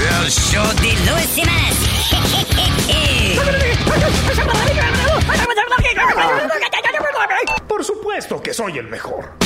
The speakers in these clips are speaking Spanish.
El show de Luis y más. Por supuesto que soy el mejor.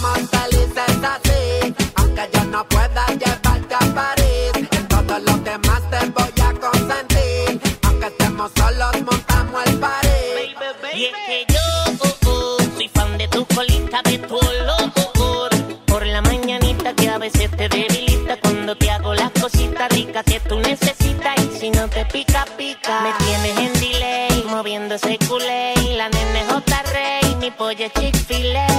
Somos felices así, aunque yo no pueda llevarte a París. En todos los demás te voy a consentir, aunque estemos solos, montamos el party. Y es que yo oh, oh, soy fan de tu colita, de tu olor. Por la mañanita que a veces te debilita cuando te hago las cositas ricas que tú necesitas. Y si no te pica, pica. Me tienes en delay, moviendo ese culé. La nene J. Rey, mi pollo es Chick-fil-A.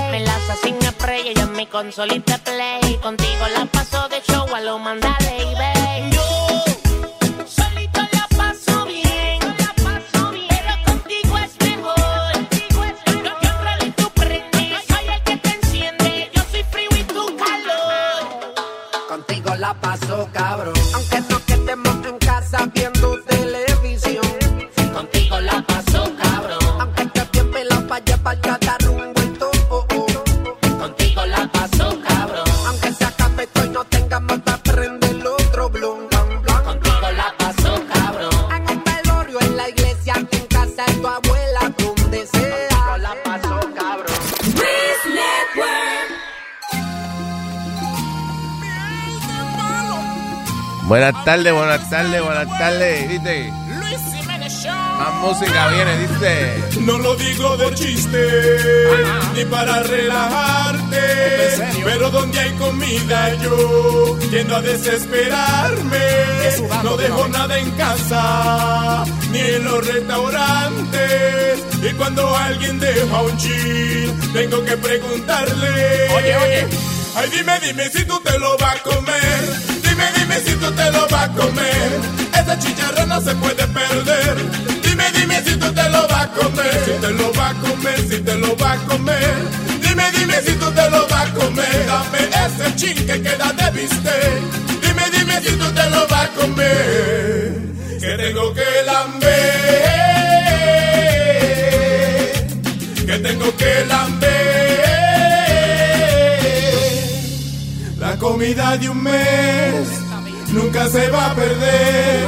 Consolita play. Contigo la paso de show a lo mandale Buenas tardes, buenas tardes, buenas tardes. ¿Viste? Luis Jiménez Show. Más música viene, dice. No lo digo de chiste, ni para relajarte. Pero donde hay comida yo tiendo a desesperarme. No dejo nada en casa, ni en los restaurantes. Y cuando alguien deja un chill, tengo que preguntarle. Oye, oye. Ay, dime, dime si tú te lo vas a comer. Dime, si tú te lo vas a comer. Esa chicharra no se puede perder. Dime, dime si tú te lo vas a comer. Si te lo vas a comer, si te lo vas a comer. Dime, dime si tú te lo vas a comer. Dame ese chin que queda de bistec. Dime, dime si tú te lo vas a comer. Que tengo que lamber. Que tengo que lamber. La comida de un mes nunca se va a perder.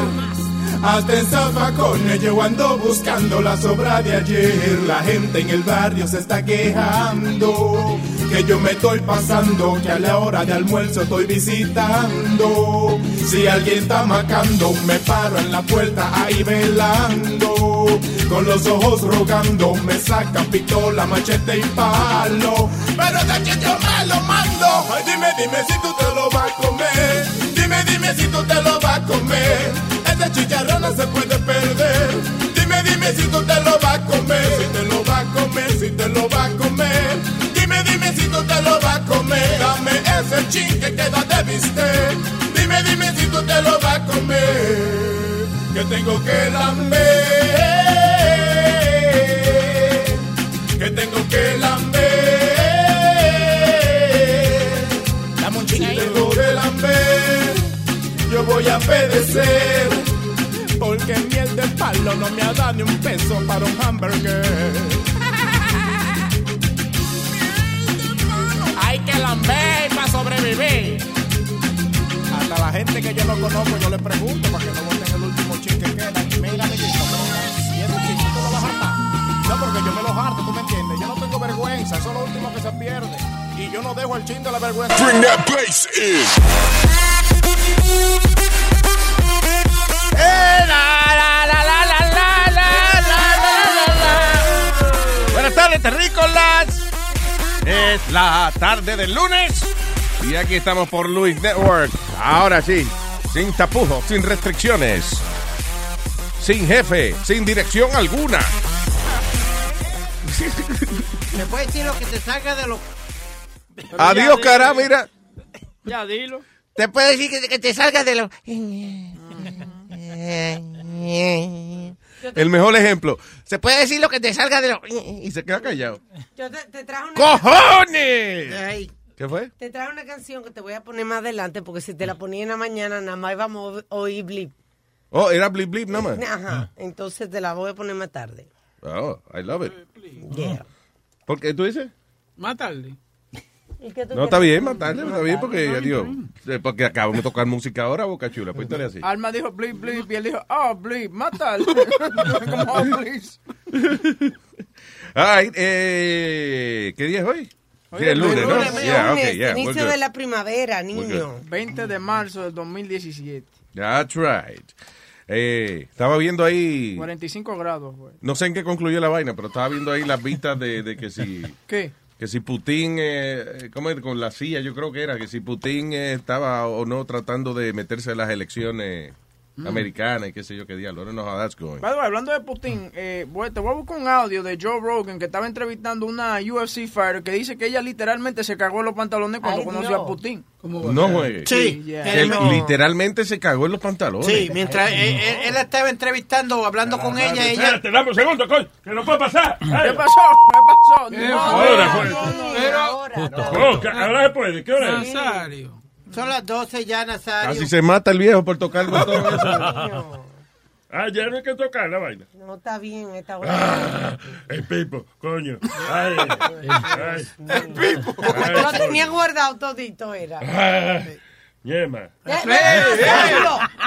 Hasta en zafacones yo ando buscando la sobra de ayer. La gente en el barrio se está quejando. Que yo me estoy pasando, que a la hora de almuerzo estoy visitando. Si alguien está macando, me paro en la puerta ahí velando. Con los ojos rogando, me sacan pistola, machete y palo. Pero de que yo me lo mando. Ay, dime, dime si tú te lo vas a comer. Dime, si tú te lo vas a comer. Ese chicharrón no se puede perder. Dime, dime si tú te lo vas a comer. Si te lo vas a comer, si te lo vas a comer. Dime, dime si tú te lo vas a comer. Dame ese chin que queda de bistec. Dime, dime si tú te lo vas a comer. Que tengo que lamber. Que tengo Porque miel de palo no me ha dado ni un peso para un hamburger. Hay que lamber para sobrevivir. Hasta la gente que yo no conozco, yo le pregunto para que no boten el último chin que queda. Y mira, mi chico, si ese chin tú lo vas a hartar. No, porque yo me lo harto, ¿tú me entiendes? Yo no tengo vergüenza, eso es lo último que se pierde. Y yo no dejo el chin de la vergüenza. Bring that bass in. Buenas tardes, terrícolas. Es la tarde del lunes. Y aquí estamos por Luis Network. Ahora sí, sin tapujos, sin restricciones. Sin jefe, sin dirección alguna. Me puedes decir lo que te salga de los. Adiós, cara, mira. Ya dilo. Te puede decir que, te salgas de lo... El mejor ejemplo. Se puede decir lo que te salga de lo... Y se queda callado. Yo te, te traje una ¡Cojones! Ay, ¿Qué fue? te traje una canción que te voy a poner más adelante porque si te la ponía en la mañana nada más íbamos a oír blip. Oh, era blip blip nada más. Ajá. Entonces te la voy a poner más tarde. Oh, I love it. Yeah. ¿Por qué tú dices? Más tarde. ¿Y qué tú No, está bien, más tarde, está bien, porque, adiós, eh, porque acabamos de tocar música ahora, Boca Chula, pues historia así. Alma dijo blip, blip, y él dijo, oh, blip, más tarde. Como, oh, please. Ay, eh, ¿qué día es hoy? Sí, el lunes, ¿no? Lunes, Yeah, lunes, okay, yeah, inicio de la primavera, niño. 20 de marzo del 2017. That's right. Eh, estaba viendo ahí, 45 grados, güey. no sé en qué concluyó la vaina, pero estaba viendo ahí las vistas de, de que si ¿Qué? Que si Putin, eh, ¿cómo es? Con la CIA, yo creo que era, que si Putin eh, estaba o no tratando de meterse a las elecciones Mm. americanas y qué sé yo qué diablo. I don't know how that's going. By the way, hablando de Putin, eh, voy- te voy a buscar un audio de Joe Rogan que estaba entrevistando una UFC fighter que dice que ella literalmente se cagó en los pantalones cuando Ay, conoció a Putin. No juegue. Sí, Yeah. Él no. literalmente se cagó en los pantalones. Sí, mientras él, él- él estaba entrevistando, hablando con ella, ella... Dame un segundo, coño, que no puede pasar. ¿Qué pasó? ¿Qué pasó? ¿Qué? No, Ahora no, ahora. Oh, ahora se puede, ¿qué hora es? Nazario. Son las 12 ya, Nazario. Casi se mata el viejo por tocar el botón. ese. Ah, ya no hay que tocar la vaina. No está bien esta Ah, hora. el pipo, coño. Ay, ay. El pipo. Lo tenía guardado todito, era. Ah, Ñema. Eh.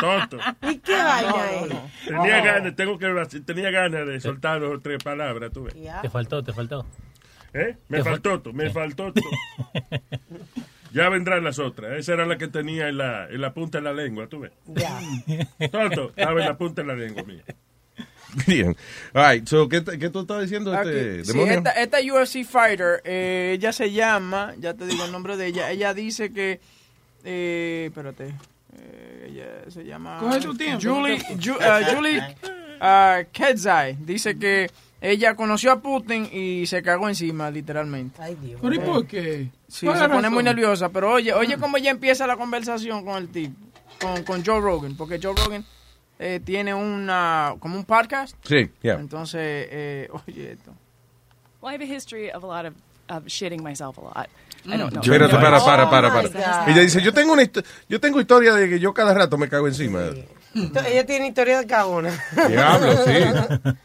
Tonto. ¿Y qué vaina es? Tenía ganas, tengo que tenía ganas de soltar dos o tres palabras, tú ves. Te faltó, te faltó. ¿Eh? Me faltó, me faltó. Ya vendrán las otras. Esa era la que tenía en la, en la punta de la lengua, tú ves. Ya. Tonto, estaba en la punta de la lengua mía. Bien. All right, so, ¿qué, te- qué tú estabas diciendo, este. Sí, demonio? esta, esta UFC fighter, eh, ella se llama, ya te digo el nombre de ella, ella dice que, eh, espérate, eh, ella se llama... Coge tu tiempo, Julie, Ju- uh, Julie uh, Kedzai, dice que ella conoció a Putin y se cagó encima, literalmente. Ay, Dios. ¿Pero y por qué? Sí, ¿Cuál se la pone muy razón? nerviosa, pero oye, oye cómo ella empieza la conversación con el tipo, con, con Joe Rogan, porque Joe Rogan eh, tiene una, como un podcast. Sí, yeah. Entonces, eh, oye esto. Well, I have a history of a lot of, of shitting myself a lot. I don't know. Espérate, para, para, para, Oh, para. God. Ella dice, yo tengo una yo tengo historia de que yo cada rato me cago encima. Ento- Ella tiene historia de cagona. Diablo, sí.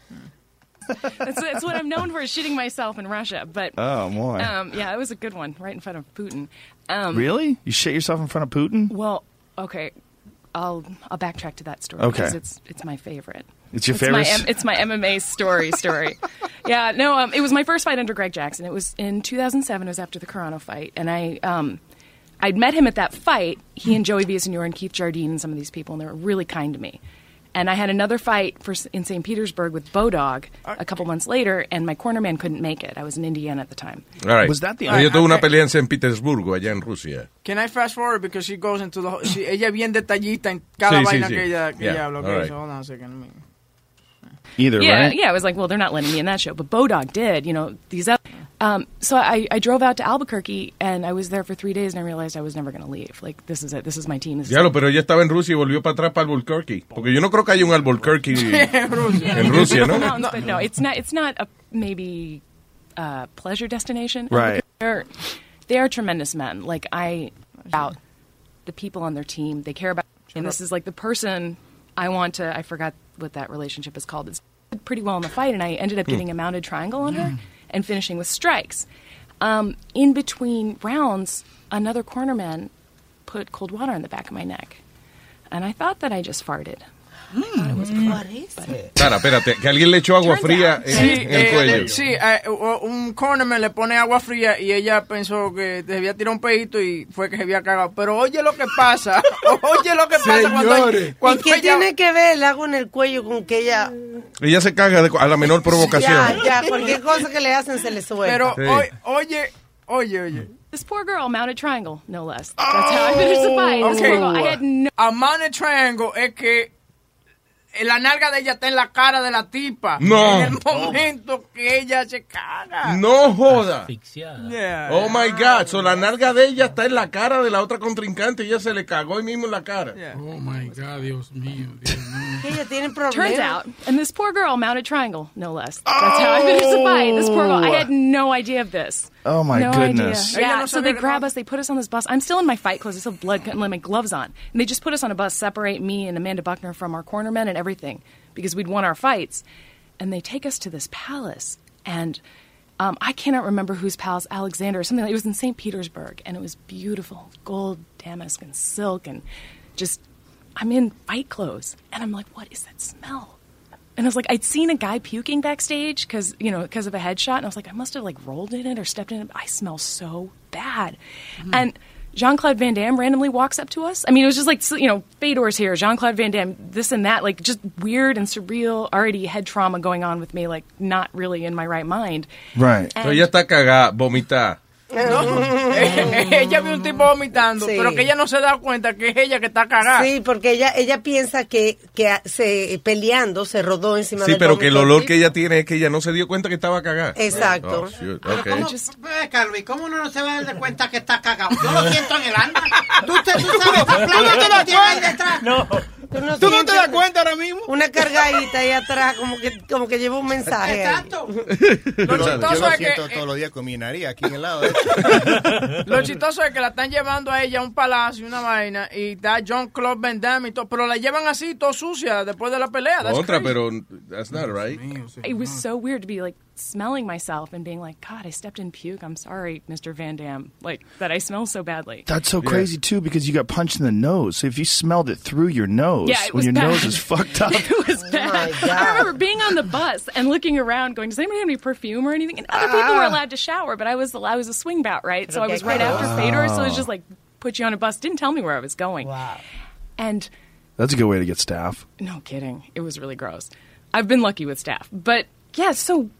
that's, that's what I'm known for, shitting myself in Russia. But Oh, boy. um, yeah, it was a good one, right in front of Putin. Um, really? You shit yourself in front of Putin? Well, okay, I'll I'll backtrack to that story Okay. because it's it's my favorite. It's your My favorite? M- it's my MMA story story. yeah, no, um, it was my first fight under Greg Jackson. It was in 2007. It was after the Carano fight, and I um, I'd met him at that fight. He and Joey Villasenor and Keith Jardine and some of these people, and they were really kind to me. And I had another fight for, in St. Petersburg with Bodog a couple months later, and my cornerman couldn't make it. I was in Indiana at the time. All right. Was that the- ah, Ella tuvo una Okay. pelea en San Petersburgo, allá en Rusia. Can I fast forward because she goes into the whole- she- ella bien detallista en cada Sí, sí, vaina sí. que ella que Yeah, ella habla. all Okay, right. so hold on a second. Either, yeah, right? yeah. I was like, well, they're not letting me in that show, but Bodog did. You know, these. Other, um, so I, I drove out to Albuquerque, and I was there for three days, and I realized I was never going to leave. Like, this is it. This is my team. This is Diablo, pero ella estaba en Rusia y volvió para atrás para Albuquerque. Porque yo no creo que haya un Albuquerque en Rusia, ¿no? Mountains, but no, it's not. It's not a maybe uh, pleasure destination. Right. They're they are tremendous men. Like I about the people on their team. They care about, and this is like the person I want to. I forgot what that relationship is called. It's pretty well in the fight, and I ended up Hmm. getting a mounted triangle on her and finishing with strikes. Um, in between rounds, another cornerman put cold water on the back of my neck, and I thought that I just farted. Is it? Sara, espérate, que alguien le echó agua fría en, Sí, en el eh, cuello. sí, eh, un cornerman le pone agua fría y ella pensó que se había tirado un pedito y fue que se había cagado. Pero oye lo que pasa, oye lo que pasa cuando, Señores. cuando ¿Y qué ella- tiene que ver el agua en el cuello con que ella... Ella se caga de- a la menor provocación. Ya, ya, cualquier cosa que le hacen se le suelta. Pero Sí. oye, oye, oye, oye. This poor girl, mounted triangle, no less. That's how I finished the fight. This Okay. poor girl, I had no A mounted triangle es que eh, la nalga de ella está en la cara de la tipa. No. En el momento que ella se caga. No joda. Yeah. Oh my God. So la nalga de ella está en la cara de la otra contrincante y ella se le cagó ahí mismo en la cara. Oh my God, Dios mío. Ella tiene Turns problemas. out, and this poor girl mounted triangle, no less. That's how I finished the fight. This poor girl. I had no idea of this. Oh, my no goodness. Idea. Yeah, so they grab us, they put us on this bus. I'm still in my fight clothes. I still have blood and my gloves on. And they just put us on a bus, separate me and Amanda Buckner from our cornermen and everything because we'd won our fights. And they take us to this palace. And um, I cannot remember whose palace, Alexander or something. Like, it was in St. Petersburg. And it was beautiful gold, damask, and silk. And just, I'm in fight clothes. And I'm like, what is that smell? And I was like, I'd seen a guy puking backstage because you know because of a headshot, and I was like, I must have like rolled in it or stepped in it. I smell so bad. And Jean Claude Van Damme randomly walks up to us. I mean, it was just like you know, Fedor's here, Jean Claude Van Damme, this and that, like just weird and surreal. Already head trauma going on with me, like not really in my right mind. Right. So ella está cagada, vomitada. ella vio un tipo vomitando, Sí. pero que ella no se da cuenta que es ella que está cagada. Sí, porque ella ella piensa que, que se peleando se rodó encima Sí, del pero que el olor que ella tiene es que ella no se dio cuenta que estaba cagada. Exacto. Oh. ¿Cómo, Okay. Venga, Luis, ¿cómo uno no se va a dar cuenta que está cagado? Yo lo siento en el alma. Tú, te, tú sabes, esa plata que lo tienes ahí detrás. No. ¿Tú no, ¿Tú no te das cuenta ahora mismo? Una cargadita ahí atrás, como que, como que lleva un mensaje. ahí. Exacto. Lo Yo lo es siento que todos los días con mi nariz aquí en el lado. Lo chistoso es que la están llevando a ella a un palacio, una vaina, y está John Claude Van Damme y todo, pero la llevan así, todo sucia, después de la pelea. That's Otra, crazy. pero that's not right. It was so weird to be like smelling myself and being like, God, I stepped in puke. I'm sorry, Mr. Van Dam, like that I smell so badly. That's so crazy too because you got punched in the nose. So if you smelled it through your nose, Yeah, when your bad. nose is fucked up. It was bad. I remember being on the bus and looking around, going, "Does anybody have any perfume or anything?" And other people were allowed to shower, but I was I was a swing bat, right? So I was right after Fedor, so it was oh. just like put you on a bus. Didn't tell me where I was going. Wow. And That's a good way to get staff. no kidding, it was really gross. I've been lucky with staff, but yeah. So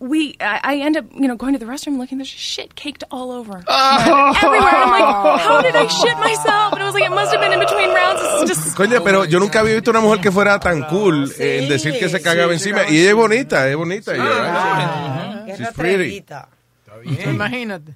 we, I, I end up, you know, going to the restroom, looking. There's shit caked all over everywhere. And I'm like, how did I shit myself? And I was like, it must have been in between rounds. This is just Coño, pero yo nunca había visto una mujer que fuera tan cool eh, en decir que se cagaba encima. Y ella es bonita, es bonita. ella, right? She's pretty. So, imagínate.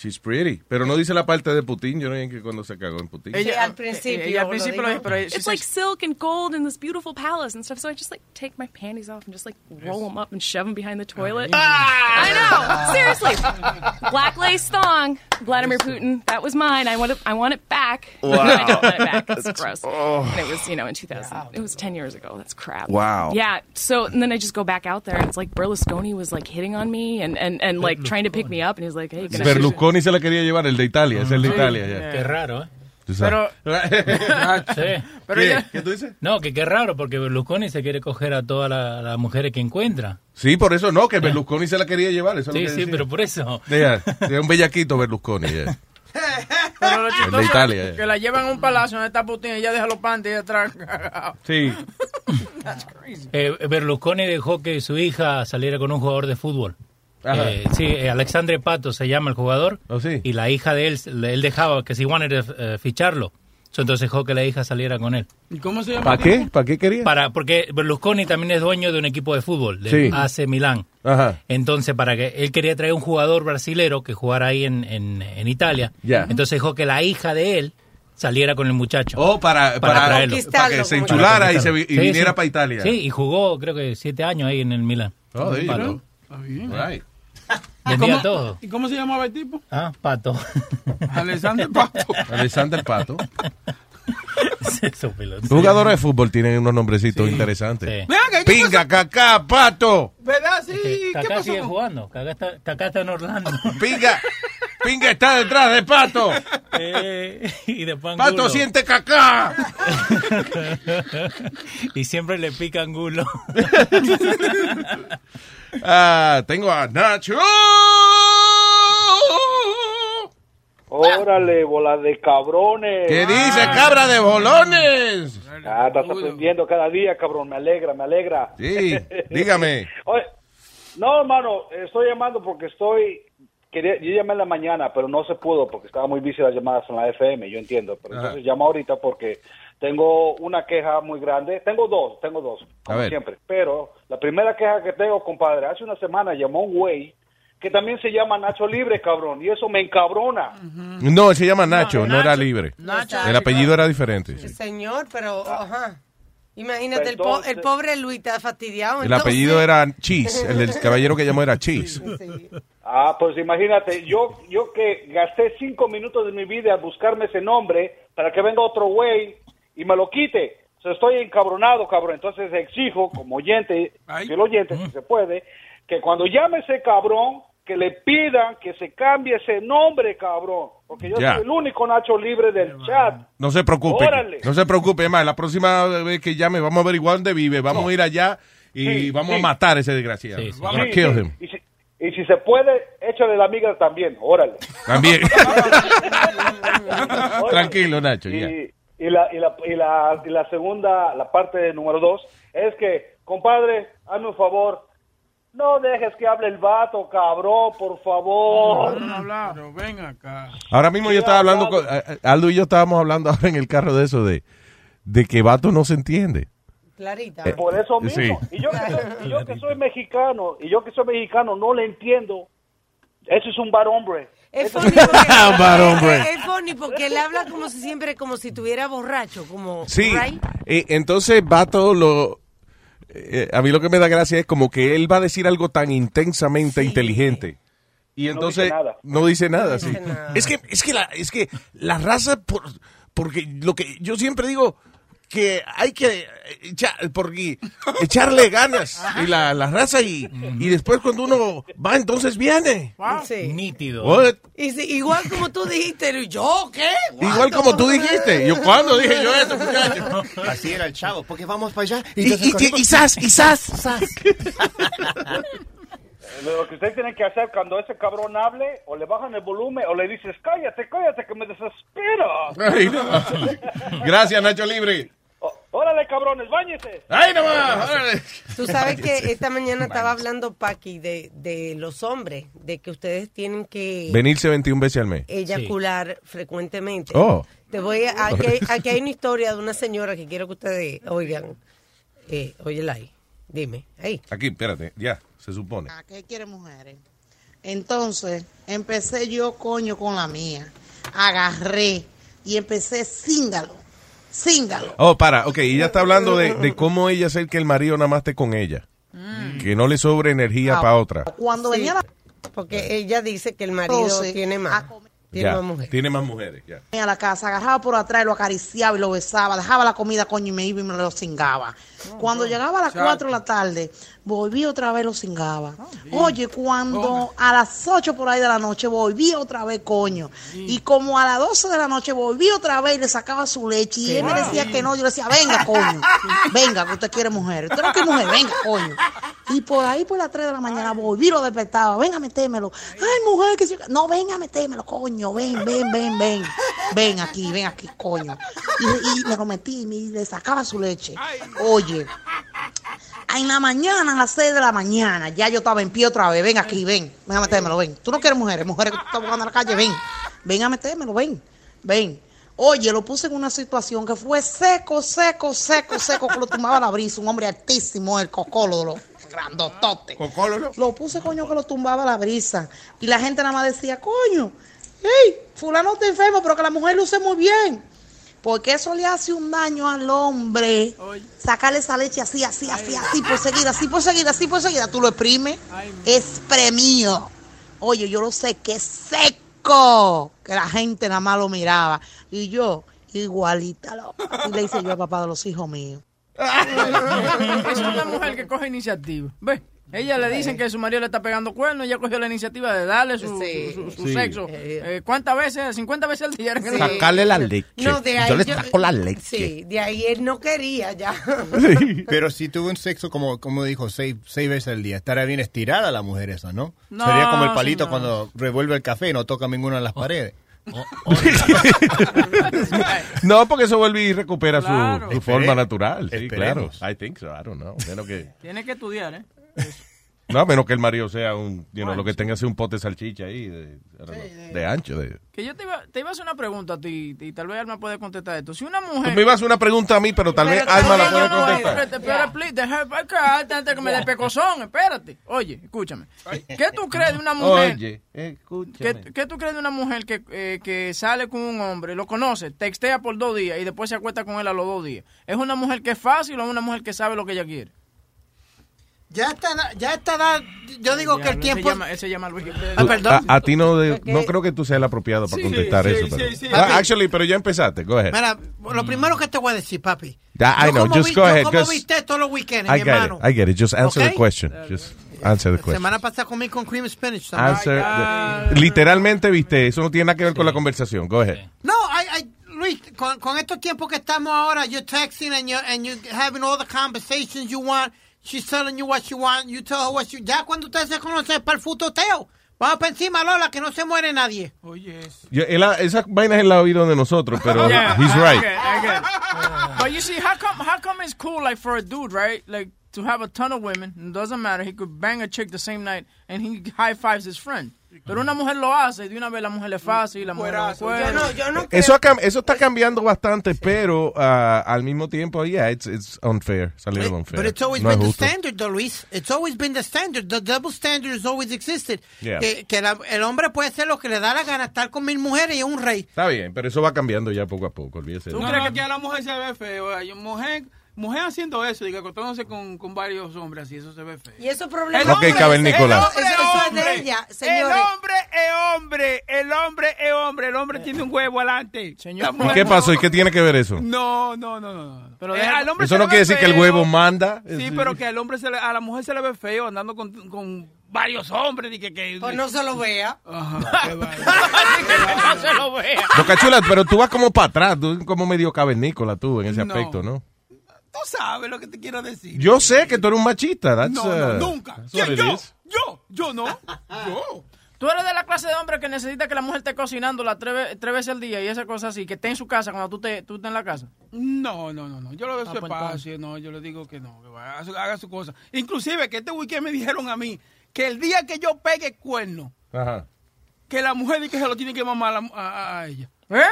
She's pretty. Pero no dice la parte de Putin. Yo no sé que cuando se cagó en Putin. Ella al principio Ella al lo principio lo dijo, pero It's like silk and gold in this beautiful palace and stuff. So I just like take my panties off and just like roll them up and shove them behind the toilet. I know, seriously. Black lace thong, Vladimir Putin. That was mine. I want it. I want it back. Wow. I don't want it back. That's- gross. oh. And it was, you know, in 2000. It was 10 years ago. That's crap. Wow. Yeah. So and then I just go back out there and it's like Berlusconi was like hitting on me and and and like trying to pick me up and he was like, hey, can I- Berlusconi se la quería llevar, el de Italia. Es el de Sí. Italia. ya. Qué raro, ¿eh? Sabes. Sí. Pero ¿Qué? ella- ¿Qué tú dices? No, que qué raro, porque Berlusconi se quiere coger a todas la- las mujeres que encuentra. Sí, por eso no, que Berlusconi se la quería llevar. Eso es Sí, lo que sí, decía. pero por eso. Ya, es un bellaquito Berlusconi. Pero lo de Italia, eh. que la llevan a un palacio donde está Putin y ella deja los panties atrás. Sí. Eh, Berlusconi dejó que su hija saliera con un jugador de fútbol. Eh, sí, eh, Alexandre Pato se llama el jugador. Oh, sí. Y la hija de él, él dejaba que si wanted to, eh, ficharlo. So, entonces dejó que la hija saliera con él. ¿Y cómo se ¿Para qué? ¿Para qué quería? Para, porque Berlusconi también es dueño de un equipo de fútbol, de Sí. AC Milán. Ajá. Entonces, para que él quería traer un jugador brasilero que jugara ahí en, en, en Italia. Ya. Entonces dejó que la hija de él saliera con el muchacho. Oh, para, para, traerlo. para que se enchulara y, se, vi- y Sí, viniera sí. para Italia. Sí, y jugó creo que siete años ahí en el Milán. Oh, there you Pato. go. Ah, Right. ¿Cómo- Vendía todo. ¿Y cómo se llamaba el tipo? Ah, Pato. Alexander Pato. Alexander Pato. Jugadores de fútbol tienen unos nombrecitos interesantes. Sí. Vean, ¿qué- qué Pinga, cacá, pato. ¿Verdad? Sí. ¿Qué Kaká pasó? sigue jugando. Kaká está, Kaká está en Orlando. Pinga, pinga está detrás de pato. Eh, y Pato Angulo. siente cacá. y siempre le pica angulo. Ah, tengo a Nacho. Órale, bola de cabrones. ¿Qué dice, cabra de bolones? Ah, estás aprendiendo cada día, cabrón. Me alegra, me alegra. Sí, dígame. Oye, no, hermano, estoy llamando porque estoy quería, yo llamé en la mañana, pero no se pudo porque estaba muy busy las llamadas en la FM, yo entiendo. Pero Ajá. entonces llamo ahorita porque tengo una queja muy grande. Tengo dos, tengo dos, como ver. siempre. Pero la primera queja que tengo, compadre, hace una semana llamó un güey que también se llama Nacho Libre, cabrón, y eso me encabrona. No, él se llama Nacho, no, era libre. Nacho. El apellido era diferente. sí. Señor, pero, ajá. Imagínate, el, po- el pobre Luis está fastidiado. El entonces- apellido era Cheese. El del caballero que llamó era Cheese. Ah, pues imagínate, yo yo que gasté cinco minutos de mi vida a buscarme ese nombre para que venga otro güey y me lo quite. O sea, estoy encabronado, cabrón. Entonces exijo, como oyente, el oyente, si se puede, que cuando llame ese cabrón, que le pidan que se cambie ese nombre, cabrón. Porque yo Ya. soy el único Nacho libre del chat. No se preocupe. Órale. No se preocupe. Es más, la próxima vez que llame, vamos a averiguar dónde vive. Vamos a ir allá y Sí, vamos sí. a matar a ese desgraciado. Sí, Vamos a sí. kill him. Y si, y si se puede, échale la amiga también, órale. También. Tranquilo, Nacho. ya. Y, y la, y, la, y, la, y la segunda, la parte número dos, es que, compadre, hazme un favor, no dejes que hable el vato, cabrón, por favor. Pero ven acá. Ahora mismo yo estaba hablando con eh, eh, Aldo y yo estábamos hablando ahora en el carro de eso de, de que vato no se entiende. Clarita. Eh, Por eso mismo. Sí. Y, yo que soy, y yo que soy mexicano, y yo que soy mexicano, no le entiendo. Eso es un bar hombre. Es funny es- porque, Bar hombre. es- es funny porque él habla como si siempre, como si estuviera borracho, como, Sí, right? eh, entonces Vato lo... eh, a mí lo que me da gracia es como que él va a decir algo tan intensamente inteligente. Y No entonces dice nada. no dice nada, sí. dice nada. Es que es que la es que la raza por, porque lo que yo siempre digo que hay que echar, porque echarle ganas y la, la raza y, y después cuando uno va entonces viene. Sí. Nítido. What? Y si- igual como tú dijiste, ¿yo qué? Igual como tú dijiste. Yo cuando dije yo eso, muchacho. Así era el chavo, porque vamos para allá. Y, y, y, y sas, y sas. Lo que ustedes tienen que hacer cuando ese cabrón hable, o le bajan el volumen, o le dices, cállate, cállate, que me. Ay, no. Gracias, Nacho Libre. Órale, cabrones, báñese. ¡Ay, no más! órale. Tú sabes que esta mañana estaba hablando Paqui de, de los hombres, de que ustedes tienen que Venirse 21 veces al mes. eyacular frecuentemente. Oh. Te voy a, aquí, hay, aquí hay una historia de una señora que quiero que ustedes oigan. Eh, óyela ahí. Dime, ahí. Aquí, espérate, ya, se supone. ¿Qué quiere mujeres? Entonces, empecé yo, coño, con la mía. Agarré y empecé cíngalo. Cíngalo. Oh, para, ok, ella está hablando de, de cómo ella hacer que el marido nada más esté con ella. Que no le sobre energía Ah. para otra. Cuando Sí, venía la Porque ella dice que el marido tiene más. Tiene Ya, más mujeres. tiene más mujeres, ya. a la casa, agarraba por atrás, y lo acariciaba y lo besaba, dejaba la comida, coño, y me iba y me lo cingaba. Cuando llegaba a las 4 de la tarde, volví otra vez, lo cingaba. Oye, cuando a las 8 por ahí de la noche, volví otra vez, coño. Y como a las 12 de la noche, volví otra vez y le sacaba su leche. Y él me decía que no, yo le decía, venga, coño, venga, que usted quiere mujer. Usted no quiere mujer, venga, coño. Y por ahí, por las 3 de la mañana, volví y lo despertaba, venga, metémelo. Ay, mujer, que si- No, venga, metémelo, coño, ven, ven, ven, ven. Ven aquí, ven aquí, coño. Y, y me lo metí y le sacaba su leche. Oye, en la mañana, a las 6 de la mañana, ya yo estaba en pie otra vez. Ven aquí, ven, ven a metérmelo, ven. Tú no quieres mujeres, mujeres que tú estás buscando en la calle, ven. Ven a metérmelo, ven, ven. Oye, lo puse en una situación que fue seco, seco, seco, seco, que lo tumbaba la brisa. Un hombre altísimo, el cocolo, grandotote. Lo puse, coño, que lo tumbaba la brisa. Y la gente nada más decía, coño, hey, fulano está enfermo, pero que la mujer luce muy bien. Porque eso le hace un daño al hombre. Sacarle esa leche así, así, así, así, por seguida, así, por seguida, así, por seguida. Tú lo exprimes. Espremido. Oye, yo lo sé que es seco. Que la gente nada más lo miraba. Y yo, igualita. Y le hice yo a papá de los hijos míos. Esa es una mujer que coge iniciativa. Ve, ella le dicen que su marido le está pegando cuernos, ella cogió la iniciativa de darle su, su- su Sí. sexo. Eh, ¿Cuántas veces? ¿50 veces al día? Sí. Sacarle la leche. No, de ahí Yo le yo- saco la leche. Sí, de ahí él no quería ya. Pero si tuvo un sexo, como, como dijo, seis, seis veces al día, estaría bien estirada la mujer esa, ¿no? No, Sería como el palito cuando revuelve el café y no toca ninguna de las paredes. No, porque eso vuelve y recupera su- Claro. su, Esperemos. forma natural. Sí, claro. Esperemos. I think so. I don't know. Menos que... Tiene que estudiar, ¿eh? No, a menos que el marido sea un, you know, lo que tenga sea un pote de salchicha ahí, de, know, de ancho. De... Que yo te iba, te iba a hacer una pregunta a ti y tal vez Alma puede contestar esto. Si una mujer... Tú me ibas a hacer una pregunta a mí, pero tal vez Pero Alma la puede contestar. Espérate, espérate, please, deja acá, antes que me dé pecozón, espérate. Oye, escúchame. ¿Qué tú crees de una mujer? Oye, ¿Qué, escúchame. qué tú crees de una mujer que, eh, que sale con un hombre, lo conoce, textea por dos días y después se acuesta con él a los dos días? ¿Es una mujer que es fácil o es una mujer que sabe lo que ella quiere? Ya está, ya está, da- yo digo que el tiempo... llama- él se llama Luis. Ah, perdón. A, a ti no, de- no creo que tú seas el apropiado para Sí, contestar sí, eso. sí, pero- sí. Ah, Papi. actually, pero ya empezaste. Go ahead. Mira, lo primero que te voy a decir, papi. Yeah, I know. Just vi- go ahead. Just- viste todos los weekends, I mi get hermano. it. I get it. Just answer ¿Ok? the question. Just answer the La question. semana pasada comí con cream spinach. también. Answer the- literalmente, viste, eso no tiene nada que ver con la conversación. Go ahead. No, I, I, Luis, con, con estos tiempos que estamos ahora, you're texting and you're, and you're having all the conversations you want. She's telling you what you want. You tell her what you... Ya cuando usted se conoce es para el futoteo. Vamos para encima, Lola, que no se muere nadie. Oye, esas vainas él la ha oído de nosotros, pero Yeah, he's I right. get it, I get it. But you see, how come how come it's cool like for a dude, right? Like to have a ton of women, it doesn't matter. He could bang a chick the same night and he high fives his friend. Pero una mujer lo hace y de una vez la mujer le fácil, la mujer lo Yo no, yo no Eso, eso está cambiando bastante, pero ah, al mismo tiempo, yeah, it's, it's unfair. Es a little unfair. But it's always No es been the justo. standard, though, Luis. It's always been the standard. The double standard has always existed. Yeah. Que, que la- el hombre puede hacer lo que le da la gana, estar con mil mujeres y es un rey. Está bien, pero eso va cambiando ya poco a poco, olvídese. de ¿Tú crees que a la mujer se ve feo? Ay, mujer, mujer haciendo eso, diga, acostándose con, con varios hombres así, eso se ve feo. Y eso es problema. Ok, eso es de ella, señores. El hombre es hombre, el hombre es hombre, el hombre tiene un huevo adelante. Señor. ¿Y qué pasó? ¿Y qué tiene que ver eso? No, no, no, no. no. Pero Eh, al hombre Eso se no le quiere decir que el huevo manda. Sí, pero que al hombre se le- a la mujer se le ve feo andando con, con varios hombres y que, que Pues no se lo vea. Ajá, no se lo vea. Boca Chula, pero tú vas como para atrás, tú como medio cavernícola tú en ese No. aspecto, ¿no? Tú sabes lo que te quiero decir. Yo sé que tú eres un machista. That's, No, no, uh, nunca. ¿Quién, yo? is. Yo, yo no. Yo. Tú eres de la clase de hombre que necesita que la mujer esté cocinando las tres, ve- tres veces al día y esa cosa así, que esté en su casa cuando tú, te, tú estés en la casa. No, no, no, no. Yo lo veo Ah, su pues, espacio, no, yo le digo que no, que haga, su- haga su cosa. Inclusive que este weekend me dijeron a mí que el día que yo pegue cuerno, Ajá. que la mujer dice que se lo tiene que mamar a, la- a- a ella. ¿Eh?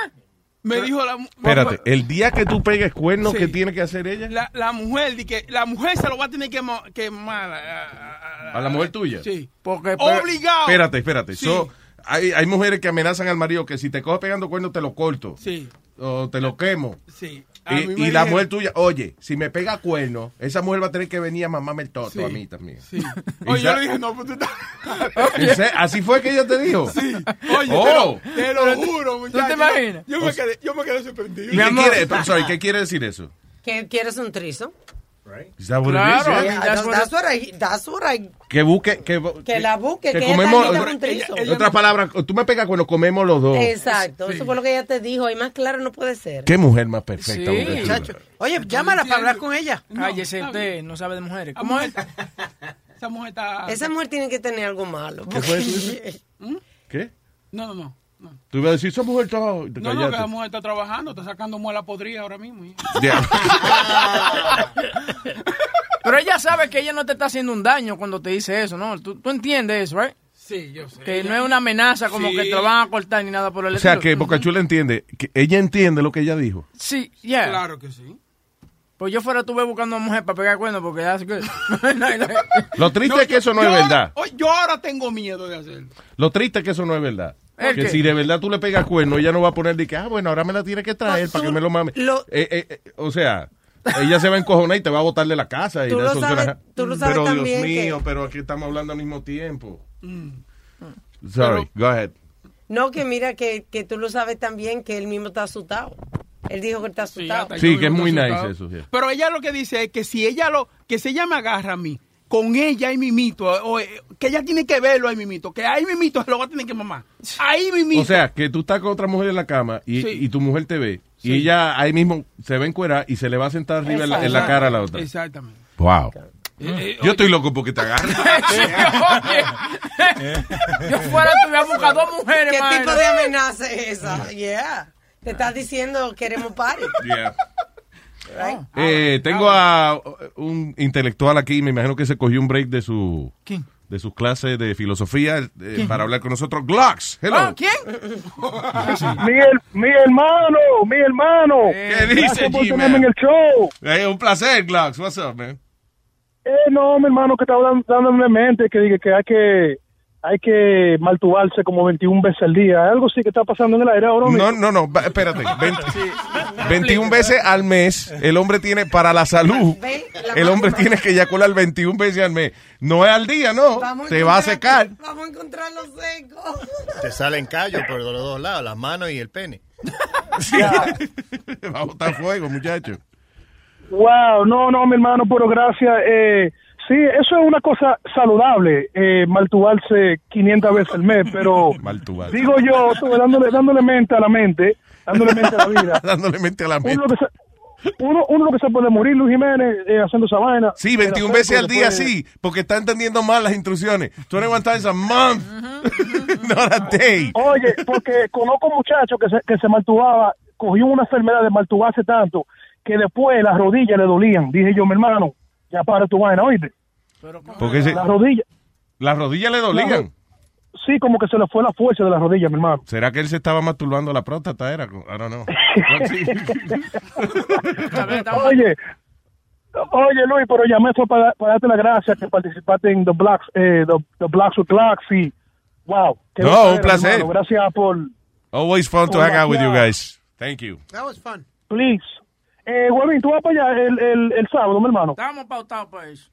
Me dijo la mu- Espérate, el día que tú pegues cuernos, Sí. ¿qué tiene que hacer ella? La, la mujer di que la mujer se lo va a tener que, ma- que mamar a, a- ¿A la mujer tuya? Sí. Porque, Obligado. Espérate, espérate. Sí. So, hay, hay mujeres que amenazan al marido que si te coge pegando cuernos te lo corto. Sí. O te lo quemo. Sí. Y, y la mujer tuya, oye, si me pega cuerno, esa mujer va a tener que venir a mamarme el toto Sí. a mí también. Sí. Oye, yo le dije, no, pues tú estás... ¿Así fue que ella te dijo? Sí. Oye, Oh. te, lo, te lo juro, muchacho. te imaginas? Yo me quedé, yo me quedé sorprendido. ¿Y qué quiere, sorry, ¿qué quiere decir eso? ¿Que ¿Quieres un trizo? Is that what it Claro, is, yeah? yeah. That's, that's what I, that's what I- Que busque, que, la busque, que, que comemos, en otras palabras, tú me pegas cuando comemos los dos. Exacto, eso fue lo que ella te dijo. Y más claro no puede ser. Qué mujer más perfecta. Sí. Muchacho. Oye, llámala para hablar con ella. Cállese usted, no sabe de mujeres. Esa ¿Cómo mujer, es? esa mujer está... Esa mujer tiene que tener algo malo. ¿Qué fue eso? ¿Qué? No, no, no. No. Tú ibas a decir, esa mujer está... No, no, que la mujer está trabajando, está sacando muela podrida ahora mismo. Yeah. Pero ella sabe que ella no te está haciendo un daño cuando te dice eso, ¿no? Tú, tú entiendes eso, ¿right? Sí, yo sé. Que Ella- no es una amenaza como Sí. que te lo van a cortar ni nada por el O sea, estilo. que Boca Chula entiende, que ella entiende lo que ella dijo. Sí, ya. Claro que sí. Pues yo fuera tuve buscando a una mujer para pegar cuernos porque ya que... Lo triste No, es que eso no yo es verdad. oye, yo ahora tengo miedo de hacerlo. Lo triste es que eso no es verdad. ¿El Que si de verdad tú le pegas cuerno, ella no va a poner de que, ah, bueno, ahora me la tiene que traer para que me lo mame. lo- Eh, eh, eh, o sea, ella se va a encojonar y te va a botar de la casa. Y Tú lo eso sabes- suena- tú lo sabes pero también Dios mío, que- pero aquí estamos hablando al mismo tiempo. Mm. Sorry, go ahead. No, que mira que, que tú lo sabes también que él mismo está asustado. Él dijo que está asustado. Sí, que es muy nice eso. yeah. Pero ella lo que dice es que si ella lo, que si ella me agarra a mí, con ella ahí mimito, o, eh, que ella tiene que verlo ahí mimito, que ahí mimito se lo va a tener que mamar. Ahí mimito. O sea, que tú estás con otra mujer en la cama y, Sí. y tu mujer te ve Sí. y ella ahí mismo se va a encuerar y se le va a sentar arriba en la, en la cara a la otra. Exactamente. Wow. Eh, Yo estoy loco porque te agarra. yo fuera tuviera buscado dos mujeres, ¿Qué tipo de amenaza es esa? Yeah. Te estás diciendo queremos party. Yeah. Eh, tengo a un intelectual aquí, me imagino que se cogió un break de su ¿Quién? de sus clases de filosofía eh, para hablar con nosotros. Glocks, hello. Ah, ¿Quién? Mi, her- mi hermano, mi hermano. ¿Qué dice, por G-Man? tenerme en el show. Eh, un placer, Glocks. What's up, man? Eh, no, mi hermano, que estaba dando- dándome en mente que dije que hay que hay que maltubarse como 21 veces al día. ¿Hay algo así que está pasando en el aire ahora? No, no, no, espérate. 20 21 veces al mes, el hombre tiene, para la salud, el hombre tiene que eyacular 21 veces al mes. No es al día, no. Se va a secar. Vamos a encontrarlo seco. Te salen callos por los dos lados, las manos y el pene. Va a botar fuego, muchacho. Wow, no, no, mi hermano, pero gracias. Eh, sí, eso es una cosa saludable, eh, maltubarse 500 veces al mes, pero digo yo, dándole, dándole mente a la mente, dándole mente a la vida. Dándole mente a la mente. Uno lo que se, uno, uno lo que se puede morir, Luis Jiménez, eh, haciendo esa vaina. Sí, 21 Era veces al día, sí, porque está entendiendo mal las instrucciones. 21 times a month, not a day. Oye, porque conozco un muchacho que se, que se maltubaba, cogió una enfermedad de maltubarse tanto que después las rodillas le dolían. Dije yo, mi hermano, ya para tu vaina, oíste. Porque se- Las rodillas, las rodillas le dolían. sí, como que se le fue la fuerza de las rodillas, mi hermano. ¿Será que él se estaba masturbando la próstata? Era, I don't know. Oye, oye Luis, pero llamé fue para, para darte las gracias que participaste en The Blacks, eh, the, the Blacks with Blacks y wow. qué No, un placer. hermano. Gracias por, Always fun to hang out with you guys. Thank you. That was fun. please. Eh, Huevín, tú vas para allá el, el, el sábado, mi hermano. Estábamos pautados para eso.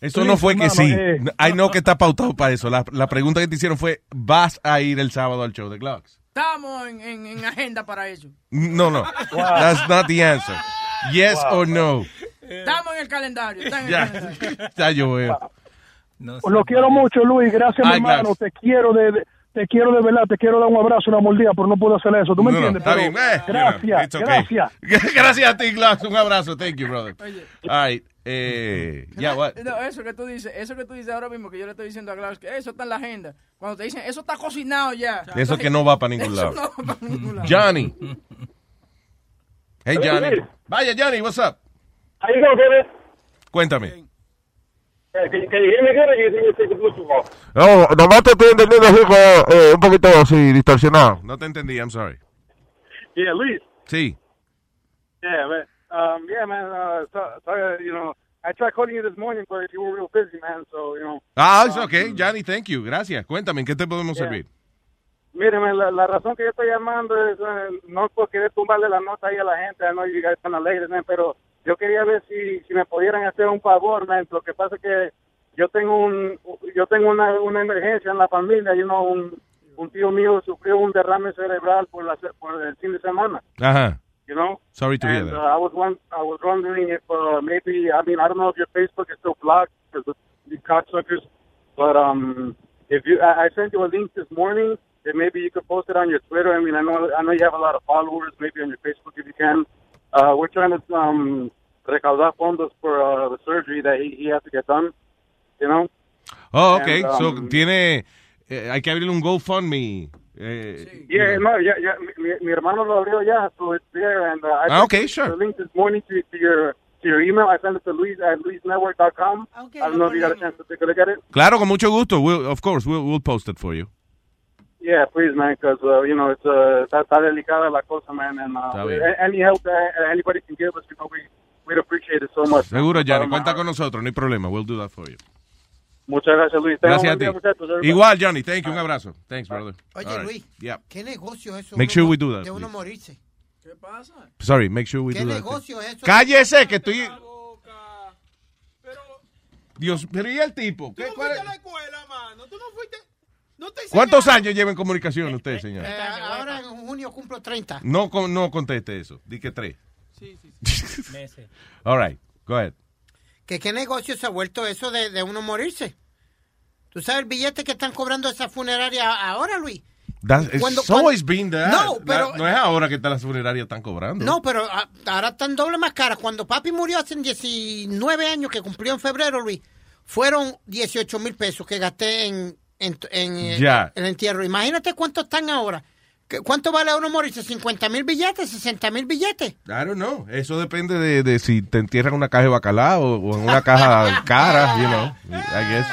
Eso no fue que sí. eh. Ay, no que está pautado para eso. La, la pregunta que te hicieron fue, ¿vas a ir el sábado al show de Glocks? Estábamos en, en, en agenda para eso. No, no. That's not the answer. Yes Wow. or no. Estamos en el calendario. Está en el Ya, calendario. ya yo veo. Lo quiero mucho, Luis. Gracias, mi hermano. Te quiero de, de- te quiero de verdad. Te quiero dar un abrazo, una mordida, pero no puedo hacer eso. ¿Tú me No, entiendes? está Pero bien. eh, you know, gracias, okay. gracias. Gracias a ti, Glocks. Un abrazo. Thank you, brother. All right. Eh, yeah, what? No, eso que tú dices, eso que tú dices ahora mismo, que yo le estoy diciendo a Klaus, que eso está en la agenda. Cuando te dicen, eso está cocinado ya. Eso que no va para ningún Eso lado. no va para ningún lado. Johnny. Hey, Johnny. Vaya, Johnny, what's up? Ahí no, Cuéntame. puso. No, nomás te estoy entendiendo así eh, un poquito así distorsionado. No te entendí, I'm sorry. Yeah, Luis. Sí. Yeah, man. Um, yeah, man. Uh, so, sorry, you know, I tried calling you this morning, but you were real busy, man. So, you know. Ah, it's um, okay. Johnny, thank you. Gracias. Cuéntame, ¿en qué te podemos Yeah. servir? Míreme, la, la razón que yo estoy llamando es eh, no por querer tumbarle la nota ahí a la gente, I know you guys están alegres, man, pero yo quería ver si, si me pudieran hacer un favor, man. Lo que pasa es que yo tengo un yo tengo una, una emergencia en la familia, y know, un, un tío mío sufrió un derrame cerebral por, la, por el fin de semana, Ajá. You know. Sorry to hear that. uh, I was one, I was wondering if uh, maybe I mean I don't know if your Facebook is still blocked because of these cocksuckers, but um if you I, I sent you a link this morning, then maybe you could post it on your Twitter. I mean I know I know you have a lot of followers, maybe on your Facebook if you can. Uh, we're trying to um recaudar fondos for uh, the surgery that he, he has to get done. You know. Oh, okay. And, so, um, tiene... eh, hay que abrir un GoFundMe. Eh, Yeah, no, yeah, yeah. Mi, mi hermano lo abrió ya, so it's there. And uh, I Ah, sent okay, sure. The link this morning to, to your to your email. I sent it to Luis at luisnetwork.com. I don't know if you got a chance to take a look at it. Claro, con mucho gusto. We'll, of course, we'll, we'll post it for you. Yeah, please, man, because uh, you know it's uh, está, está delicada la cosa, man, and uh, Está bien. a- any help that anybody can give us, you know, we we'd appreciate it so much. Seguro, Johnny. Cuenta con nosotros. No hay problema. We'll do that for you. Muchas gracias, Luis. Gracias a ti. Igual, Johnny. Thank you. Un abrazo. Thanks, brother. Oye, right. Luis, Yeah. ¿qué negocio es eso? Make sure we do that, De uno please. morirse. ¿Qué pasa? Sorry, make sure we ¿Qué do that. negocio es eso? Cállese, que estoy... Dios, pero ¿y el tipo? ¿Qué- cuál es? ¿Cuántos años lleva en comunicación usted, señor? Eh, ahora en junio cumplo 30. No, con- no conteste eso. Di que tres. All right, go ahead. ¿Que ¿Qué negocio se ha vuelto eso de, de uno morirse? ¿Tú sabes el billete que están cobrando esa funeraria ahora, Luis? That's, it's Cuando- always cuando- been that. No, pero- La- no es ahora que las funerarias están cobrando. No, pero ah, ahora están doble más caras. Cuando papi murió hace 19 años, que cumplió en febrero, Luis, fueron 18 mil pesos que gasté en, en, en, el entierro. Imagínate cuánto están ahora. ¿Qué- ¿Cuánto vale uno morirse? ¿50 mil billetes? ¿60 mil billetes? I don't know. Eso depende de, de si te entierran en una caja de bacalao o, en una caja cara, you know. I guess.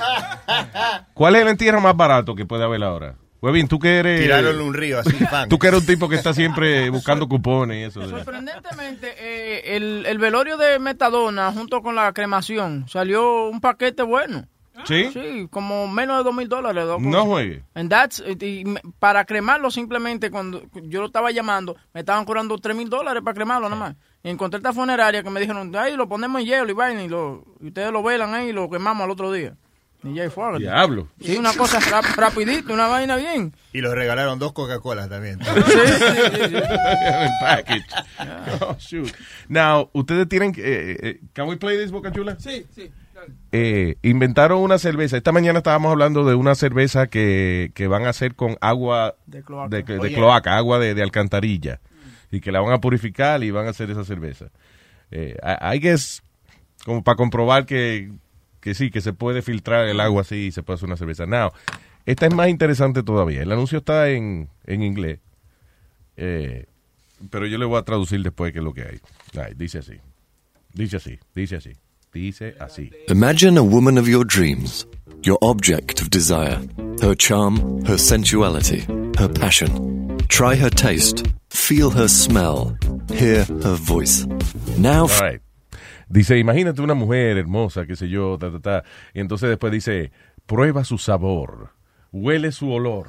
¿Cuál es el entierro más barato que puede haber ahora? Webin, tú que eres... Tiraron en un río así, pan. Tú que eres un tipo que está siempre buscando cupones y eso. de- Sorprendentemente, eh, el, el velorio de Metadona junto con la cremación salió un paquete bueno. ¿Sí? Sí, como menos de dos mil dólares. No juegue. And that's- y- para cremarlo simplemente, cuando yo lo estaba llamando, me estaban cobrando tres mil dólares para cremarlo nada más. Y encontré esta funeraria que me dijeron, ahí lo ponemos en hielo y vaina, y, lo, y ustedes lo velan ahí y lo quemamos al otro día. Y ya fue. Diablo. Sí, una cosa rap- rapidito, una vaina bien. Y los regalaron dos Coca-Colas también. El package. Oh, shoot. Now, ustedes tienen que... eh, eh, can we play this, Boca Chula? Sí, sí. Eh, inventaron una cerveza. Esta mañana estábamos hablando de una cerveza que, que van a hacer con agua De cloaca. de, de yeah. cloaca, agua de, de alcantarilla. Y que la van a purificar y van a hacer esa cerveza. Eh, hay que es como para comprobar que, que sí, que se puede filtrar el agua así y se puede hacer una cerveza. Now, esta es más interesante todavía. El anuncio está en, en inglés. Eh, pero yo le voy a traducir después qué es lo que hay. Ay, dice así. Dice así. Dice así. Dice así. Imagine a woman of your dreams, your object of desire, her charm, her sensuality, her passion. Try her taste, feel her smell, hear her voice. Now, All right. Dice, imagínate una mujer hermosa, qué sé yo, ta, ta, ta. Y entonces después dice, prueba su sabor, huele su olor.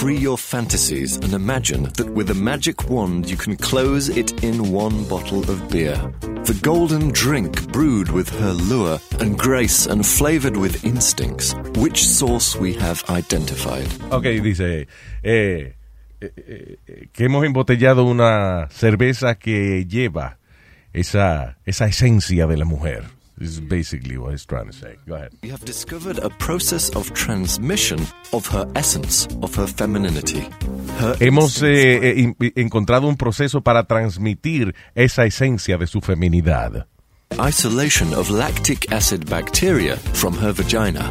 Free your fantasies and imagine that with a magic wand you can close it in one bottle of beer. The golden drink brewed with her lure and grace and flavored with instincts, which source we have identified. Ok, dice, eh, eh, eh, que hemos embotellado una cerveza que lleva esa, esa esencia de la mujer. This is basically what he's trying to say. Go ahead. We have discovered a process of transmission of her essence, of her femininity. Her Hemos eh, eh, encontrado un proceso para transmitir esa esencia de su feminidad. isolation of lactic acid bacteria from her vagina.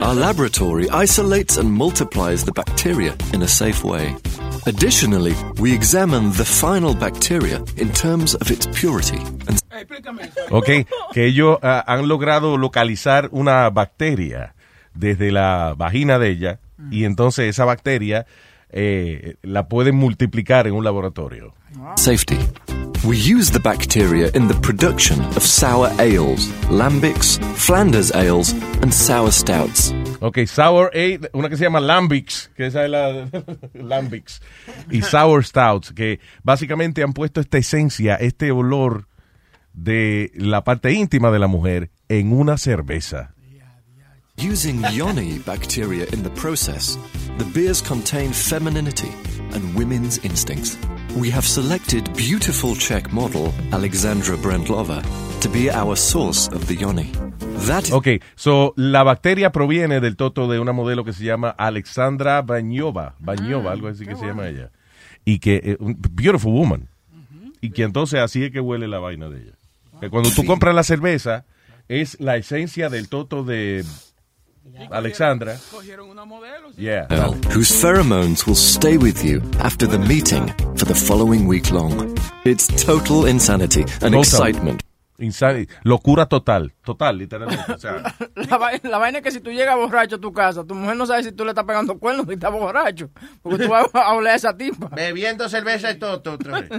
Our laboratory isolates and multiplies the bacteria in a safe way. Additionally, we examine the final bacteria in terms of its purity and Ok, que ellos ah, han logrado localizar una bacteria desde la vagina de ella y entonces esa bacteria eh, la pueden multiplicar en un laboratorio. safety. We use the bacteria in the production of sour ales, lambics, Flanders ales, and sour stouts. Ok, Sour Ale, una que se llama Lambics, que esa es la Lambics, y Sour Stouts, que básicamente han puesto esta esencia, este olor de la parte íntima de la mujer en una cerveza. Using yoni bacteria in the process, the beers contain femininity and women's instincts. We have selected beautiful Czech model Alexandra Brendlova to be our source of the yoni. That Ok, so la bacteria proviene del toto de una modelo que se llama Alexandra Bañova, Bañova, algo así que se llama ella. Y que, eh, un beautiful woman. Y que entonces así es que huele la vaina de ella. Que cuando tú compras la cerveza, es la esencia del toto de Alexandra. Yeah. Whose pheromones will stay with you after the meeting for the following week long. It's total insanity and Total. excitement. Insani- locura total, total, literalmente. O sea, La, vai- la vaina es que si tú llegas borracho a tu casa, tu mujer no sabe si tú le estás pegando cuernos si estás borracho. Porque tú vas a oler a esa tipa. Bebiendo cerveza y toto otra vez.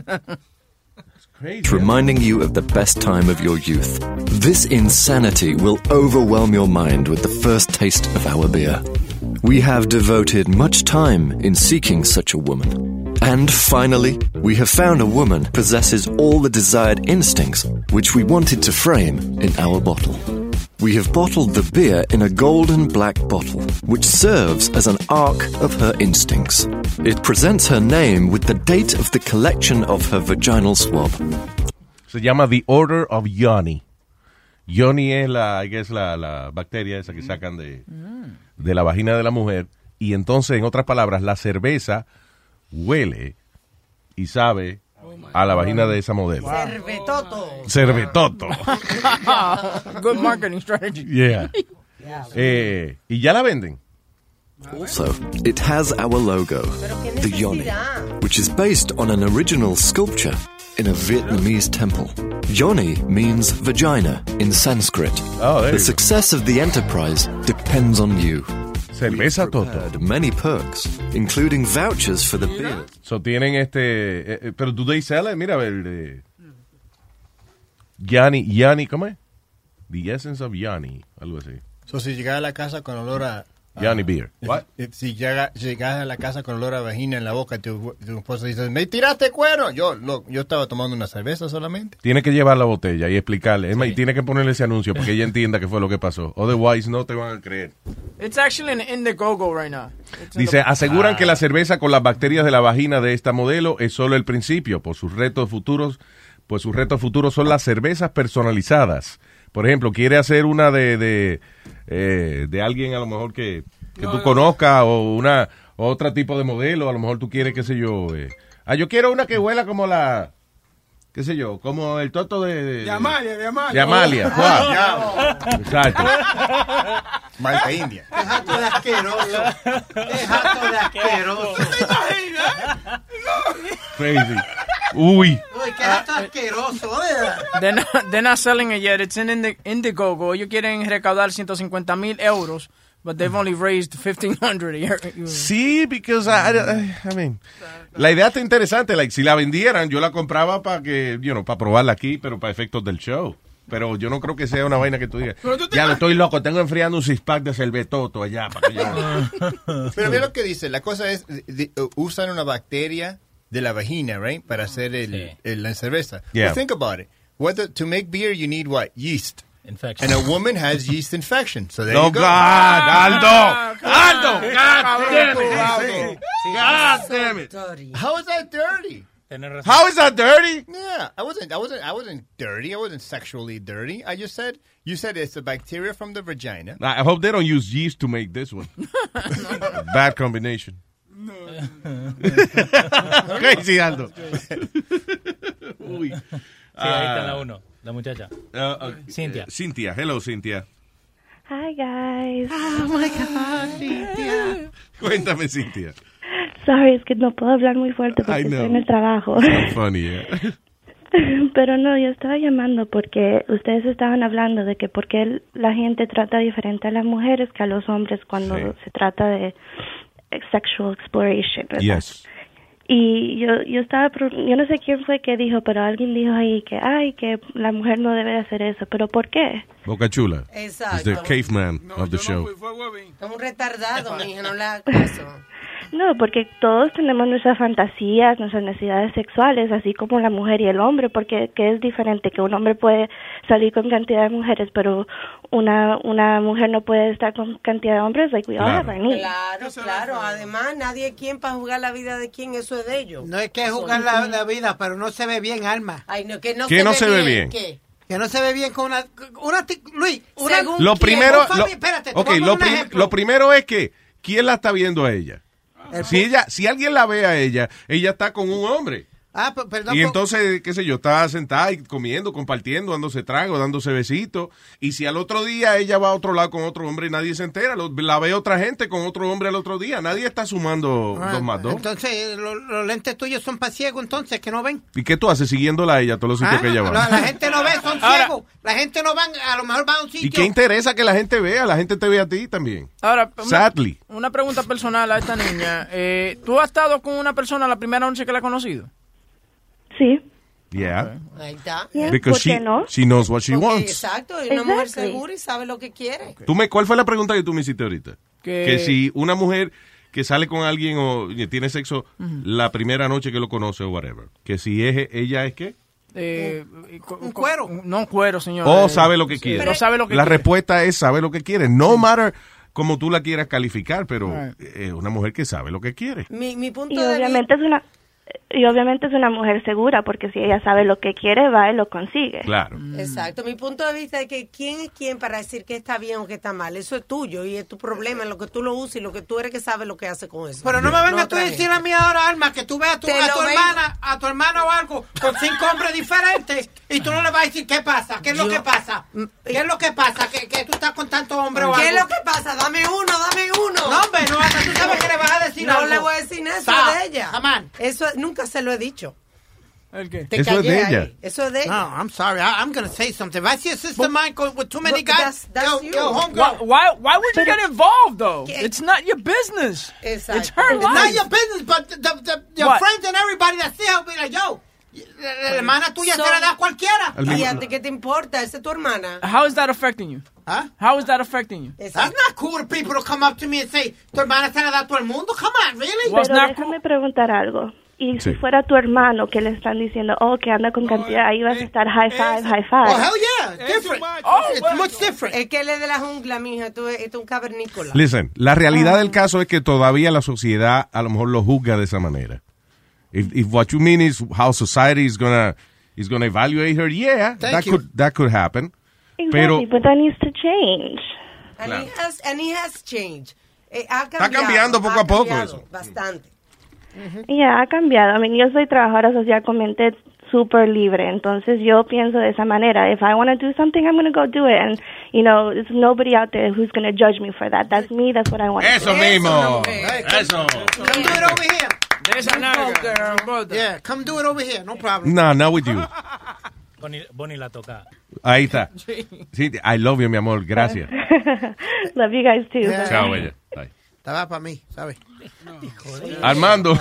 Reminding you of the best time of your youth. This insanity will overwhelm your mind with the first taste of our beer. We have devoted much time in seeking such a woman. And finally, we have found a woman possesses all the desired instincts which we wanted to frame in our bottle. We have bottled the beer in a golden black bottle, which serves as an arc of her instincts. It presents her name with the date of the collection of her vaginal swab. se llama The Order of Yoni. Yoni es la, I guess, la, la bacteria esa que sacan de, de la vagina de la mujer. Y entonces, en otras palabras, la cerveza huele y sabe a la vagina de esa modelo. Cervetoto. Cervetoto. Good marketing strategy. Yeah. Eh, y ya la venden. Also, it has our logo, the Yoni, which is based on an original sculpture in a Vietnamese temple. Yoni means vagina in Sanskrit. Oh, there the you go. success of the enterprise depends on you. Cerveza Toto. Many perks, including vouchers for the beer. So tienen este. eh, eh, pero do they sell it? Mira, a ver. eh, Yanni, Yanni, ¿cómo es? The essence of Yanni, algo así. So, si llegas a la casa con olor a... a- Yanni beer. What? if- Si llega, llegas a la casa con olor a vagina en la boca, tu, tu esposa dice, me tiraste cuero. Yo, lo- yo estaba tomando una cerveza solamente. Tiene que llevar la botella y explicarle. Es más, y tiene que ponerle ese anuncio para que ella entienda qué fue lo que pasó. Otherwise, no te van a creer. It's actually an Indiegogo right now. Dice, aseguran que la cerveza con las bacterias de la vagina de esta modelo es solo el principio, por sus retos futuros, pues sus retos futuros son las cervezas personalizadas. Por ejemplo, quiere hacer una de de, eh, de alguien a lo mejor que, que tú conozcas o una otro tipo de modelo, a lo mejor tú quieres, qué sé yo. eh. Ah, yo quiero una que huela como la, qué sé yo, como el toto de... De, De Amalia, de Amalia. de Amalia. Wow. Exacto. Marca India. Dejato de asqueroso. Dejato de asqueroso. Crazy. Uy. Uy, qué dejato asqueroso. ¿eh? They're not, they're not selling it yet. It's in Indi- Indiegogo. Ellos quieren recaudar 150 mil euros, but they've only raised 1,500 a year. Sí, because I, I- I mean, la idea está interesante. Like, si la vendieran, yo la compraba para que, you know, para probarla aquí, pero para efectos del show. Pero yo no creo que sea una vaina que tú digas. Pero tú te Ya, vas- estoy loco, tengo enfriando un six pack de cervetoto allá. Para que yo... Pero mira lo que dice. La cosa es, de- usan una bacteria de la vagina, right? Para hacer el, el- la cerveza. Yeah. Well, think about it. Whether, to make beer, you need what? Yeast. Infection. And a woman has yeast infection. So there No, you go. God, Aldo. Aldo, God damn it. God damn it. How is that dirty? How is that dirty? Yeah, I wasn't. I wasn't. I wasn't dirty. I wasn't sexually dirty. I just said you said it's a bacteria from the vagina. I hope they don't use yeast to make this one. Bad combination. No. Crazy, Aldo. Uy. Sí, ahí está Ah. la uno, la muchacha. Uh, uh, Cynthia. Cynthia. Hello, Cynthia. Hi guys. Oh my God, Cynthia. Cuéntame, Cynthia. Sorry, es que no puedo hablar muy fuerte porque estoy en el trabajo. So funny, yeah. Pero no, yo estaba llamando porque ustedes estaban hablando de que por qué la gente trata diferente a las mujeres que a los hombres cuando Sí. se trata de sexual exploration, ¿verdad? Yes. Y yo, yo estaba, yo no sé quién fue que dijo, pero alguien dijo ahí que, ay, que la mujer no debe de hacer eso. ¿Pero por qué? Boca Chula. Exacto. Is the caveman of the show. Es un retardado, mi hija, no le hagas caso. No, porque todos tenemos nuestras fantasías, nuestras necesidades sexuales, así como la mujer y el hombre, porque que es diferente, que un hombre puede salir con cantidad de mujeres, pero una una mujer no puede estar con cantidad de hombres, like we all have our needs. Claro, claro. Además, nadie es quien para jugar la vida de quién, eso es de ellos. No es que jugar la, la vida, pero no se ve bien, Alma. Ay, no, que no, ¿Qué se, no ve se ve bien. bien? ¿Qué? Que no se ve bien con una... una Luis, una... Lo primero, lo, espérate, te ok, voy a lo, poner un prim- ejemplo. lo primero es que quién la está viendo a ella. Si ella, si alguien la ve a ella, ella está con un hombre. Ah, pe- perdón. Y entonces, qué sé yo, está sentada y comiendo, compartiendo, dándose trago, dándose besitos. Y si al otro día ella va a otro lado con otro hombre y nadie se entera, lo- la ve otra gente con otro hombre al otro día. Nadie está sumando Ah, dos más dos. Entonces, lo- los lentes tuyos son para ciegos, entonces, que no ven. ¿Y qué tú haces siguiéndola a ella a todos los sitios Ah, que ella va? La, la gente no ve, son Ahora- ciegos. La gente no van, a lo mejor va a un sitio. ¿Y qué interesa que la gente vea? La gente te ve a ti también. Ahora, una, Sadly. una pregunta personal a esta niña. Eh, ¿Tú has estado con una persona la primera noche que la has conocido? Sí. Yeah. Ahí está. Because she, she knows what she Porque, wants. Exacto, es una mujer segura y sabe lo que quiere. Tú me, ¿Cuál fue la pregunta que tú me hiciste ahorita? Que- Que si una mujer que sale con alguien o tiene sexo la primera noche que lo conoce o whatever, que si es, ella es qué? Eh, Un cuero. No un cuero, señor. O Eh, sabe lo que quiere. No sabe lo que la quiere. respuesta es sabe lo que quiere. No matter como tú la quieras calificar, pero Right. es una mujer que sabe lo que quiere. Mi, mi punto Y de obviamente es una... y obviamente es una mujer segura porque si ella sabe lo que quiere va y lo consigue. Claro. Exacto. Mi punto de vista es que quién es quién para decir que está bien o que está mal. Eso es tuyo y es tu problema, en lo que tú lo usas y lo que tú eres que sabe lo que hace con eso. Pero no me vengas tú otra a decir a mí ahora, Alma, que tú veas a tu, a tu hermana, a tu hermana o algo con cinco hombres diferentes y tú no le vas a decir qué pasa, qué es lo Yo- que pasa, qué es lo que pasa, que, que tú estás con tantos hombres o algo. ¿Qué es lo que pasa? Dame uno, dame uno. No, hombre, no, hasta tú sabes que le vas a decir No algo. le voy a decir eso Stop. de ella. Eso nunca se lo he dicho. ¿El qué? Te Eso es de callé ella. ahí. Eso es de ella. No, I'm sorry. I, I'm going to say something. If I see a sister of mine with too many But guys, that's- that's yo, you. yo, Why, homegirl. why, why would you get involved, though? It's not your business. It's her It's life. not your business, but the, the, your What? friends and everybody that see her be like, yo, la, hermana tuya So- se la da cualquiera. ¿Y a ti qué te importa? Esa es tu hermana. How is that affecting you? Huh? How is that affecting you? That's not cool for people to come up to me and say, tu hermana se la da a todo el mundo. Come on, really? Pero déjame preguntar algo. Y si fuera tu hermano que le están diciendo, oh, que anda con cantidad, ahí vas a estar high five, high five. Oh, hell yeah. Different. it's much different. Es que él es de la jungla, mija. Tú tú un cavernícola. Listen, la realidad del caso es que todavía la sociedad a lo mejor lo juzga de esa manera. If, if what you mean is how society is gonna is gonna evaluate her, yeah, Thank that you. could that could happen. Exactly, Pero but that needs to change. And, Claro. he has, and he has changed. Eh, ha Está cambiado, cambiando poco ha a poco eso. Bastante. Ya, ha cambiado. I mean, yo soy trabajadora social con mente súper libre, entonces yo pienso de esa manera. If I want to do something, I'm going to go do it. And, you know, there's nobody out there who's going to judge me for that. That's me, that's what I want to Eso do. mismo. Eso. Come do it over here. There's a nalga. Yeah, come do it over here. No problem. No, not with you. Bonnie, Bonnie la toca. Ahí está. Sí, I love you, mi amor. Gracias. Love you guys too. Yeah. Chao, bella. Estaba para mí, ¿sabes? Armando. You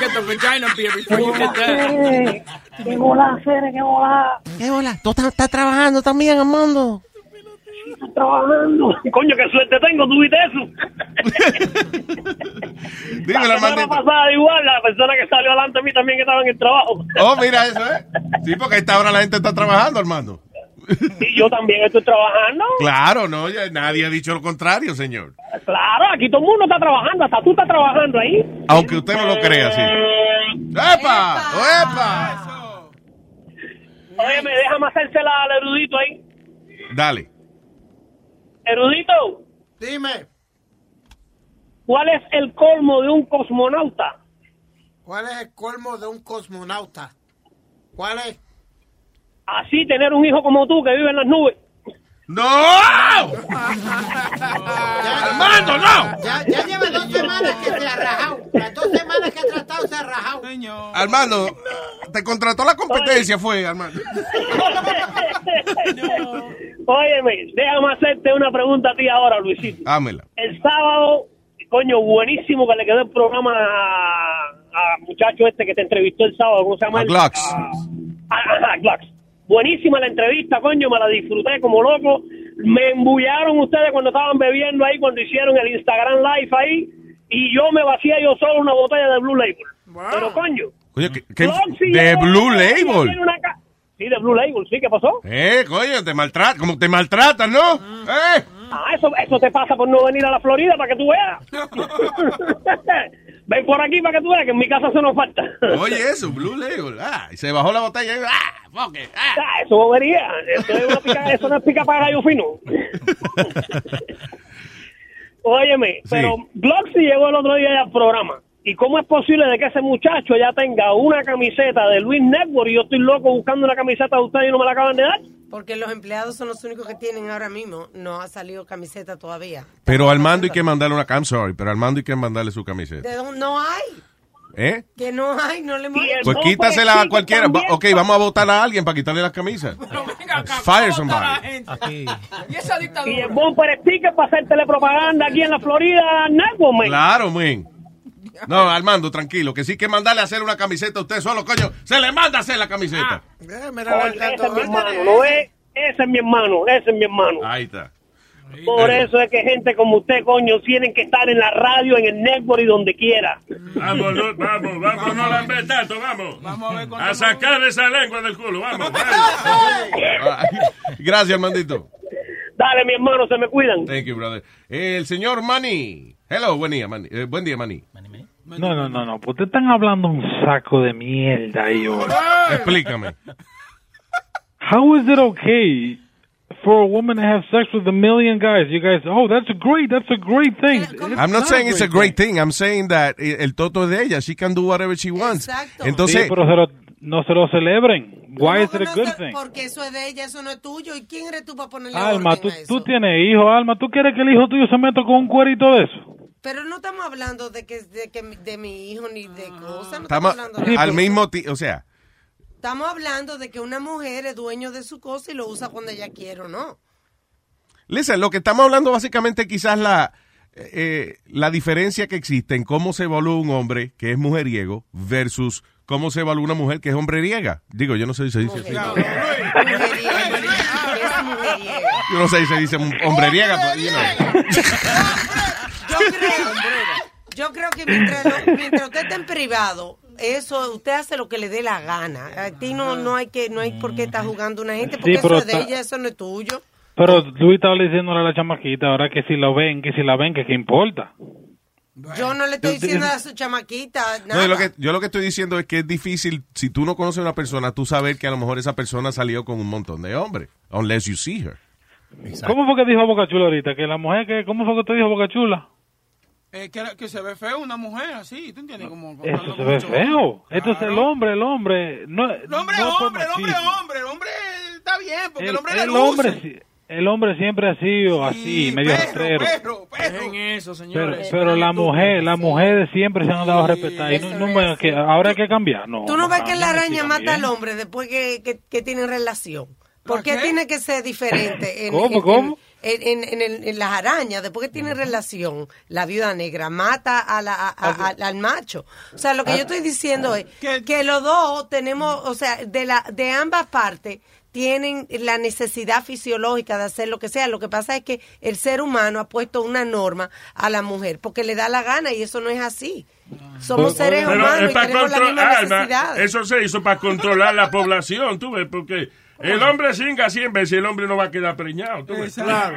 get the vagina beer before you get that. ¿Qué bola, Fere? ¿Qué bola? ¿Qué hola? ¿Tú estás, estás trabajando también, Armando? Trabajando. Coño, qué suerte tengo, ¿tú viste eso? La semana pasada igual, la persona que salió adelante de mí también que estaba en el trabajo. Oh, mira eso, ¿eh? Sí, porque a esta hora la gente está trabajando, Armando. Y yo también estoy trabajando. Claro, no, ya nadie ha dicho lo contrario, señor. Claro, aquí todo el mundo está trabajando, hasta tú estás trabajando ahí. Aunque usted no lo crea, sí. ¡Epa! ¡Epa! Oye, me déjame hacérsela al erudito ahí. Dale. Erudito, Dime, ¿cuál es el colmo de un cosmonauta? ¿cuál es el colmo de un cosmonauta? ¿Cuál es? Así tener un hijo como tú que vive en las nubes. ¡No! Armando, no. Ya, ya lleva dos semanas que se ha rajado. Las dos semanas que ha tratado se ha rajado. Armando, te contrató la competencia, fue, Armando. Óyeme, déjame hacerte una pregunta a ti ahora, Luisito. Hámela. El sábado, coño, buenísimo que le quedó el programa a, a muchacho este que te entrevistó el sábado, ¿cómo se llama? A él? Glocks. A- a- a Glocks. Buenísima la entrevista, coño, me la disfruté como loco. Me embullaron ustedes cuando estaban bebiendo ahí, cuando hicieron el Instagram Live ahí, y yo me vacié yo solo una botella de Blue Label. Pero, coño, Oye, ¿qué, qué- de Blue Label. Sí, de Blue Label, sí, ¿qué pasó? Eh, coño, te maltratan, como te maltratan, ¿no? Eh. Ah, eso, eso te pasa por no venir a la Florida para que tú veas. Ven por aquí para que tú veas que en mi casa se nos falta. Oye, eso, Blue Label. Ah, y se bajó la botella. y- Ah, fuck it, ah. Ah, eso bobería. Eso, es una pica, eso no es pica para gallo fino. Óyeme, Sí. pero Gloxy llegó el otro día al programa. ¿Y cómo es posible de que ese muchacho ya tenga una camiseta de Luis Network y yo estoy loco buscando una camiseta de usted y no me la acaban de dar? Porque los empleados son los únicos que tienen ahora mismo. No ha salido camiseta todavía. Pero a Armando hay que mandarle una I'm sorry, pero a Armando hay que mandarle su camiseta. ¿De dónde no hay? ¿Eh? Que no hay, no le mueve. Pues quítasela a cualquiera. Va- ok, vamos a votar a alguien para quitarle las camisas. Fire somebody. Y esa dictadura. Y el bumper sticker para hacer telepropaganda aquí en la Florida Network, man. No, Armando, tranquilo, que sí que mandarle a hacer una camiseta a usted solo, coño. Se le manda a hacer la camiseta. Oye, ese es mi hermano, ¿no es? Ese es mi hermano, ese es mi hermano. Ahí está. Por eso es que gente como usted, coño, tienen que estar en la radio, en el network y donde quiera. Vamos, no, vamos, vamos, no la tanto, vamos. a sacar esa lengua del culo, vamos. Gracias, Armandito. Dale, mi hermano, se me cuidan. Thank you, brother. El señor Manny. Hello, buen día, Manny. Eh, buen día, Manny. No, no, no, no. Pues ustedes están hablando un saco de mierda ahí hoy. Explícame. How is it okay for a woman to have sex with a million guys? You guys, oh, that's a great, that's a great thing. I'm not saying it's a great thing. I'm saying that el toto es de ella. She can do whatever she wants. Entonces, Sí, pero se lo- no se lo celebren. Why is it a good thing? Porque eso es de ella, eso no es tuyo. ¿Y quién eres tú para ponerle Alma, orden tú, a eso? tú tienes hijo, Alma. ¿Tú quieres que el hijo tuyo se meta con un cuerito de eso? Pero no estamos hablando de que de, que, de mi hijo ni de cosas. No estamos estamos hablando de al mismo tiempo, o sea, Estamos hablando de que una mujer es dueño de su cosa y lo usa cuando ella quiere o no. listen, lo que estamos hablando básicamente quizás la eh, la diferencia que existe en cómo se evalúa un hombre que es mujeriego versus cómo se evalúa una mujer que es hombreriega. Digo, yo no sé si se dice así. Yo no sé si se dice hombreriega, pero you know. Yo creo, yo creo que mientras, lo- mientras usted esté en privado, eso, usted hace lo que le dé la gana. A ti no, no hay que, no hay por qué estar jugando una gente, porque Sí, eso es de ella, eso no es tuyo. Pero Luis estaba diciéndole a la chamaquita ahora que si lo ven, que si la ven, que qué importa. Yo no le estoy diciendo a su chamaquita nada. yo, lo que, yo lo que estoy diciendo es que es difícil, si tú no conoces a una persona, tú saber que a lo mejor esa persona salió con un montón de hombres. Unless you see her. ¿Cómo fue que dijo Boca Chula ahorita? Que la mujer que, ¿cómo fue que te dijo Boca Chula? Eh, que, que se ve feo una mujer así, ¿tú entiendes? Como, Eso se ve feo. Esto es el hombre, el hombre. No, El hombre es no por hombre, el hombre es hombre, el hombre está bien, porque el, El, hombre le el luce. hombre, sí- el hombre siempre ha sido así, medio rastrero. Dejen eso, Pero, señores. pero la mujer, las mujeres siempre se han dado a respetar. Y no, no que ahora hay que cambiar. No, Tú no ves que la araña mata bien. al hombre después que, que, que tienen relación. ¿Por qué tiene que ser diferente? En, ¿Cómo, en- cómo? En, en- en el- en las arañas, después que tienen relación, la viuda negra mata a la- a- al macho. O sea, lo que yo estoy diciendo es que los dos tenemos, o sea, de, la, de ambas partes tienen la necesidad fisiológica de hacer lo que sea. Lo que pasa es que el ser humano ha puesto una norma a la mujer porque le da la gana y eso no es así. Somos seres Pero humanos y tenemos las mismas controlar, necesidades. eso se hizo para controlar la población, tú ves, porque el hombre singa siempre si el hombre no va a quedar preñado, tú ves. Claro,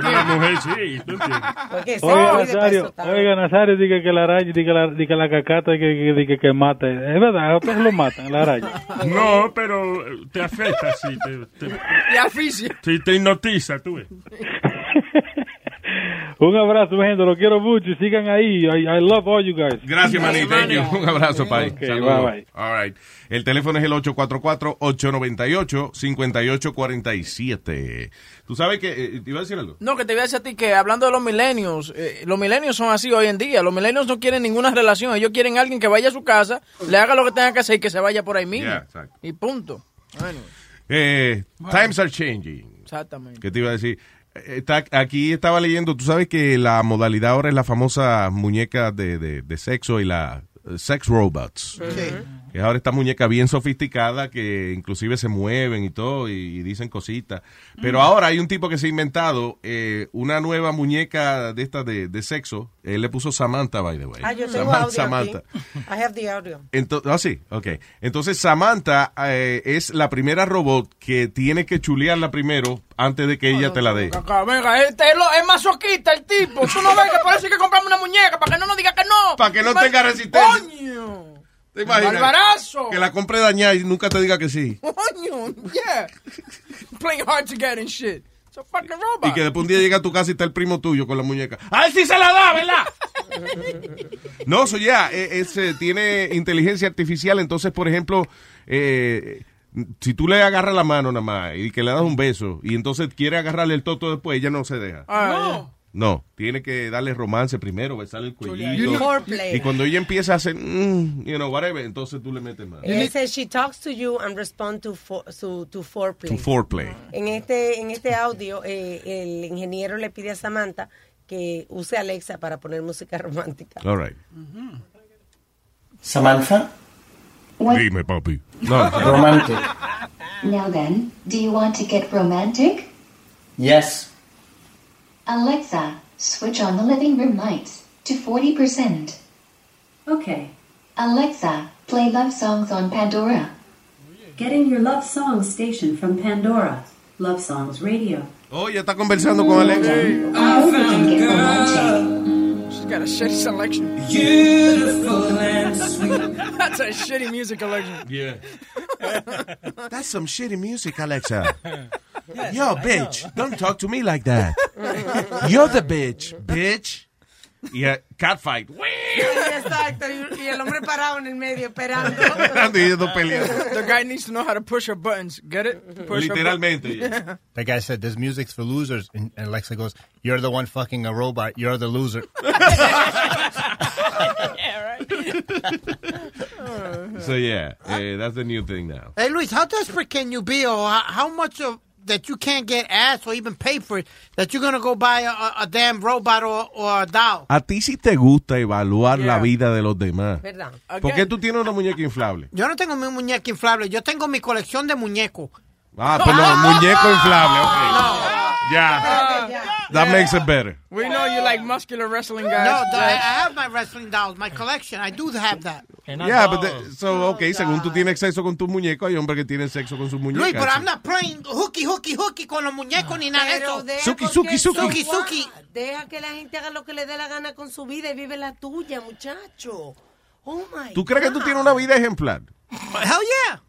La mujer sí, ¿tú entiendes? Oiga, Nazario, oiga, Nazario, dice que la araña, dice que la, dice que la cacata, dice que, dice que mata. Es verdad, a ustedes lo matan, la araña. No, pero te afecta, sí, te, te, asfixia. sí, te hipnotiza, tú ves. Un abrazo, gente, lo quiero mucho y sigan ahí. I, I love all you guys. Gracias, Manny. Thank you. Un abrazo, Pai. Ok, Saludos. bye, bye. All right. El teléfono es el 844-898-5847. Tú sabes que... eh, ¿Te iba a decir algo? No, que te voy a decir a ti que hablando de los millennials, eh, los millennials son así hoy en día. Los millennials no quieren ninguna relación. Ellos quieren a alguien que vaya a su casa, le haga lo que tenga que hacer y que se vaya por ahí mismo. Yeah, exacto. Y punto. Bueno, Eh, times are changing. exactamente. ¿Qué te iba a decir? Está, aquí estaba leyendo, tú sabes que la modalidad ahora es la famosa muñeca de, de- de sexo y la eh, sex robots. Que es ahora esta muñeca bien sofisticada que inclusive se mueven y todo y, y dicen cositas. Pero Mm. ahora hay un tipo que se ha inventado eh, una nueva muñeca de esta de, de sexo. Él le puso Samantha, by the way. Ah, yo tengo Saman- audio Samantha. aquí. I have the audio. Entonces, ah, sí, ok. Entonces, Samantha eh, es la primera robot que tiene que chulearla primero antes de que ella te la dé. Venga, este es, lo- es masoquista el tipo. Tú no ves que parece que compramos una muñeca para que no nos diga que no. Para que no tenga resistencia. ¡Coño! ¿Te imaginas? ¡Barbarazo! Que la compre dañada y nunca te diga que sí. ¡Coño! Yeah. Playing hard to get and shit. It's a fucking robot. Y que después un día llega a tu casa y está el primo tuyo con la muñeca. ¡A él sí se la da, ¿verdad? No, eso ya, eh, es, eh, tiene inteligencia artificial, entonces, por ejemplo, eh, si tú le agarras la mano nada más y que le das un beso y entonces quiere agarrarle el toto después, ella no se deja. Ah, No, tiene que darle romance primero, besarle el cuellito. Y cuando ella empieza a hacer, mm, you know, whatever, entonces tú le metes más. It says she talks to you and respond to for, to, to foreplay. To foreplay. En este en este audio eh, el ingeniero le pide a Samantha que use Alexa para poner música romántica. All right. Samantha, Dime, papi. No, romantic. Now then, do you want to get romantic? Yes. Alexa, switch on the living room lights to 40%. Okay. Alexa, play love songs on Pandora. Getting your love songs station from Pandora. Love Songs Radio. Oh, ya está conversando con Alexa. Also can get romantic. Got a shitty selection. Beautiful and sweet. That's a shitty music collection. Yeah. That's some shitty music, Alexa. Yo, bitch, don't talk to me like that. You're the bitch, bitch. Yeah, catfight. Exacto, y, y el hombre parado en el medio esperando. y ellos dos peleando. The guy needs to know how to push her buttons. Get it? Push her Literalmente, yeah. That guy said, this music's for losers. And and Alexa goes, you're the one fucking a robot. You're the loser. So yeah, eh, that's the new thing now. Hey, Luis, how desperate can you be, or how, how much of that you can't get ass or even pay for it, that you're gonna go buy a, a, damn robot or, or a doll? A ti sí te gusta evaluar la vida de los demás. ¿Verdad? ¿Por qué tú tienes una muñeca inflable? Yo no tengo mi muñeca inflable, yo tengo mi colección de muñecos. Ah, pues no, muñeco inflable, ok. Ya. That makes it better. We know you like muscular wrestling No, guys. th- I, I have my wrestling dolls, my collection. I do have that. Yeah, but the- so, okay, según tú tienes sexo con tus muñecos, hay hombres que tienen sexo con sus Luis, muñecas. but I'm not playing hooky, hooky, hooky con los muñecos ni nada de Pero eso. deja Suki, suki, es suki. Suki, suki. Deja que la gente haga lo que le dé la gana con su vida y vive la tuya, muchacho. Oh my ¿Tú crees que tú tienes una vida ejemplar? Hell yeah.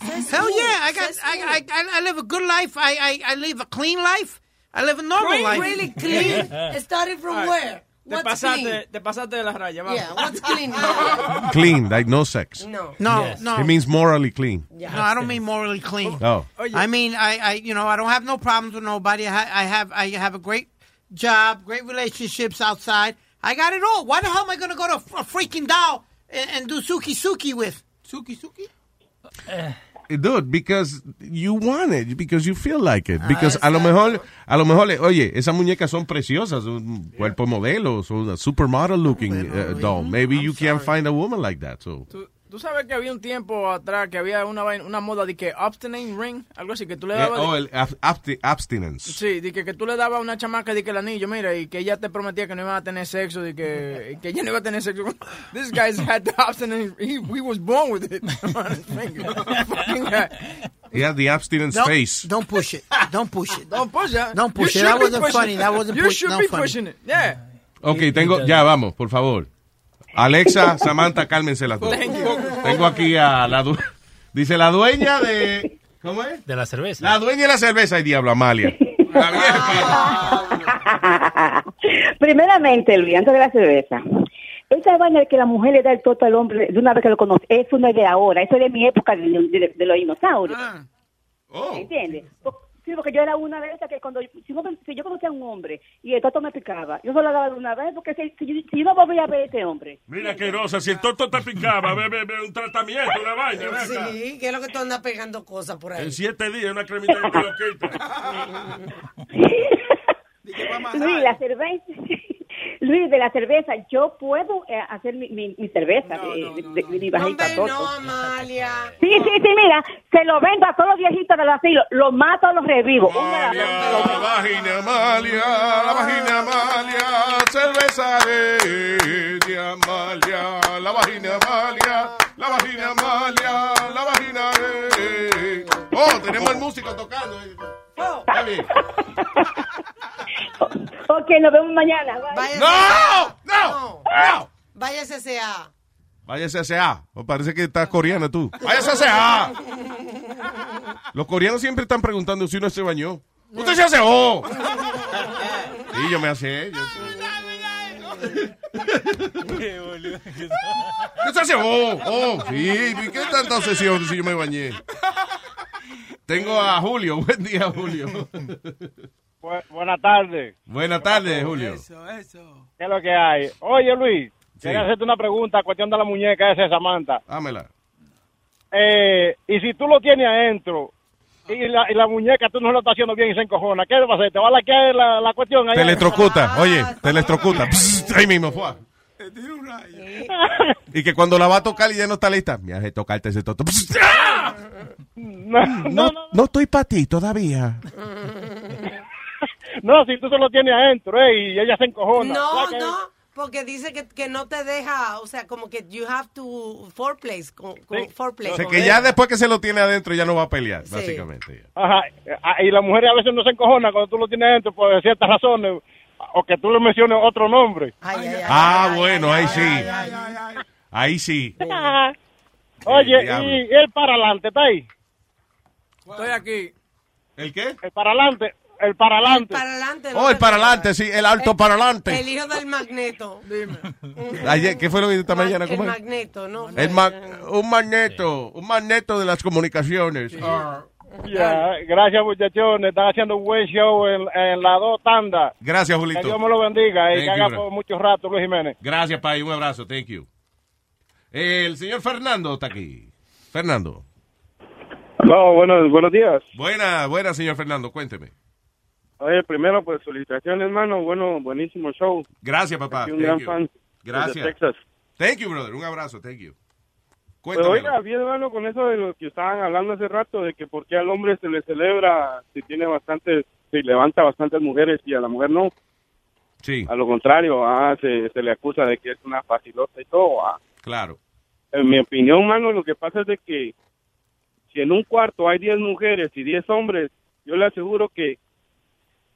Hell yeah. I got I, I, I, I live a good life. I, I, I live a clean life. I live a normal Clean, life. really clean? Started from All right. where? Te What's pasaste, clean? te pasaste de la raya, vamos. Yeah, what's clean? Clean, like no sex. No. No, no. It means morally clean. No, I don't mean morally clean. Oh. I mean, I, I, you know, I don't have no problems with nobody. I, ha- I have, I have a great job, great relationships outside. I got it all. Why the hell am I going to go to a, a freaking doll and, and do suki suki with suki suki? Uh, Dude, because you want it, because you feel like it. Because a lo mejor, a lo mejor, oye, esas muñecas son preciosas, un cuerpo modelo, son a supermodel looking uh, doll. Maybe you can't find a woman like that. So. Tú, tú sabes que había un tiempo atrás que había una, una moda de que abstinence ring, algo así, que tú le Eh, dabas... oh, el ab- absti- abstinence. Sí, de que, que tú le dabas a una chamaca de que el anillo, mira, y que ella te prometía que no iba a tener sexo, de que, que ella no iba a tener sexo. This guy's had the abstinence, he, he was born with it. He had the abstinence Don't, face. don't push it. Don't push it. Don't push it. Don't push You it. That wasn't funny. it. That wasn't You push- should no be funny. pushing it. Yeah. Ok, tengo, ya vamos, por favor. Alexa, Samantha, cálmense las dos. Tengo aquí a la, du- dice la dueña de, ¿cómo es? De la cerveza. La dueña de la cerveza, y diablo, Amalia. La vieja. Primeramente, Luis, antes de la cerveza. Esa vaina de que la mujer le da el toto al hombre de una vez que lo conoce, eso no es de ahora, eso es de mi época de, de- de los dinosaurios. ¿Entiendes? Po- Sí, porque yo era una de esas que cuando si, no- si yo conocía a un hombre y el toto me picaba, yo solo la daba de una vez porque si, si, si yo no volvía a ver a este hombre. Mira qué rosa, si el toto te picaba, ve, ve, ve, un tratamiento, una vaina, ve acá. Sí, que es lo que tú andas pegando cosas por ahí. En siete días, una cremita que te lo quita. Luis, la cerveza, Luis, de la cerveza, yo puedo eh, hacer mi, mi, mi cerveza, de, de- de mi bajita Hombre, toto. no, Amalia. Sí, sí, sí, mira, se lo vendo a todos los viejitos del asilo, los mato, los revivo. Una- La vagina Amalia, la vagina Amalia, cerveza de, de Amalia, la vagina Amalia, la vagina Amalia, la vagina de... Oh, tenemos el músico tocando. Ok, nos vemos mañana. bye. ¡No! ¡No! ¡No! Váyase a CA. Váyase a. Oh, parece que estás coreana tú. Váyase a CA. Los coreanos siempre están preguntando si uno se bañó. ¡Usted se aseó! Sí, yo me aseé. Yo... ¿Qué se aseó? Oh, sí. ¿Y qué tanta obsesión si yo me bañé? Tengo a Julio. Buen día, Julio. Buenas tardes. Buenas tardes, Julio. ¿Qué es lo que hay? Oye, Luis, quería hacerte una pregunta, cuestión de la muñeca esa de Samantha. Dámela. Eh, y si tú lo tienes adentro y la, y la muñeca tú no lo estás haciendo bien y se encojona, ¿qué va a hacer? ¿Te va a laquear la, la cuestión ahí? Te electrocuta. Oye, te electrocuta. Psst, ahí mismo fue. Y que cuando la va a tocar y ya no está lista, me hace tocarte ese toto. ¡ah! No, no estoy para ti todavía. No, si tú se lo tienes adentro eh, y ella se encojona. No, no, porque dice que, que no te deja, o sea, como que you have to foreplay, con, foreplay. O sea, que él. ya después que se lo tiene adentro ya no va a pelear, básicamente. Ajá, ah, y la mujer a veces no se encojona cuando tú lo tienes adentro por ciertas razones. O que tú le menciones otro nombre. Ah, bueno, ahí sí. Ahí sí. Oye, y el para adelante, ¿está ahí? Estoy aquí. ¿El qué? El para adelante, el para adelante. Para adelante. Oh, el para adelante, sí, el alto para adelante. El hijo del magneto. Dime. Ayer, ¿Qué fue lo que esta mañana? El magneto, ¿no? El un magneto, un magneto de las comunicaciones. Ya, gracias muchachones, están haciendo un buen show en, en la dos tandas. Gracias, Que Julito. Dios me lo bendiga y Thank que you, haga por mucho rato, Luis Jiménez. Gracias, Pai. Un abrazo. Thank you. El señor Fernando está aquí. Fernando. Hola, buenos, buenos días. Buena, buena, señor Fernando. Cuénteme. Oye, primero, pues, felicitaciones, hermano. Bueno, buenísimo show. Gracias, papá. Soy un Thank gran you. fan. Gracias. Desde Texas. Thank you, brother. Un abrazo. Thank you. Cuéntame. oiga, bien, hermano, con eso de lo que estaban hablando hace rato, de que por qué al hombre se le celebra si tiene bastantes, si levanta bastantes mujeres y a la mujer no. Sí. A lo contrario, ah, se, se le acusa de que es una facilota y todo. ah. Claro. En mi opinión, mano, lo que pasa es de que si en un cuarto hay 10 mujeres y 10 hombres, yo le aseguro que,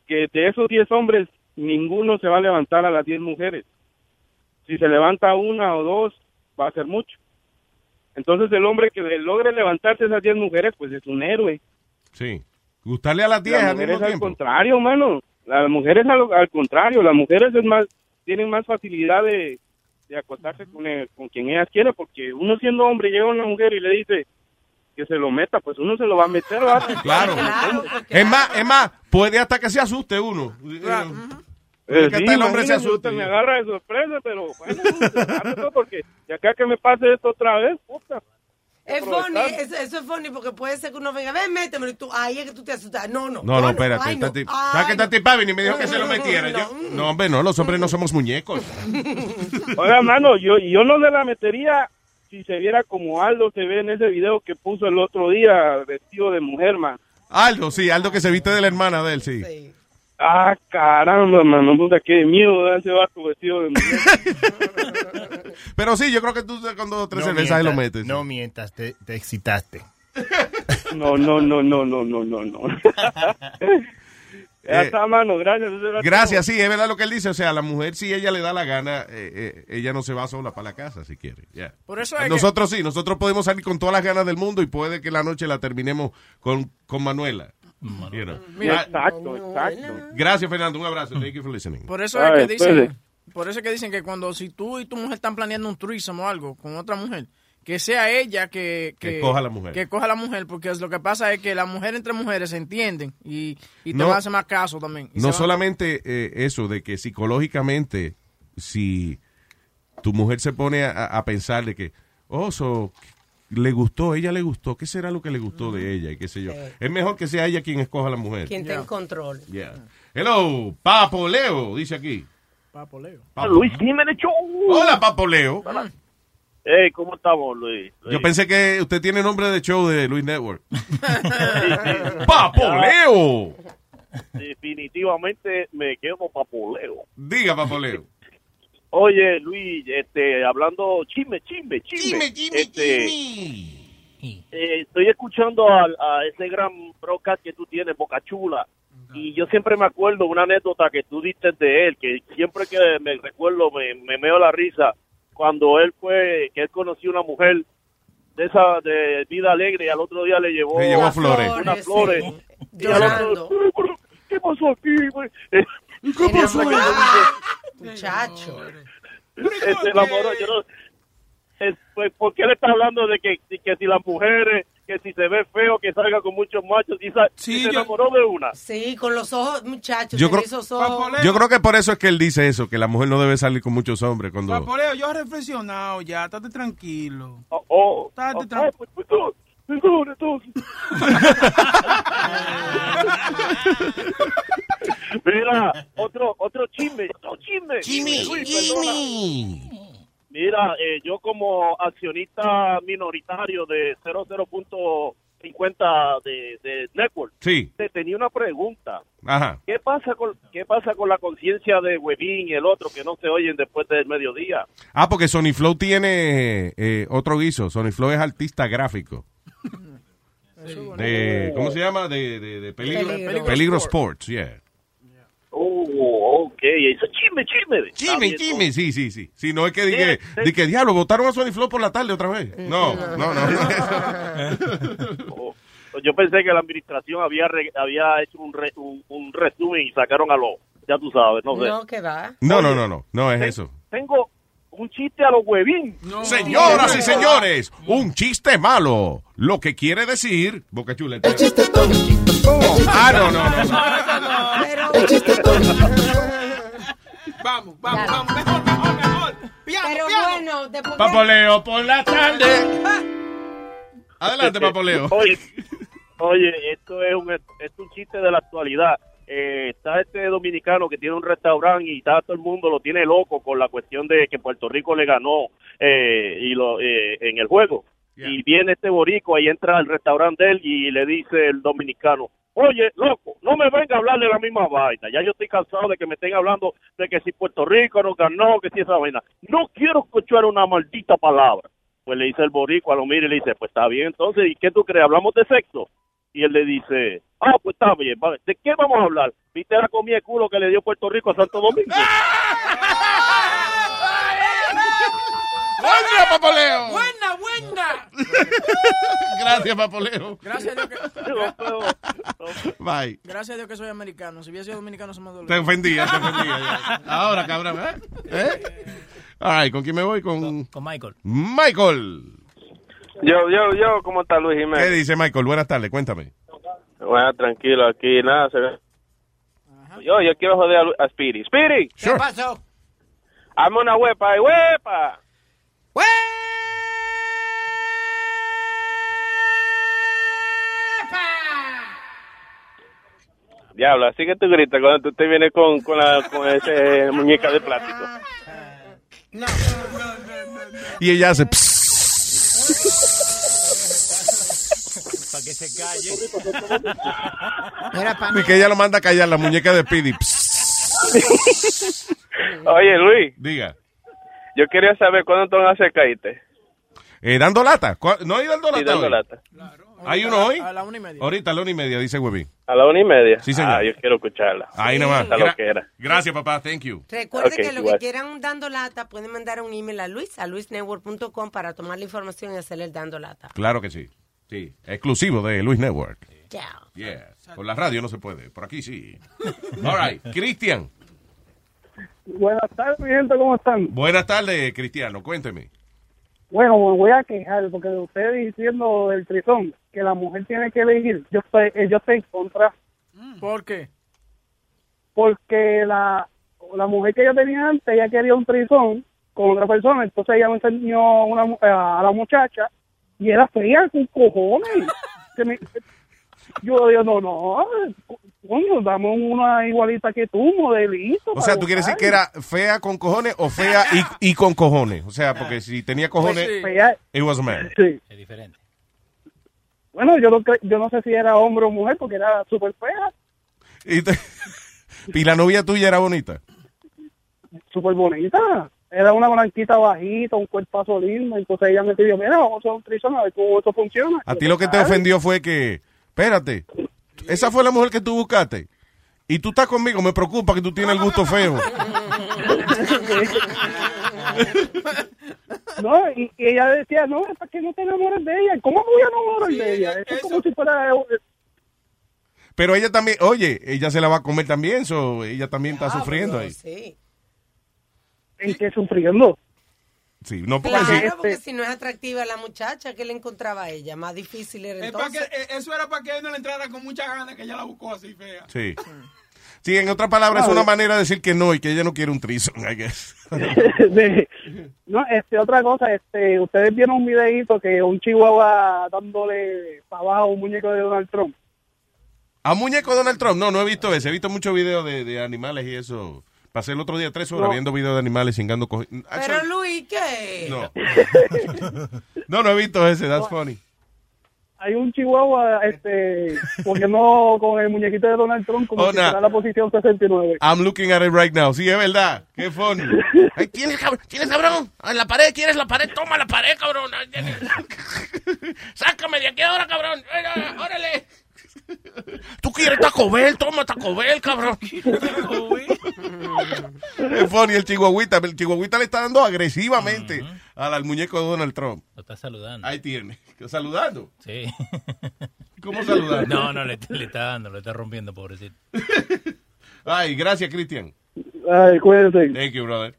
que de esos 10 hombres, ninguno se va a levantar a las 10 mujeres. Si se levanta una o dos, va a ser mucho. Entonces el hombre que logre levantarse esas 10 mujeres, pues es un héroe. Sí. Gustarle a las 10 Las al mujeres mismo al tiempo. contrario, mano. Las mujeres al, al contrario, las mujeres es más tienen más facilidad de, de acostarse con, el- con quien ellas quieren, porque uno siendo hombre llega a una mujer y le dice que se lo meta, pues uno se lo va a meter, ¿verdad? Claro. Es más, es más, puede hasta que se asuste uno. Eh, que sí, el hombre se asuste. Me agarra de sorpresa, pero bueno, pues, porque de acá que me pase esto otra vez, puta. Es funny, eso, eso es funny porque puede ser que uno venga, ven, métemelo y tú, ahí es que tú te asustas. No, no. No, no, espérate. ay, no, ¿Sabes que no. Tati Pavini me dijo que se lo metiera? Yo- No, hombre, no, los hombres no somos muñecos. Oiga, mano, yo, yo no se la metería si se viera como Aldo se ve en ese video que puso el otro día vestido de mujer, man. Aldo, sí, Aldo que se viste de la hermana de él, sí. Ah, caramba, mano, puta, qué miedo ese vato vestido de mujer. Pero sí, yo creo que tú con dos o tres No cervezas ahí lo metes. No mientas, te, te excitaste. No, no, no, no, no, no, no, no. ya Eh, está, mano, gracias. Gracias, sí, es verdad lo que él dice. O sea, la mujer, si ella le da la gana, eh, eh, ella no se va sola para la casa si quiere. ya. Por eso que- Nosotros sí, nosotros podemos salir con todas las ganas del mundo y puede que la noche la terminemos con, con Manuela. You know. Mira- Exacto, exacto. Gracias, Fernando. Un abrazo. Thank you for listening. Por eso Ah, es que dicen, por eso es que dicen que cuando si tú y tu mujer están planeando un threesome o algo con otra mujer, que sea ella que, Que coja a la mujer. Que coja la mujer, porque es lo que pasa es que la mujer entre mujeres se entienden y, y te No. van a hacer más caso también. No solamente eh, eso, de que psicológicamente, si tu mujer se pone a, a pensar de que, oh, so, le gustó, ella le gustó, ¿qué será lo que le gustó de ella? Y qué sé yo. Sí. Es mejor que sea ella quien escoja a la mujer. Quien está en control. Yeah. Hello, Papo Leo, dice aquí. Papo Leo. Papo. Luis Jiménez Show. Hola, Papo Leo. Hey, ¿cómo estamos, Luis? Yo pensé que usted tiene nombre de show de Luis Network. ¡Papo Leo! Definitivamente me quedo con papoleo. Diga, Papo Leo. Oye, Luis, este, hablando chisme, chisme, chisme. Chisme, chisme, este, eh, estoy escuchando al- a, ese gran broadcast que tú tienes, Boca Chula, y yo siempre me acuerdo una anécdota que tú diste de él, que siempre que me recuerdo me, me meo la risa, cuando él fue, que él conoció una mujer de esa de vida alegre y al otro día le llevó, Le llevó flores. unas flores. Y al otro- ¿Qué pasó aquí? ¿Qué pasó? Muchacho. se enamoró, yo no- es, pues, ¿por qué le está hablando de que, de que si las mujeres, que si se ve feo, que salga con muchos machos, y, sa- y se enamoró de una? Sí, con los ojos, muchachos, Yo creo- esos ojos. Yo creo que por eso es que él dice eso, que la mujer no debe salir con muchos hombres cuando... Papoleo, yo he reflexionado ya, estate tranquilo. Oh, Estate oh, tranquilo. pues, perdón, entonces. Mira, otro, otro chisme, otro chisme. Chisme, Luis, chisme. perdona. Mira, eh, yo como accionista minoritario de 00.50 de, de Network, Sí. te tenía una pregunta. Ajá. ¿Qué pasa con qué pasa con la conciencia de Webin y el otro que no se oyen después del mediodía? Ah, porque Sony Flow tiene eh, otro guiso. Sony Flow es artista gráfico. De, ¿Cómo se llama? De, de, de peligro, Peligro. peligro, Sports, yeah. Oh, ok. chisme, chisme. Jimmy, Jimmy, sí, sí, sí. Si no es que dije, di que diablo, votaron a Sony Flow por la tarde otra vez. No, no, no. Yo pensé que la administración había re- había hecho un, re- un, un resumen y sacaron a lo, ya tú sabes, no sé. No, que va. No, no, no, no, no es eso. Tengo un chiste a los huevín. Señoras y señores, un chiste malo. Lo que quiere decir, Boca Chula. El chiste Ah, no, no, no. Vamos, vamos, vamos, mejor, mejor, mejor. Piano, Pero piano. bueno, después Papoleo por la tarde. Adelante, Papoleo. Oye, oye, esto es un, esto es un chiste de la actualidad. Eh, está este dominicano que tiene un restaurante y está todo el mundo lo tiene loco con la cuestión de que Puerto Rico le ganó eh, y lo eh, en el juego. Y viene este borico, ahí entra al restaurante de él y le dice el dominicano, oye, loco, no me venga a hablar de la misma vaina. Ya yo estoy cansado de que me estén hablando de que si Puerto Rico no ganó, que si esa vaina. No quiero escuchar una maldita palabra. Pues le dice el borico, a lo mire y le dice, pues está bien, entonces, ¿y qué tú crees? ¿Hablamos de sexo? Y él le dice, ah, pues está bien, vale. ¿de qué vamos a hablar? ¿Viste la comida de culo que le dio Puerto Rico a Santo Domingo? ¡Buena, Papoleo! Buena, buena. Gracias, Papoleo. Gracias a Dios que... Bye. Gracias a Dios que soy americano. Si hubiera sido dominicano, se me dolía. Te ofendía, te ofendía. ya. Ahora, cabrón, ¿eh? ¿Eh? All right, ¿con quién me voy? Con, con Michael. Michael. Yo, yo, yo, ¿cómo está Luis ¿Qué Jiménez? dice Michael? Buenas tardes, cuéntame. Bueno, tranquilo, aquí nada. Se ve. Yo, yo quiero joder a, a Speedy. Speedy, ¿Qué pasó? hazme una huepa ahí, huepa. Diablo, así que tú gritas cuando tú te vienes con, con, la, con ese muñeca de plástico. Y ella hace... Para que se calle. Y que ella lo manda a callar, la muñeca de Speedy. Oye, Luis. Diga. Yo quería saber cuándo te van a hacer caíte. Eh, ¿Dando lata? ¿Cuál- ¿No hay dando lata Sí, dando hoy? lata. ¿Hay uno hoy? A la una y media. Ahorita a la una y media, dice Webby. A la una y media. Sí, señor. Ah, yo quiero escucharla. Ahí nomás. Esa Gra- loquera. Gracias, papá. Thank you. Recuerde que lo igual. que quieran dando lata pueden mandar un email a Luis, a luisnetwork.com para tomar la información y hacerle el dando lata. Claro que sí. Sí. Exclusivo de Luis Network. Ya. Yeah. Por la radio no se puede. Por aquí sí. All right. Cristian. Buenas tardes, mi gente, ¿cómo están? Buenas tardes, Cristiano. Cuénteme. Bueno, me voy a quejar porque usted diciendo del trizón que la mujer tiene que elegir, yo estoy, eh, yo estoy en contra. ¿Por qué? Porque la, la mujer que yo tenía antes, ella quería un trizón con otra persona, entonces ella me enseñó una, mu- a la muchacha y era fea con cojones. Que me- yo digo, no, no, coño, dame una igualita que tú, modelito. O sea, ¿tú quieres decir que era fea con cojones o fea y, y con cojones? O sea, porque si tenía cojones, Pues sí. Fea. it was a man. Sí. Es diferente. Bueno, yo no, yo no sé si era hombre o mujer porque era súper fea, Y, te- y la novia tuya era bonita. súper bonita. Era una blanquita bajita, un cuerpazo lindo. Entonces ella me pidió, mira, vamos a hacer un trisón a ver cómo eso funciona. A ti lo que te ofendió fue que, espérate, esa fue la mujer que tú buscaste. Y tú estás conmigo, me preocupa que tú tienes el gusto feo. No, y, y ella decía, no, es para que no te enamores de ella. ¿Cómo voy a enamorar de ella? Eso es como si fuera... Pero ella también, oye, ella se la va a comer también, so ella también está sufriendo ahí. Sí. ¿En qué sufriendo? Sí, no porque Claro, sí. porque si no es atractiva la muchacha, ¿qué le encontraba a ella? Más difícil era Es entonces. que- eh, eso era para que él no le entrara con mucha ganas, que ella la buscó así fea. Sí. Sí, en otras palabras, es una manera de decir que no y que ella no quiere un trison, I guess. de- no, este, otra cosa, este, ustedes vieron un videito que un chihuahua dándole para abajo a un muñeco de Donald Trump. ¿A muñeco Donald Trump? No, no he visto ese. He visto muchos videos de, de animales y eso. Pasé el otro día tres horas No. viendo videos de animales chingando co- Pero Luis, ¿qué? No. No, no he visto ese. That's funny. Hay un chihuahua, este, poniendo con el muñequito de Donald Trump como Oh, si nah. fuera la posición 69. I'm looking at it right now. Sí, es verdad. Qué funny. Ay, ¿Tienes, cabrón? ¿Tienes, cabrón? A la pared, ¿quieres la pared? Toma la pared, cabrón. Sácame de aquí ahora, cabrón. Órale. ¿Tú quieres Taco Bell? Toma Taco Bell, cabrón. Es funny el chihuahuita. El chihuahuita le está dando agresivamente al, al muñeco de Donald Trump. Lo está saludando. Ahí tiene. ¿Saludando? Sí. ¿Cómo saludando? No, no, le, le está dando, le está rompiendo, pobrecito. Ay, gracias, Cristian. Ay, cuídate. Thank you, brother.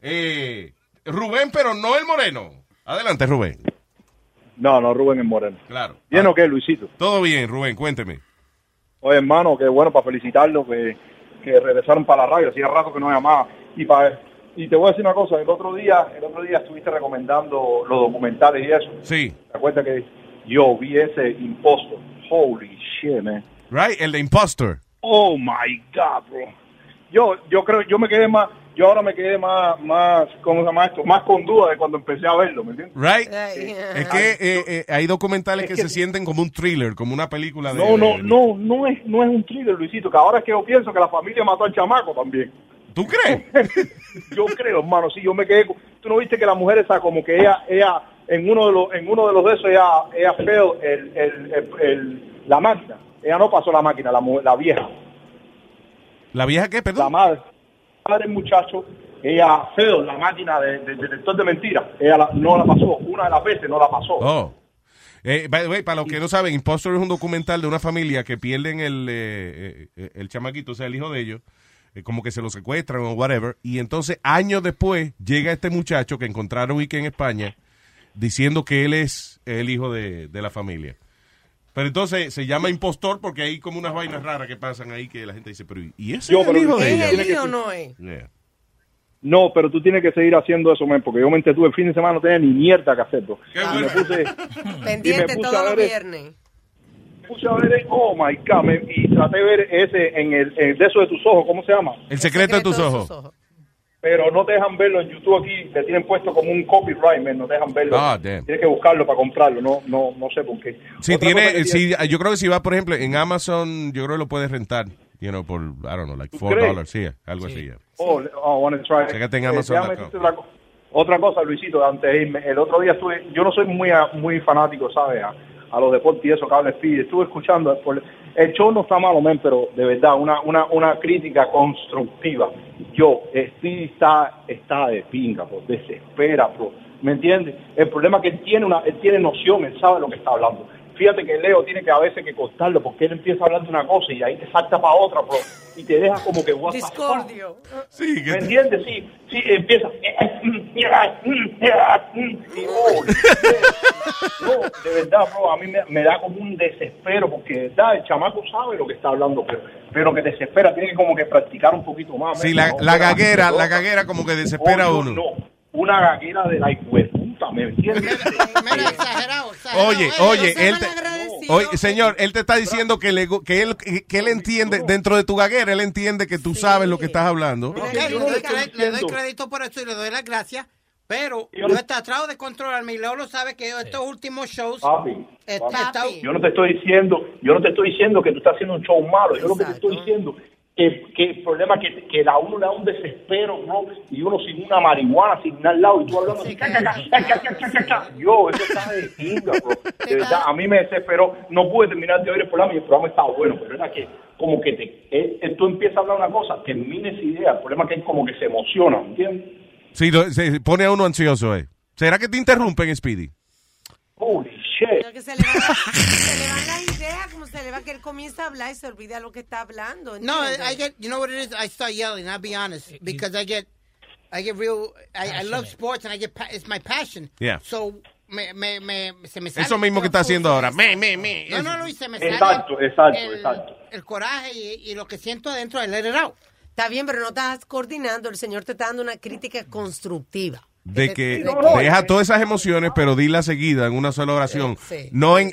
Eh, Rubén, pero no el moreno. Adelante, Rubén. No, no, Rubén es Moreno. Claro. ¿Bien o qué, Luisito? Todo bien, Rubén, cuénteme. Oye, hermano, qué bueno para felicitarlos que, que regresaron para la radio. Hacía rato que no llamaba. Y para y te voy a decir una cosa. El otro día, el otro día estuviste recomendando los documentales y eso. Sí. ¿Te acuerdas que yo vi ese impostor? Holy shit, man. Right, el de Impostor. Oh my God, bro. Yo, yo creo, yo me quedé más, yo ahora me quedé más, más, ¿cómo se llama esto? Más con duda de cuando empecé a verlo, ¿me entiendes? Right. Es que eh, eh, hay documentales que, se sienten como un thriller, como una película de... No, no, no, no es, no es un thriller, Luisito, que ahora es que yo pienso que la familia mató al chamaco también. ¿Tú crees? yo creo, hermano, sí, yo me quedé, con- tú no viste que la mujer esa como que ella, ella, en uno de los, en uno de los de esos, ella, ella failed el, el, el, el- la máquina, ella no pasó la máquina, la, mu- la vieja. ¿La vieja qué, perdón? La madre, la madre del muchacho, ella failed la máquina de, de- detector de mentiras, ella la- no la pasó, una de las veces no la pasó. Oh. Eh, by the way, para los que no saben, Impostor es un documental de una familia que pierden el, eh, eh, el chamaquito, o sea, el hijo de ellos, eh, como que se lo secuestran o whatever, y entonces años después llega este muchacho que encontraron y que en España, diciendo que él es el hijo de, de la familia. Pero entonces se llama impostor porque hay como unas vainas raras que pasan ahí que la gente dice, pero ¿y ese Yo, es el hijo de ¿es ella? el hijo o no es? Yeah. No, pero tú tienes que seguir haciendo eso, men, porque yo me entretuve el fin de semana, no tenía ni mierda que hacer, bro. Y me puse, Pendiente me todos a los ver- viernes. puse a ver, oh my God, y traté de ver ese en el, en de eso de tus ojos, ¿cómo se llama? El secreto de tus ojos. Pero no te dejan verlo en YouTube aquí, te tienen puesto como un copyright, men, no te dejan verlo. Ah. Tienes que buscarlo para comprarlo, no, no, no sé por qué. Sí, Otra tiene, sí, yo creo que si va, por ejemplo, en Amazon, yo creo que lo puedes rentar, you know, por, I don't know, like ¿Tú four crees? dollars, sí, algo así. yeah. Oh, oh, wanna try. Chécate en Eh, otra, co- otra cosa, Luisito, antes de irme. El otro día estuve, yo no soy muy muy fanático, ¿sabes? A, los deportes y eso, cable speed. Estuve escuchando, el show no está malo, men, pero de verdad, una, una, una crítica constructiva. Yo, Steve está, está de pinga, bro, desespera, bro. ¿Me entiendes? El problema es que él tiene, una, él tiene noción, él sabe lo que está hablando. Fíjate que Leo tiene que a veces que cortarlo porque él empieza a hablar de una cosa y ahí te salta para otra, bro. Y te deja como que what the fuck? Discordio. Sí, ¿Me entiendes? Sí, sí, empieza. Y, oh, no, de verdad, bro, a mí me, me da como un desespero porque, de verdad, el chamaco sabe lo que está hablando, pero, pero que desespera, tiene que como que practicar un poquito más. Sí, la, ¿no? la gaguera, la gaguera como que desespera a Oh, uno. no, no, una gaguera de la hijueputa, ¿me entiendes? exagerado, exagerado. Oye, oye, no él te, malagradecidos. oye, señor, él te está diciendo que, le, que, él, que él entiende, dentro de tu gaguera, él entiende que tú sabes lo que estás hablando. Le, doy cre- le doy crédito por eso y le doy las gracias. Pero yo he tratado de controlarme y Leo lo sabe que estos últimos shows Papi, he papi, Yo no te estoy diciendo, yo no te estoy diciendo que tú estás haciendo un show malo, yo lo que te estoy diciendo que, que el problema que, que la uno le da un desespero, ¿no? Y uno sin una marihuana, sin nada al lado, y tú hablando así, yo, eso está de bro. A mí me desesperó, no pude terminar de oír el programa y el programa estaba bueno, pero era que como que te, eh, eh tú empiezas a hablar una cosa, termines idea, el problema es que es como que se emociona, ¿entiendes? Sí, se pone a uno ansioso, ¿eh? ¿Será que te interrumpen, Speedy? Holy shit. Pero que se le van se le van las ideas, como se le va que él comienza a hablar y se olvida lo que está hablando. No, ¿entiendes? I get. You know what it is? I start yelling. I'll be honest, because I get, I get real. I, I love sports and I get. pa- It's my passion. Yeah. So me, me, me, se me sale. Eso mismo que está haciendo ahora. Me, me, me. No, no, Luis, se me sale. Exacto, exacto, el, exacto. El coraje y, y lo que siento adentro de let it out. Está bien, pero no estás coordinando. El señor te está dando una crítica constructiva. De que deja todas esas emociones, pero dila seguida en una sola oración. Sí. No en...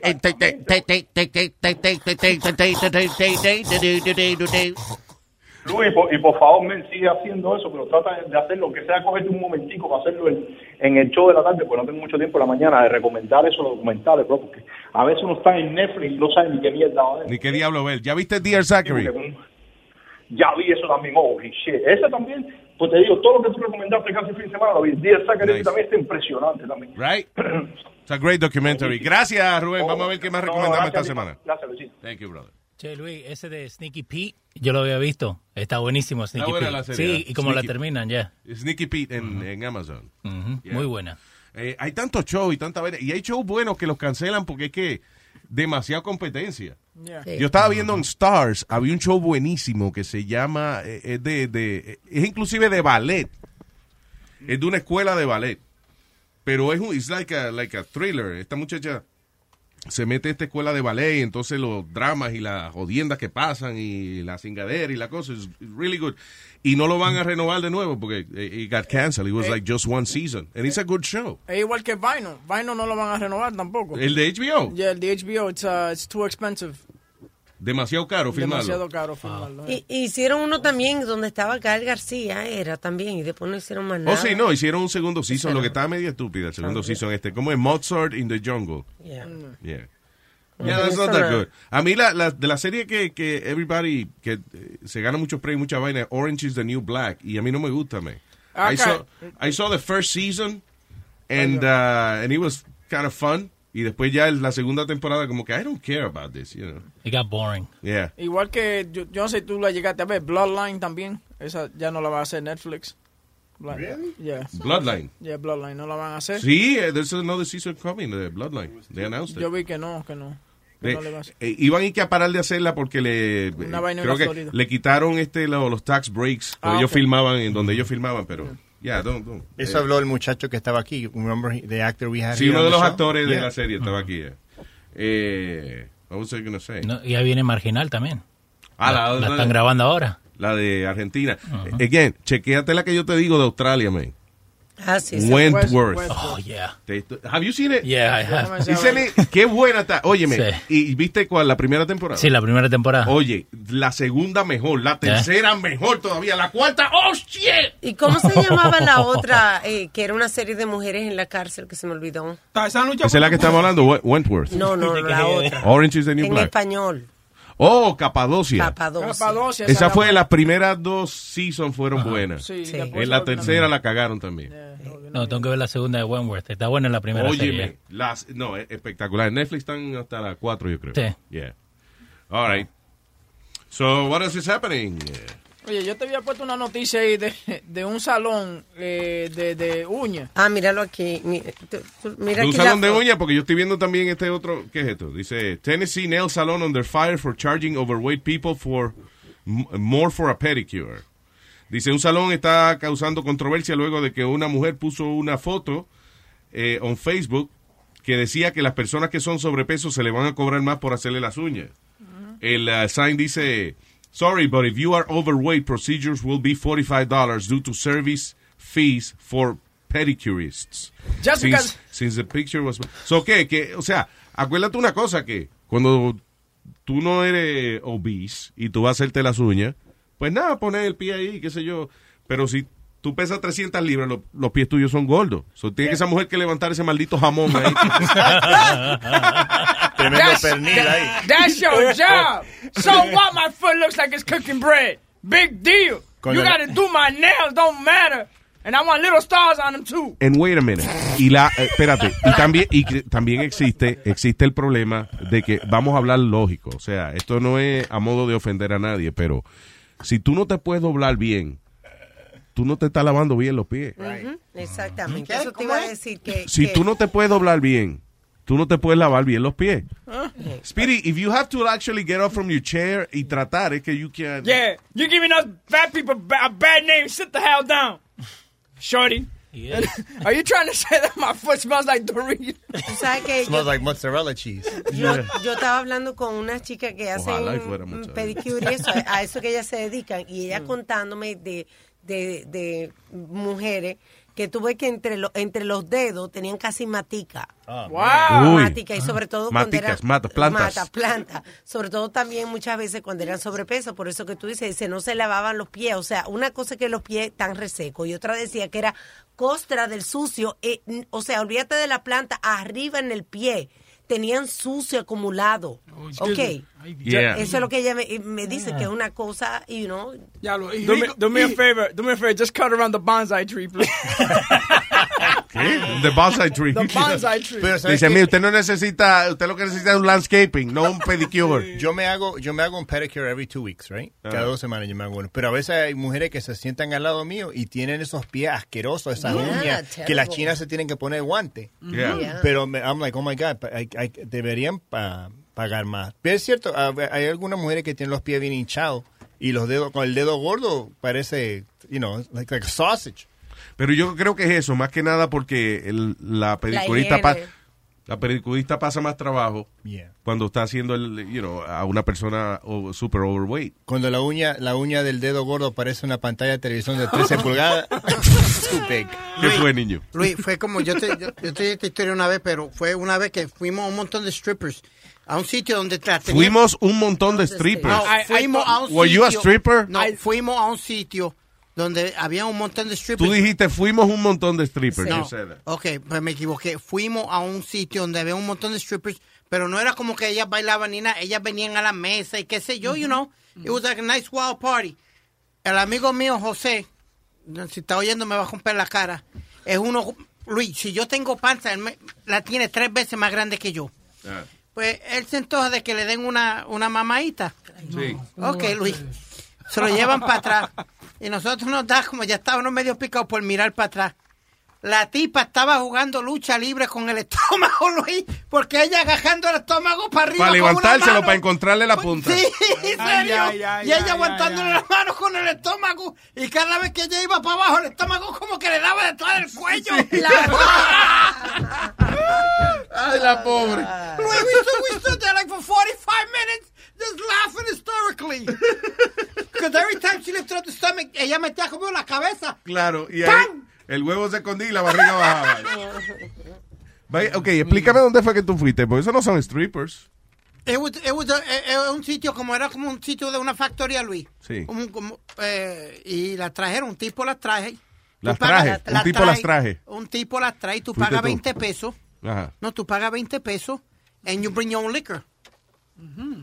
Luis, por- y por favor, men, sigue haciendo eso, pero trata de hacerlo, que sea cogerte un momentico para hacerlo en, en el show de la tarde, porque no tengo mucho tiempo en la mañana de recomendar esos documentales, bro, porque a veces uno está en Netflix y no sabe ni qué mierda va a ver. Ni qué diablo ver. ¿Ya viste Dear Zachary? Ya vi eso también, oh, shit. Ese también, pues te digo, todo lo que tú recomendaste casi el fin de semana lo vi. Dear Zachary Nice. también está impresionante también. Right? It's a great documentary. Gracias, Rubén. Vamos a ver qué más No, recomendamos esta semana. Gracias, Luisito. Thank you, brother. Che, Luis, ese de Sneaky Pete, yo lo había visto. Está buenísimo, Sneaky buena Pete. la serie, sí, y como la Sneaky- terminan ya. Sneaky Pete en, en Amazon. Ujú, Yeah. Muy buena. Eh, hay tantos shows y tanta. Y hay shows buenos que los cancelan porque es que demasiada competencia. Yeah. Yo estaba viendo en Stars, había un show buenísimo que se llama, eh, es de, de- es inclusive de ballet. Es de una escuela de ballet. Pero es un, it's like a, like a thriller. Esta muchacha se mete a esta escuela de ballet y entonces los dramas y las jodiendas que pasan y la cingadera y la cosa es really good. Y no lo van a renovar de nuevo porque eh, it got canceled. It was like just one season. And it's a good show. Es igual que Vino. Vino no lo van a renovar tampoco. ¿El de HBO? Yeah, el de HBO. It's, uh, it's too expensive. Demasiado caro filmarlo. Demasiado caro filmarlo. Y, hicieron uno también donde estaba Gael García, era también, y después no hicieron más nada. Oh, sí, no, hicieron un segundo season, lo que estaba medio estúpida, el segundo season este, como es Mozart in the Jungle. Yeah. Yeah. No, Yeah, that's not that good. A mí la, la- de la serie que, que everybody, que eh, se gana muchos premios, mucha vaina, Orange is the New Black, y a mí no me gusta. I, Okay. saw, I saw the first season, and, uh, and it was kind of fun, y después ya la segunda temporada como que I don't care about this, you know. It got boring. Yeah. Igual que, yo, yo no sé si tú la llegaste a ver, Bloodline también. Esa ya no la va a hacer Netflix. Blood- Yeah. Bloodline. Yeah, Bloodline, no la van a hacer. Sí, eh, there's another season coming, the Bloodline. They announced it. Yo vi que no, que no. Que De- no le va a hacer. eh, iban a ir que a parar de hacerla porque le Una eh, vaina en creo que le quitaron este lo- los tax breaks Ah, donde ellos ok. filmaban en donde ellos filmaban pero ya don't, don't. Eso Eh, habló el muchacho que estaba aquí. Remember the actor we had sí uno de los show? actores de Yeah. la serie estaba aquí eh. What was I gonna say? No, y ahí viene Marginal también. Ah, la, la la- están grabando ahora. la de Argentina Eh, again chequéate la que yo te digo de Australia man Ah, sí, sí. Wentworth. Oh, yeah. Have you seen it? Yeah, I have. Dísele, qué buena está. Óyeme, Sí. ¿y viste cuál? ¿La primera temporada? Sí, la primera temporada. Oye, la segunda mejor, la tercera mejor todavía, la cuarta, ¡oh, shit! ¿Y cómo se llamaba la otra, eh, que era una serie de mujeres en la cárcel que se me olvidó? Esa es la que estamos hablando, We- Wentworth. No, no, la otra. Orange is the New en Black. español. Oh, Capadocia. Capadocia. Capadocia, Esa esa fue, era las primeras dos seasons fueron buenas. Sí, Sí. En la la- tercera la cagaron también. No, tengo que ver la segunda de Wentworth. Está buena en la primera Óyeme, serie. las, no, es espectacular. En Netflix están hasta las cuatro, yo creo. Sí. Yeah. All right. So, what else is happening? Oye, yo te había puesto una noticia ahí de, de un salón eh, de, de uñas. Ah, míralo aquí. Mira De un aquí salón la de uñas, porque yo estoy viendo también este otro. ¿Qué es esto? Dice: Tennessee Nail Salon under fire for charging overweight people for more for a pedicure. Dice: Un salón está causando controversia luego de que una mujer puso una foto eh, en Facebook que decía que las personas que son sobrepeso se le van a cobrar más por hacerle las uñas. El uh, sign dice: Sorry, but if you are overweight, procedures will be $45 due to service fees for pedicurists. Just since, because- since the picture was... So, ¿qué? Que, o sea, acuérdate una cosa que cuando tú no eres obese y tú vas a hacerte las uñas, pues nada, pones el pie ahí, qué sé yo. Pero si tú pesas 300 libras, lo- los pies tuyos son gordos. So, tiene esa mujer que levantar ese maldito jamón ahí. Tremendo That's- pernil ahí. That's your job. So what? My foot looks like it's cooking bread. Big deal. Coño, you gotta do my nails. Don't matter. And I want little stars on them too. And wait a minute. Y la, eh, espérate, y también, y también existe, existe el problema de que vamos a hablar lógico. O sea, esto no es a modo de ofender a nadie, pero si tú no te puedes doblar bien, tú no te estás lavando bien los pies. Ujú, Exactamente. Eso te iba a decir que. Si que- tú no te puedes doblar bien, tú no te puedes lavar bien los pies. Speedy, if you have to actually get up from your chair y tratar, es que you can. Yeah, you giving us fat people a bad name. Sit the hell down, shorty. Are you trying to say that my foot smells like Doritos? Yo, Smells like mozzarella cheese. yo, yo estaba hablando con una chica que hace pedicure y eso, a, a eso que ellas se dedican, y ella contándome de, de, de mujeres que tuve que entre, lo- entre los dedos tenían casi matica. Wow. Uy. Matica, y sobre todo cuando Maticas, eran... mata, plantas. Mata, planta. Sobre todo también muchas veces cuando eran sobrepeso, por eso que tú dices, dice, no se lavaban los pies. O sea, una cosa es que los pies están resecos y otra decía que era costra del sucio. eh, n- o sea, olvídate de la planta, arriba en el pie tenían sucio acumulado. ok. Yeah. Eso es lo que ella me, me dice, que es una cosa, you know. Do me, do me a favor. Do me a favor. Just cut around the bonsai tree, please. ¿Qué? The bonsai tree. The bonsai tree. Pero, ¿sabes Dice, mire, usted no necesita, usted lo que necesita es un landscaping, no un pedicure. Yo me hago, yo me hago un pedicure every two weeks, right? Cada Ah. dos semanas yo me hago uno. Pero a veces hay mujeres que se sientan al lado mío y tienen esos pies asquerosos, esas Yeah, uñas, que las terrible. chinas se tienen que poner guante. Yeah. Yeah. Pero me, I'm like, oh my God, hay- hay- deberían pa- pagar más. Pero es cierto, a- hay algunas mujeres que tienen los pies bien hinchados y los dedos, con el dedo gordo parece, you know, like, like a sausage. Pero yo creo que es eso, más que nada porque el- la pedicurista, pa- la pedicurista pasa más trabajo Yeah. cuando está haciendo el, you know, a una persona super overweight. Cuando la uña, la uña del dedo gordo parece una pantalla de televisión de 13 pulgadas. ¿Qué fue, niño? Luis, fue como yo te, yo, yo te dije esta historia una vez, pero fue una vez que fuimos a un montón de strippers a un sitio donde Fuimos un montón de strippers. No, fuimos a un Were you a sitio- stripper? No, fuimos a un sitio donde había un montón de strippers. Tú dijiste, fuimos un montón de strippers. No. Ok, pues me equivoqué. Fuimos a un sitio donde había un montón de strippers, pero no era como que ellas bailaban ni nada. Ellas venían a la mesa y qué sé yo, you know. It was like a nice wild party. El amigo mío, José, si está oyendo me va a romper la cara. Es uno, Luis, si yo tengo panza, él me- la tiene tres veces más grande que yo. Pues él se antoja de que le den una, una mamadita. Sí. Ok, Luis. Se lo llevan para atrás. Y nosotros nos da como ya estábamos medio picados por mirar para atrás. La tipa estaba jugando lucha libre con el estómago, Luis, porque ella agajando el estómago para arriba. Para levantárselo, para encontrarle la punta. Sí, en Ay, serio. ay, ay, y ella ay, aguantándole ay, las manos con el estómago. Y cada vez que ella iba para abajo, el estómago como que le daba detrás del cuello. Ay, la pobre. Luis, we stood, we stood there like for 45 minutes just laughing hysterically. Because every time she lifted up the stomach, ella metía como la cabeza. Claro, y ahí el huevo se escondía y la barriga bajaba. Vaya, Ok, explícame dónde fue que tú fuiste, porque eso no son strippers. It was, it was a- eh, eh, un sitio como era como un sitio de una factoría, Luis. Sí. Como, como, eh, y la trajeron, un tipo las traje. Las pagas- traje, un tipo las traje. Un tipo las trae, tú pagas tú. 20 pesos. Ajá. No, tú pagas 20 pesos and you bring your own liquor.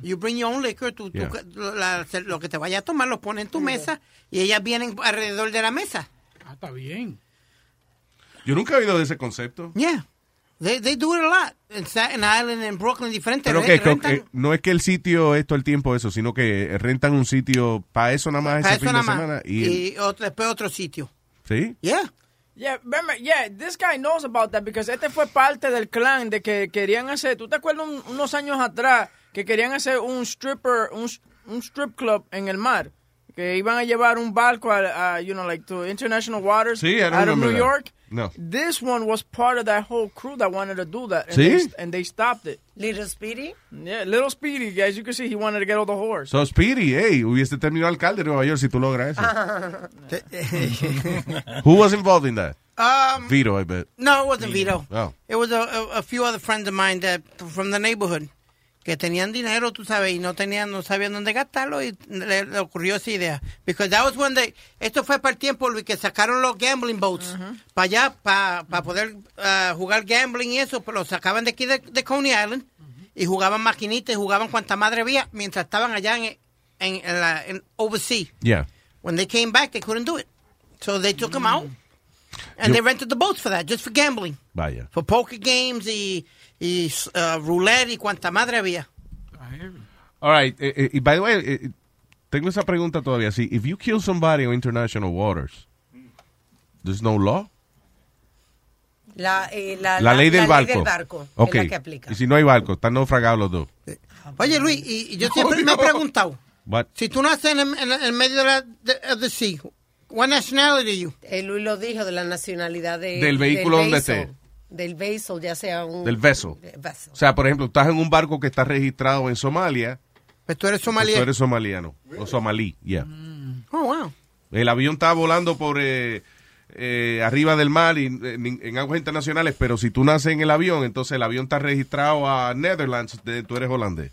You bring your own liquor, tú, tú- Yeah. la- lo que te vaya a tomar lo pones en tu mesa y ellas vienen alrededor de la mesa. Ah, está bien. Yo nunca he oído de ese concepto. Yeah. They, they do it a lot. En Staten Island, en Brooklyn, diferentes. Pero que, rentan- que no es que el sitio es todo el tiempo eso, sino que rentan un sitio para eso nada más para ese eso fin de semana. Y, Y otro, después otro sitio. ¿Sí? Yeah. Yeah, remember, yeah, this guy knows about that because este fue parte del clan de que querían hacer, ¿tú te acuerdas un- unos años atrás que querían hacer un stripper, un, un strip club en el mar? Que iban a llevar un barco a, a, you know, like to international waters Sí, out of New that. York. No. This one was part of that whole crew that wanted to do that. And ¿Sí? They, and they stopped it. Little Speedy. Yeah, little Speedy, as you can see, he wanted to get all the whores. So Speedy, hey, hubiese terminado alcalde de Nueva York si tú logras eso. Who was involved in that? Um, Vito, I bet. No, it wasn't Vito. Oh. It was a, a, a few other friends of mine that from the neighborhood que tenían dinero, tú sabes, y no tenían, no sabían dónde gastarlo y le, le ocurrió esa idea. Because that was when they, esto fue para el tiempo Luis, que sacaron los gambling boats para allá, para poder ah, jugar gambling y eso, pero lo sacaban de aquí de, de Coney Island y jugaban maquinitas y jugaban cuanta madre había mientras estaban allá en, en, en la, en overseas. Yeah. When they came back, they couldn't do it. So they took them out and Yo- they rented the boats for that, just for gambling. Vaya. For poker games y, y uh, roulette y cuanta madre había. All right. eh, eh, by the way, eh, tengo esa pregunta todavía. Si, if you kill somebody on international waters, there's no law? La, eh, la, La, ley del barco. del barco Ok. es la que aplica. Y si no hay barco, están naufragados los dos. Oye, Luis, y, y yo siempre me he preguntado, What? si tú naces en, el- en en medio de la de, of the sea, what nationality are you? Eh, Luis lo dijo de la nacionalidad de, Del vehículo donde vessel. esté. Del vessel, ya sea un... Del vessel. Eh, vessel. O sea, por ejemplo, estás en un barco que está registrado en Somalia. Pues tú eres pues somalí. Tú eres somaliano. O somalí, ya. Oh, wow. El avión está volando por eh, eh, arriba del mar y en, en aguas internacionales, pero si tú naces en el avión, entonces el avión está registrado a Netherlands, de- tú eres holandés.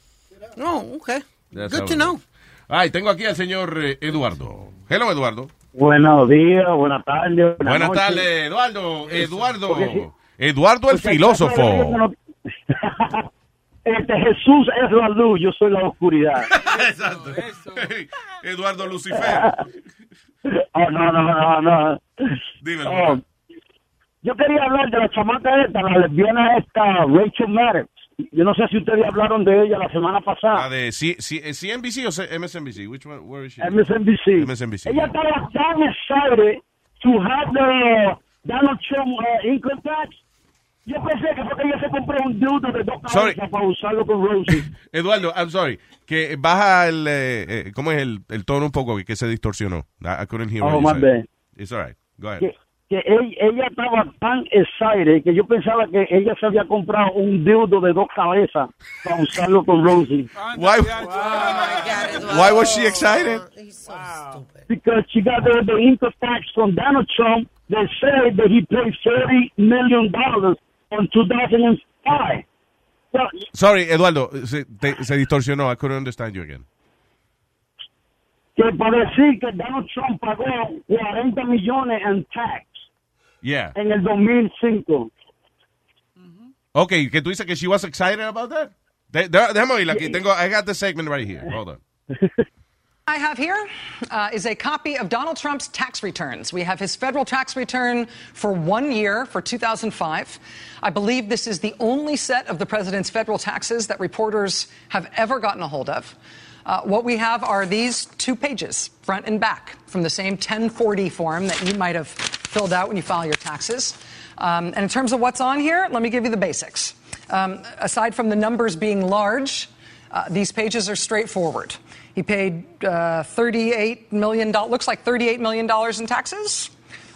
Oh, okay. That's Good to know. Ay, tengo aquí al señor eh, Eduardo. Hello, Eduardo. Buenos días, buenas tardes. Buenas noches. tardes, Eduardo. Eduardo. Sí. Eduardo el Porque filósofo. Este Jesús es la luz, yo soy la oscuridad. Exacto. Eduardo Lucifer. Oh, no, no, no, no. Dímelo. Oh, Yo quería hablar de la chamaca esta, la lesbiana esta, Rachel Maddox. Yo no sé si ustedes hablaron de ella la semana pasada. La de C- C- eh, CNBC o C- MSNBC? Which one, where is she? MSNBC. MSNBC. Ella estaba tan excited to have the Donald Trump uh, income tax. Yo pensé que porque ella se compró un dildo de dos Sorry. cabezas para usarlo con Rosie. Eduardo, I'm sorry. Que baja el, eh, eh, ¿cómo es el, el tono un poco que se distorsionó? I, couldn't hear what Oh, you my said. bad. It's all right. Go ahead. que, que ella, ella estaba tan excited que yo pensaba que ella se había comprado un dildo de dos cabezas para usarlo con Rosie. Why, why was she excited? Because she got the, the income tax from Donald Trump that said that he paid $30 million on 2005. Well, Sorry, Eduardo, se, te- se distorsionó. I couldn't understand you again. que para decir que Donald Trump pagó 40 millones en tax Yeah. en el 2005. Okay, que tú dices que she was excited about that? De- de- déjame oírla aquí. Tengo, I got the segment right here. Hold on. I have here uh, is a copy of Donald Trump's tax returns. We have his federal tax return for one year for 2005. I believe this is the only set of the president's federal taxes that reporters have ever gotten a hold of. Uh, what we have are these two pages, front and back, from the same 1040 form that you might have filled out when you file your taxes. Um, and in terms of what's on here, let me give you the basics. Um, aside from the numbers being large, uh, these pages are straightforward. He paid uh, $38 million, looks like $38 million in taxes.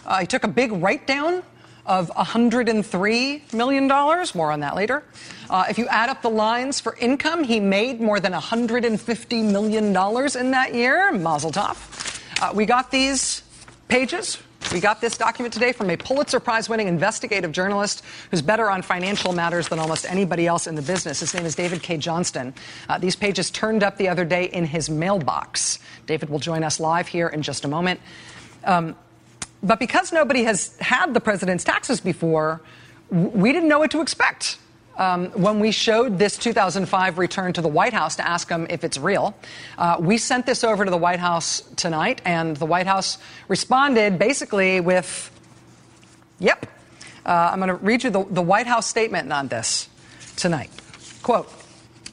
Uh, he took a big write down of $103 million. More on that later. Uh, if you add up the lines for income, he made more than $150 million in that year. Mazel tov. Uh, we got these pages. We got this document today from a Pulitzer Prize winning investigative journalist who's better on financial matters than almost anybody else in the business. His name is David K. Johnston. Uh, these pages turned up the other day in his mailbox. David will join us live here in just a moment. Um, but because nobody has had the president's taxes before, we didn't know what to expect. Um, when we showed this 2005 return to the White House to ask them if it's real, uh, we sent this over to the White House tonight, and the White House responded basically with, yep. Uh, I'm going to read you the, the White House statement on this tonight. Quote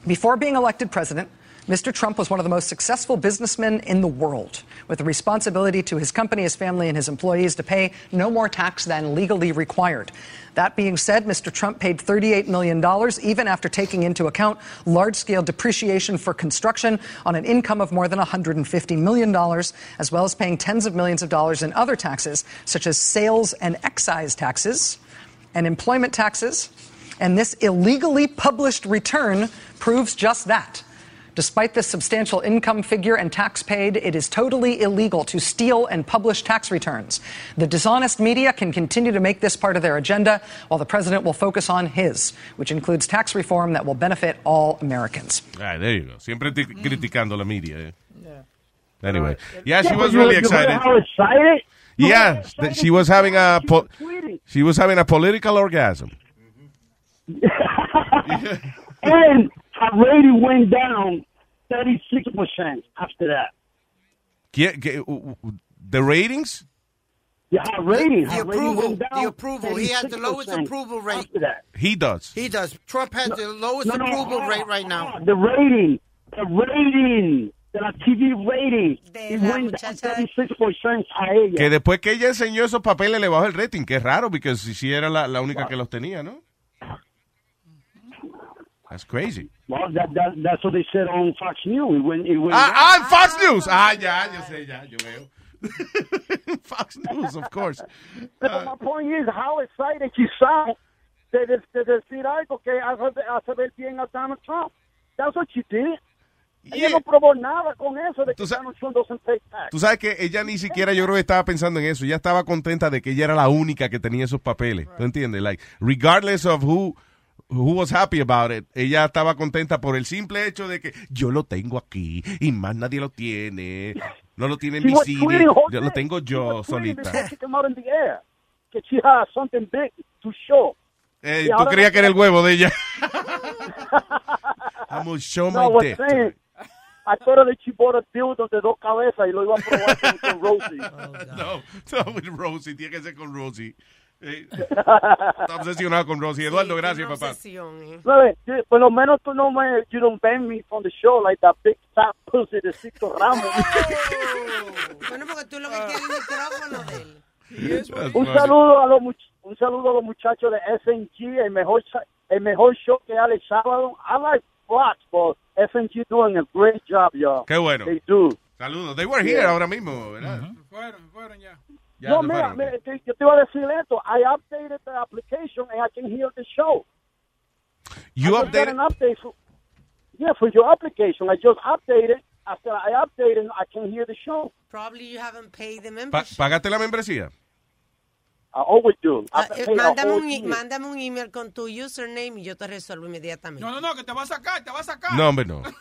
Before being elected president, Mr. Trump was one of the most successful businessmen in the world, with a responsibility to his company, his family, and his employees to pay no more tax than legally required. That being said, Mr. Trump paid $38 million, even after taking into account large scale depreciation for construction on an income of more than $150 million, as well as paying tens of millions of dollars in other taxes, such as sales and excise taxes and employment taxes. And this illegally published return proves just that. Despite this substantial income figure and tax paid, it is totally illegal to steal and publish tax returns. The dishonest media can continue to make this part of their agenda, while the president will focus on his, which includes tax reform that will benefit all Americans. Ah, there you go. Siempre ti- criticando la media. Eh. Anyway, Yeah, yeah, she was you- really you heard excited. how excited? Yeah, heard how that excited she was having a po- she was having a political orgasm. and rating went down 36% after that. ¿Qué- qué- the ratings? Yeah, her rating, The rating approval, the approval. He has the lowest 36% approval rate. He does. He does. Trump has the lowest no, no, approval hold rate right now. The rating, the rating, de la TV rating, it went down 36% a ella. Que después que ella enseñó esos papeles le bajó el rating, que es raro, porque si si era la, la única que los tenía, ¿no? That's crazy. Well, that, that, that's what they said on Fox News. It went, it went Ah, ah, Fox News. Ah, ya, yo sé, ya, yo veo. Fox News, of course. But my point is, how excited she sounds de, de, de decir algo que hace, ver bien a Donald Trump. That's what she did. Ella no probó nada con eso de que Donald Trump doesn't pay tax. Tú sabes que ella ni siquiera yo creo que estaba pensando en eso. Ella estaba contenta de que ella era la única que tenía esos papeles. ¿Tú entiendes? Like, regardless of who, who was happy about it, ella estaba contenta por el simple hecho de que yo lo tengo aquí y más nadie lo tiene. No lo tiene mi cine. Yo lo tengo yo solita. she has something big to show. Eh, tú creías que era el huevo de ella. I'm gonna show No, my dick. saying, I thought that she bought a dildo de dos cabezas y lo iba a probar con, con Rosie. No, no, with Rosie. Tiene que ser con Rosie. Está obsesionado con Rosy. Eduardo, gracias, papá. ¿Sabes? Sí, Por lo menos tú no me, you don't ban me from the show like that big fat pussy de Sixto Ramos. Bueno, porque tú lo que quieres es el micrófono de él. un saludo a los much- un saludo a los muchachos de SNG, el mejor el mejor show que hay el sábado. I like Fox, but SNG doing a great job, y'all. Qué bueno. They do. Saludos. They were here Yeah. ahora mismo, ¿verdad? Ya no, mira, mira, te- yo te iba a decir esto. I updated the application and I can hear the show. You I just got updated- an update for, yeah, for your application. I just updated. After I updated, I can hear the show. Probably you haven't paid the Pa- membership. ¿Pagaste la membresía? I always do. I Ah, eh, the mándame, un, e- mándame un email con tu username y yo te resuelvo inmediatamente. No, no, no, que te va a sacar, te va a sacar. No, hombre, no.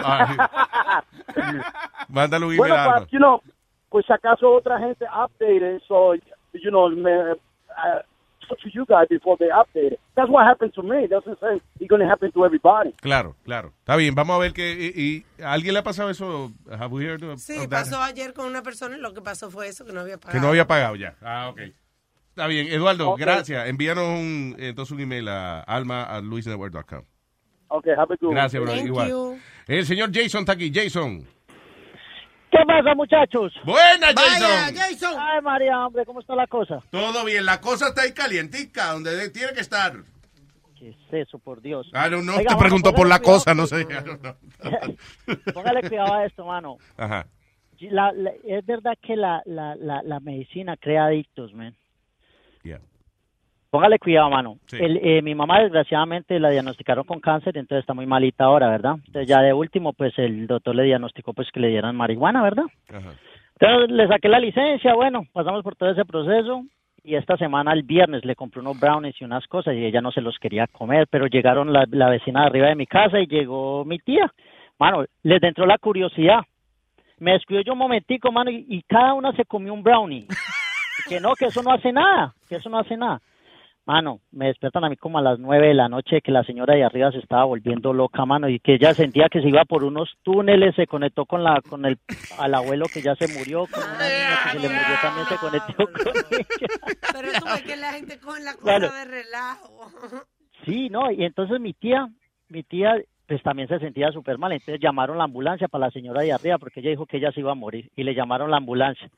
Ah, Mándale un email Bueno, a Alma. but, you know, pues si acaso otra gente updated, so, you know, me, uh, talk to you guys before they update it. That's what happened to me. Doesn't say it's going to happen to everybody. Claro, claro. Está bien, vamos a ver que... Y, y- ¿A alguien le ha pasado eso? Have we heard of- Sí, of that? pasó ayer con una persona y lo que pasó fue eso, que no había pagado. Que no había pagado ya. Ah, ok. Está bien, Eduardo, Ok. gracias. Envíanos un, entonces un email a alma a luisnetwork.com. Okay, have a good one. Gracias, bro. Igual. El señor Jason está aquí. Jason. ¿Qué pasa, muchachos? Buena, Jason. Ay, María, hombre, ¿cómo está la cosa? Todo bien, la cosa está ahí calientica, donde de- tiene que estar. ¿Qué es eso, por Dios? Ah, no, no, Oiga, te mano, preguntó por póngale la cuidado cosa, no sé. Póngale cuidado a esto, mano. Ajá. La- la- es verdad que la, la, la, la medicina crea adictos, man. Yeah. Póngale cuidado, mano. Sí. El, eh, mi mamá, desgraciadamente, la diagnosticaron con cáncer, entonces está muy malita ahora, ¿verdad? Entonces, ya de último, pues el doctor le diagnosticó pues que le dieran marihuana, ¿verdad? Ajá. Entonces le saqué la licencia, bueno, pasamos por todo ese proceso y esta semana, el viernes, le compré unos brownies y unas cosas y ella no se los quería comer, pero llegaron la, la vecina de arriba de mi casa y llegó mi tía. Mano, les entró la curiosidad. Me descuidó yo un momentico, mano, y, y cada una se comió un brownie. Que no, que eso no hace nada, que eso no hace nada. Mano, me despiertan a mí como a las nueve de la noche que la señora de arriba se estaba volviendo loca, mano, y que ella sentía que se iba por unos túneles, se conectó con la con el al abuelo que ya se murió, con una niña que se le murió también se conectó con ella. Pero tú ves que la gente con la cosa de relajo. Sí, no, y entonces mi tía, mi tía pues también se sentía súper mal, entonces llamaron la ambulancia para la señora de arriba porque ella dijo que ella se iba a morir y le llamaron la ambulancia.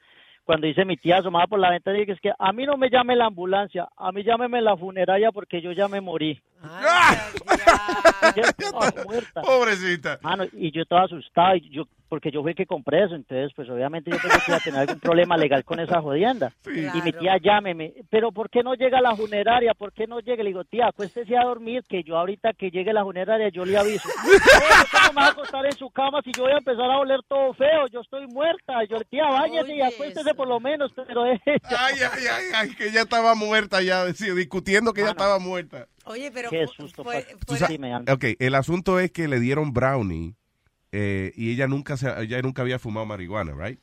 Cuando dice mi tía asomada por la ventana, dije, es que a mí no me llame la ambulancia, a mí llámeme la funeraria porque yo ya me morí. Yo estaba muerta. Pobrecita. Mano, y yo estaba asustado, y yo, porque yo fui que compré eso, entonces pues obviamente yo pensé que iba a tener algún problema legal con esa jodienda. Y mi tía llámeme, pero ¿por qué no llega la funeraria? ¿Por qué no llega? Le digo, tía, acuéstese a dormir, que yo ahorita que llegue la funeraria yo le aviso. "Oye, ¿Cómo me va a acostar en su cama si yo voy a empezar a oler todo feo? Yo estoy muerta. Yo, tía, váyase y acuéstese por lo menos, pero ella... Ay, ay, ay, ay, que ella estaba muerta ya, sí, discutiendo que ella estaba muerta. Oye, pero Qué susto, fue- ok, el asunto es que le dieron brownie eh, y ella nunca se, ella nunca había fumado marihuana, right?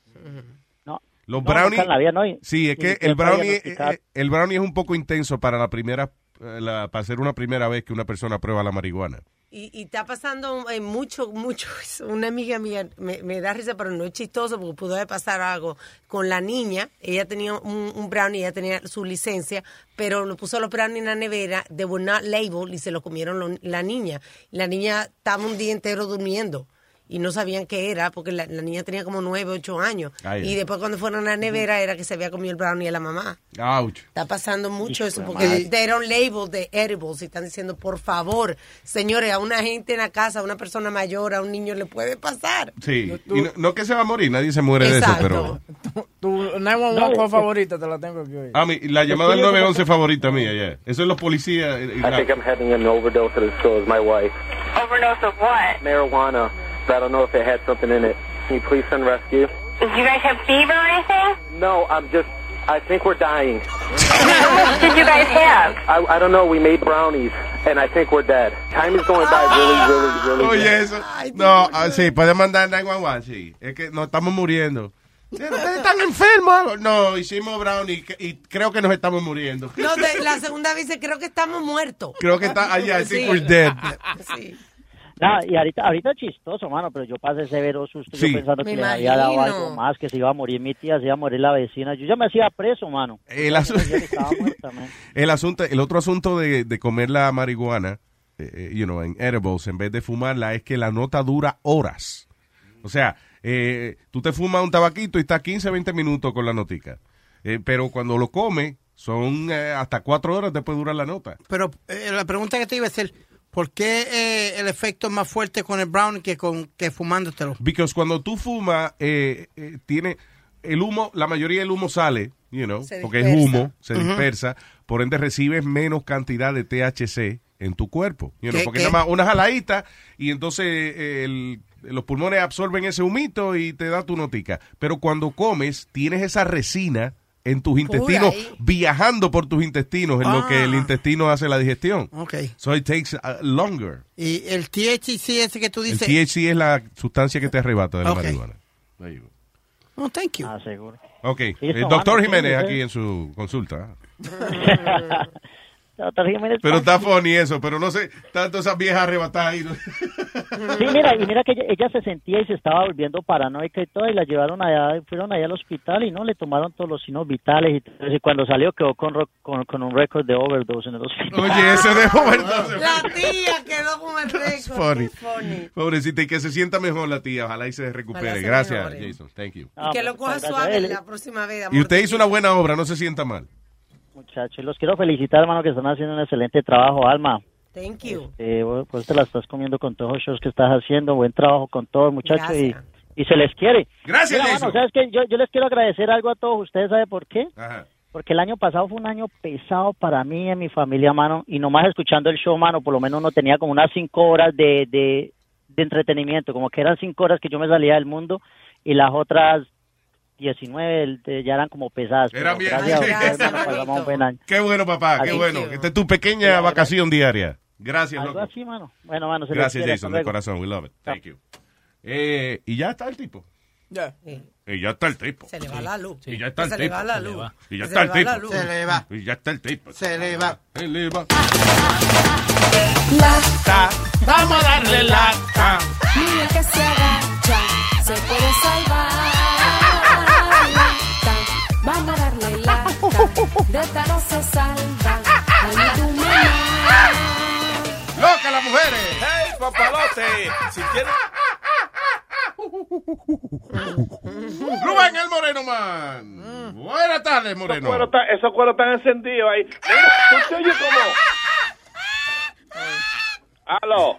No. Los No, brownies. sí, es que el brownie, diagnosticado. eh, el brownie es un poco intenso para la primera, eh, la- para ser una primera vez que una persona prueba la marihuana. Y, y está pasando eh, mucho, mucho. Una amiga mía me, da risa, pero no es chistoso porque pudo pasado algo con la niña. Ella tenía un, brownie, ella tenía su licencia, pero lo puso los brownies en la nevera, were not labeled y se lo comieron lo- la niña. La niña estaba un día entero durmiendo y no sabían qué era porque la, la niña tenía como nueve, ocho años. Ay, y después cuando fueron a la nevera era que se había comido el brownie a la mamá. Ouch. Está pasando mucho eso porque they don't label the edibles y están diciendo, por favor, señores, a una gente en la casa, a una persona mayor, a un niño le puede pasar. Sí, y no, no que se va a morir, nadie se muere de eso, pero... Tu 911 No, favorita te la tengo aquí hoy. A mí, la llamada del 911 favorita mía, ya. Eso es los policías. eh, I think I'm having an overdose of my wife. Overdose of what? Marijuana. I don't know if it had something in it. Can you please send rescue? Did you guys have fever or anything? No, I'm just. I think we're dying. How much did you guys have? I, I don't know. We made brownies, and I think we're dead. Time is going by really, really, really. Oye, eso. No, ah, sí, puede mandar 911, sí. Es que nos estamos muriendo. ¿Ustedes están enfermos? No, hicimos brownie y, creo que nos estamos muriendo. No, de- la segunda vez dice, creo que estamos muertos. Creo que está allá, I think Sí. we're dead. Sí. Nada, y ahorita, ahorita es chistoso, mano, pero yo pasé severo susto Sí. yo pensando Me que le había dado imagino. algo más, que se iba a morir mi tía, se iba a morir la vecina. Yo ya me hacía preso, mano. El, asu- muerta, man. el asunto, el otro asunto de, de comer la marihuana, eh, eh, you know, en edibles, en vez de fumarla, es que la nota dura horas. O sea, eh, tú te fumas un tabaquito y estás 15, 20 minutos con la notica. Eh, pero cuando lo comes, son eh, hasta cuatro horas después dura la nota. Pero eh, la pregunta que te iba a hacer, ¿por qué eh, el efecto es más fuerte con el brown que con que fumándotelo? Because cuando tú fumas, eh, eh, tiene el humo, la mayoría del humo sale, you know, porque es humo, se dispersa, por ende recibes menos cantidad de THC en tu cuerpo, you know, ¿Qué- porque qué? nada más una jaladita y entonces eh, el- los pulmones absorben ese humito y te da tu notica. Pero cuando comes, tienes esa resina en tus intestinos, ahí. viajando por tus intestinos, en lo que el Ah. intestino hace la digestión. Ok. So it takes uh, longer. Y el THC ese que tú El dices... THC es la sustancia que te arrebata de la Ok. marihuana. Oh, thank you. Ah, seguro. Ok, Sí, el eso, doctor Jiménez aquí en su consulta. Pero está funny eso, pero no sé, tanto esas viejas arrebatadas ahí. ¿no? Sí, mira, y mira que ella, ella se sentía y se estaba volviendo paranoica y todo, y la llevaron allá, fueron allá al hospital y no, le tomaron todos los signos vitales y, todo eso, y cuando salió quedó con, con, con un récord de overdose en el hospital. Oye, ese de overdose. La tía quedó con el récord. funny. Pobrecita, y que se sienta mejor la tía, ojalá y se recupere. Gracias, mejore. Jason, thank you. Y que lo coja suave la próxima vez. Y usted hizo una buena obra, no se sienta mal. Muchachos, los quiero felicitar, hermano, que están haciendo un excelente trabajo, Alma. Thank you. Vos- pues te la estás comiendo con todos los shows que estás haciendo. Buen trabajo con todo, muchachos. Y, se les quiere. Gracias, Mira, Jason. mano, ¿sabes qué? Yo, yo les quiero agradecer algo a todos ustedes, ¿sabe por qué? Ajá. Porque el año pasado fue un año pesado para mí y en mi familia, mano. Y nomás escuchando el show, mano, por lo menos uno tenía como unas cinco horas de, de, de entretenimiento. Como que eran cinco horas que yo me salía del mundo y las otras 19 el- de- ya eran como pesadas. Eran Pero bien. gracias Gracias, pasamos un buen año. Qué bueno, papá, qué Así bueno. que- Esta es tu pequeña vacación diaria. Gracias, Algo loco. así, mano. Bueno, mano, se Gracias, quiere. Jason, de corazón. We love it. Thank you. Eh, y ya está el tipo. Ya. Y ya está el tipo. Se le va la luz. Y ya está el Se tipo. le va la luz. Y ya Se está le el va tipo. la luz. Se le va. Y ya está el tipo. Se le va. Se le va. Ta, Vamos a darle lata. Niña que se agacha, se puede salvar. De esta no se salva. Ay, tu mamá. ¡Loca las mujeres! ¡Hey, papalote! Si quieres... Rubén el Moreno Man. Buenas tardes, Moreno. Esos cueros están- Esos cueros están encendidos ahí. Mira, tú te oyes como... Aló.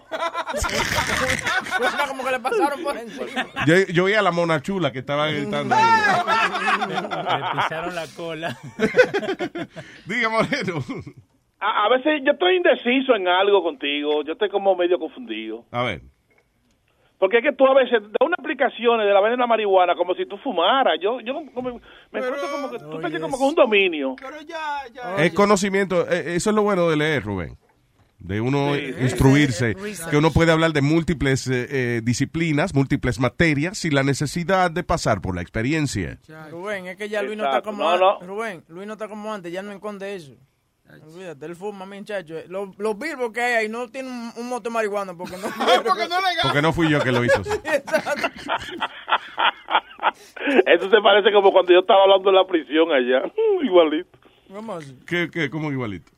Suena como que le pasaron por encima. Yo, yo vi a la mona chula que estaba gritando. Le pisaron la cola. Diga, Moreno. A, a veces yo estoy indeciso en algo contigo. Yo estoy como medio confundido. A ver. Porque es que tú a veces das unas aplicaciones de la venta de la marihuana como si tú fumaras. Yo, yo como- me encuentro como que tú te como con un dominio. Es conocimiento. eh, Eso es lo bueno de leer, Rubén. De uno Sí. instruirse. Que uno puede hablar de múltiples eh, eh, disciplinas, múltiples materias, sin la necesidad de pasar por la experiencia. Rubén, es que ya Luis no está como No, antes. no. Rubén, Luis no está como antes, ya no esconde eso. Olvídate, él fuma, mi muchacho. Los, los bilbos que hay ahí no tienen un, un moto marihuana porque no. porque no Porque no fui yo que lo hizo. Eso se parece como cuando yo estaba hablando en la prisión allá. Igualito. Vamos así. ¿Qué, qué, ¿Cómo igualito?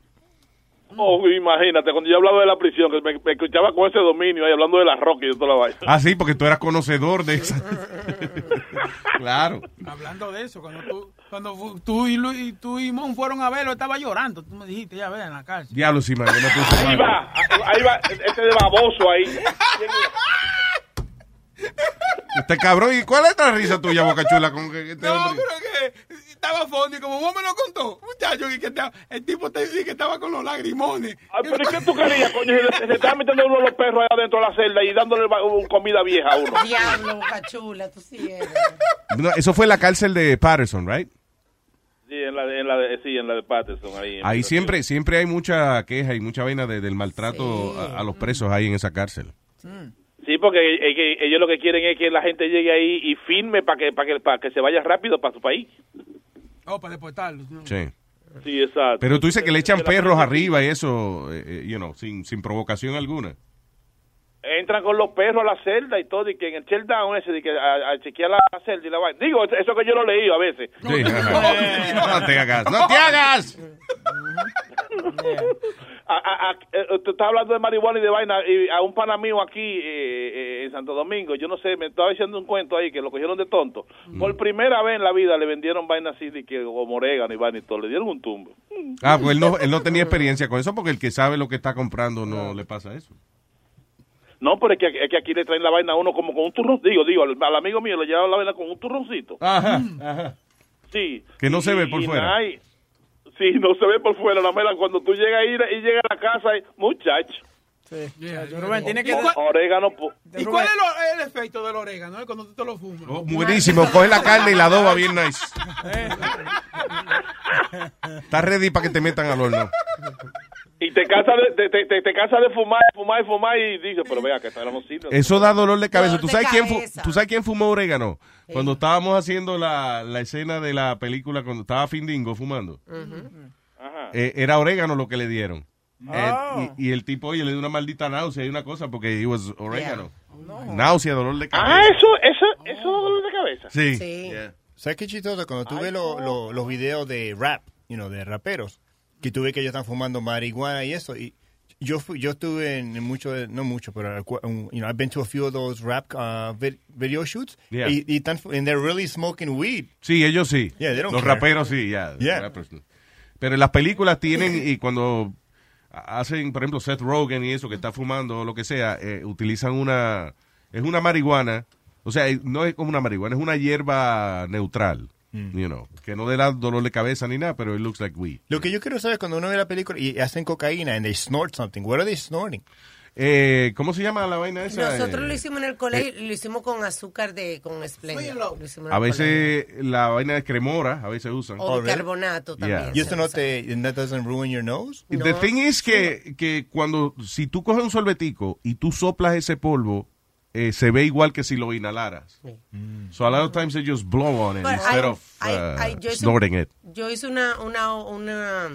Oh, imagínate, cuando yo hablaba de la prisión, que me, me escuchaba con ese dominio ahí hablando de la roca y de toda la vaina. Ah, sí, porque tú eras conocedor de esa. claro. Hablando de eso, cuando tú, cuando tú y Luis, y tú y Mon fueron a verlo, estaba llorando. Tú me dijiste, ya ven en la cárcel. Diablo, sí, man, yo me puse Ahí va, ahí va, ese de baboso ahí. Este cabrón, ¿y cuál es la risa tuya, Boca Chula? Con que este No, hombre- pero que estaba funny, como vos me lo contó, muchacho, y que estaba- el tipo te dice que estaba con los lagrimones. Ay, pero ¿y qué tú querías, coño? Se, se estaba metiendo uno de los perros allá dentro de la celda y dándole comida vieja a uno. Diablo, boca chula, tú sí eres. No, eso fue la cárcel de Patterson, right? Sí, en la de, en la de, sí, en la de Patterson. Ahí, en Ahí siempre siempre hay mucha queja y mucha vaina de- del maltrato a, a los presos ahí en esa cárcel. Sí, porque es que ellos lo que quieren es que la gente llegue ahí y firme para que, para que, para que se vaya rápido para su país. Oh, para deportarlos. ¿no? Sí. Sí, exacto. Pero tú dices que le echan perros arriba y eso, eh, eh, you know, sin, sin provocación alguna. Entran con los perros a la celda y todo, y que en el chill down ese, de que a, a chequear la, celda y la vaina. Digo, eso que yo lo leí a veces. Sí. no te hagas, no te hagas. A- eh, tú estás hablando de marihuana y de vaina, y a un pana mío aquí eh, eh, en Santo Domingo, yo no sé, me estaba diciendo un cuento ahí que lo cogieron de tonto. Por primera vez en la vida le vendieron vaina así, de que como orégano y vaina y todo, le dieron un tumbo. Ah, pues él no, él no tenía experiencia con eso porque el que sabe lo que está comprando no le pasa eso. No, pero es que, es que aquí le traen la vaina a uno como con un turrón. Digo, digo, al, al amigo mío le llevaron la vaina con un turroncito. Ajá, ajá. Sí. Que no se ve Y- por y fuera. nada, y- sí, no se ve por fuera. La mela, cuando tú llegas a ir y llegas a la casa, y, muchacho. Rubén, tiene que... Orégano. ¿Y cuál es el efecto del orégano eh, cuando tú te lo fumas? Oh, buenísimo, coge la carne y la adoba bien nice. Está ready para que te metan al horno. Y te cansas de, te, te, te cansas de fumar, fumar y fumar y dices, pero vea que estábamos sirve. Eso da dolor de cabeza. ¿Tú de sabes, quién. ¿Tú sabes quién fumó orégano? Cuando estábamos haciendo la, la escena de la película, cuando estaba Findingo fumando. Eh, era orégano lo que le dieron. Eh, y, y el tipo, oye, le dio una maldita náusea y una cosa porque was orégano. Náusea, dolor de cabeza. Ah, eso, eso, eso es dolor de cabeza. Sí. ¿Sabes qué chistoso? Cuando tú ves lo- lo- los videos de rap, you know, de raperos, que tú ves que ellos están fumando marihuana y eso, y yo fui, yo estuve en mucho, no mucho, pero you know, I've been to a few of those rap uh, vid- video shoots, Yeah. y, y están, and they're really smoking weed. Sí, ellos sí. Yeah, they don't Los care. raperos sí, ya. Yeah. Pero en las películas tienen, y cuando hacen, por ejemplo, Seth Rogen y eso, que está fumando o lo que sea, eh, utilizan una, es una marihuana, o sea, no es como una marihuana, es una hierba neutral. You know, que no le da dolor de cabeza ni nada, pero it looks like weed. Lo que yo quiero saber es cuando uno ve la película y hacen cocaína and they snort something, what are they snorting? Eh, ¿Cómo se llama la vaina esa? Nosotros Eh, lo hicimos en el colegio, lo hicimos con azúcar de, con Splenda. A veces la vaina de cremora, a veces usan. colegio. O bicarbonato también. ¿Y eso no te, and that doesn't ruin your nose? The thing is que, que cuando, si tú coges un sorbetico y tú soplas ese polvo, eh, se ve igual que si lo inhalaras. So a lot of times they just blow on it But instead I- of uh, I- I- yo hice- snorting it. Yo hice una, una, una,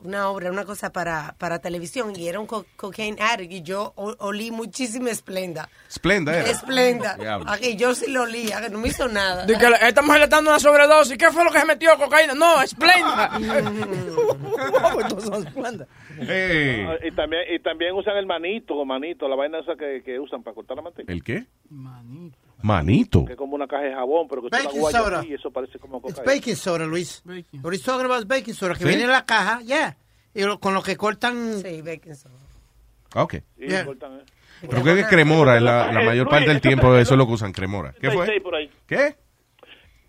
una obra, una cosa para, para televisión y era un co- cocaine addict y yo o- olí muchísima esplenda. Esplenda era. Esplenda. Aquí yo sí lo olía, que no me hizo nada. De que esta mujer le está dando una sobredosis. ¿Qué fue lo que se metió? ¿Cocaína? No, esplenda. Hey. Ah, Y también, y también usan el manito, manito, la vaina esa que, que usan para cortar la manteca. ¿El qué? Manito. Que es como una caja de jabón, pero que tú la Baking guayas soda. aquí y eso parece como It's cocaína. baking soda, Luis. What he's talking about is baking soda, que ¿Sí? viene en la caja, yeah. Y lo- con lo que cortan... Sí, baking soda. Ok. Yeah. Pero que es cremora, es la, la mayor parte del tiempo eso es lo que usan, cremora. ¿Qué fue? 86 por ahí. ¿Qué?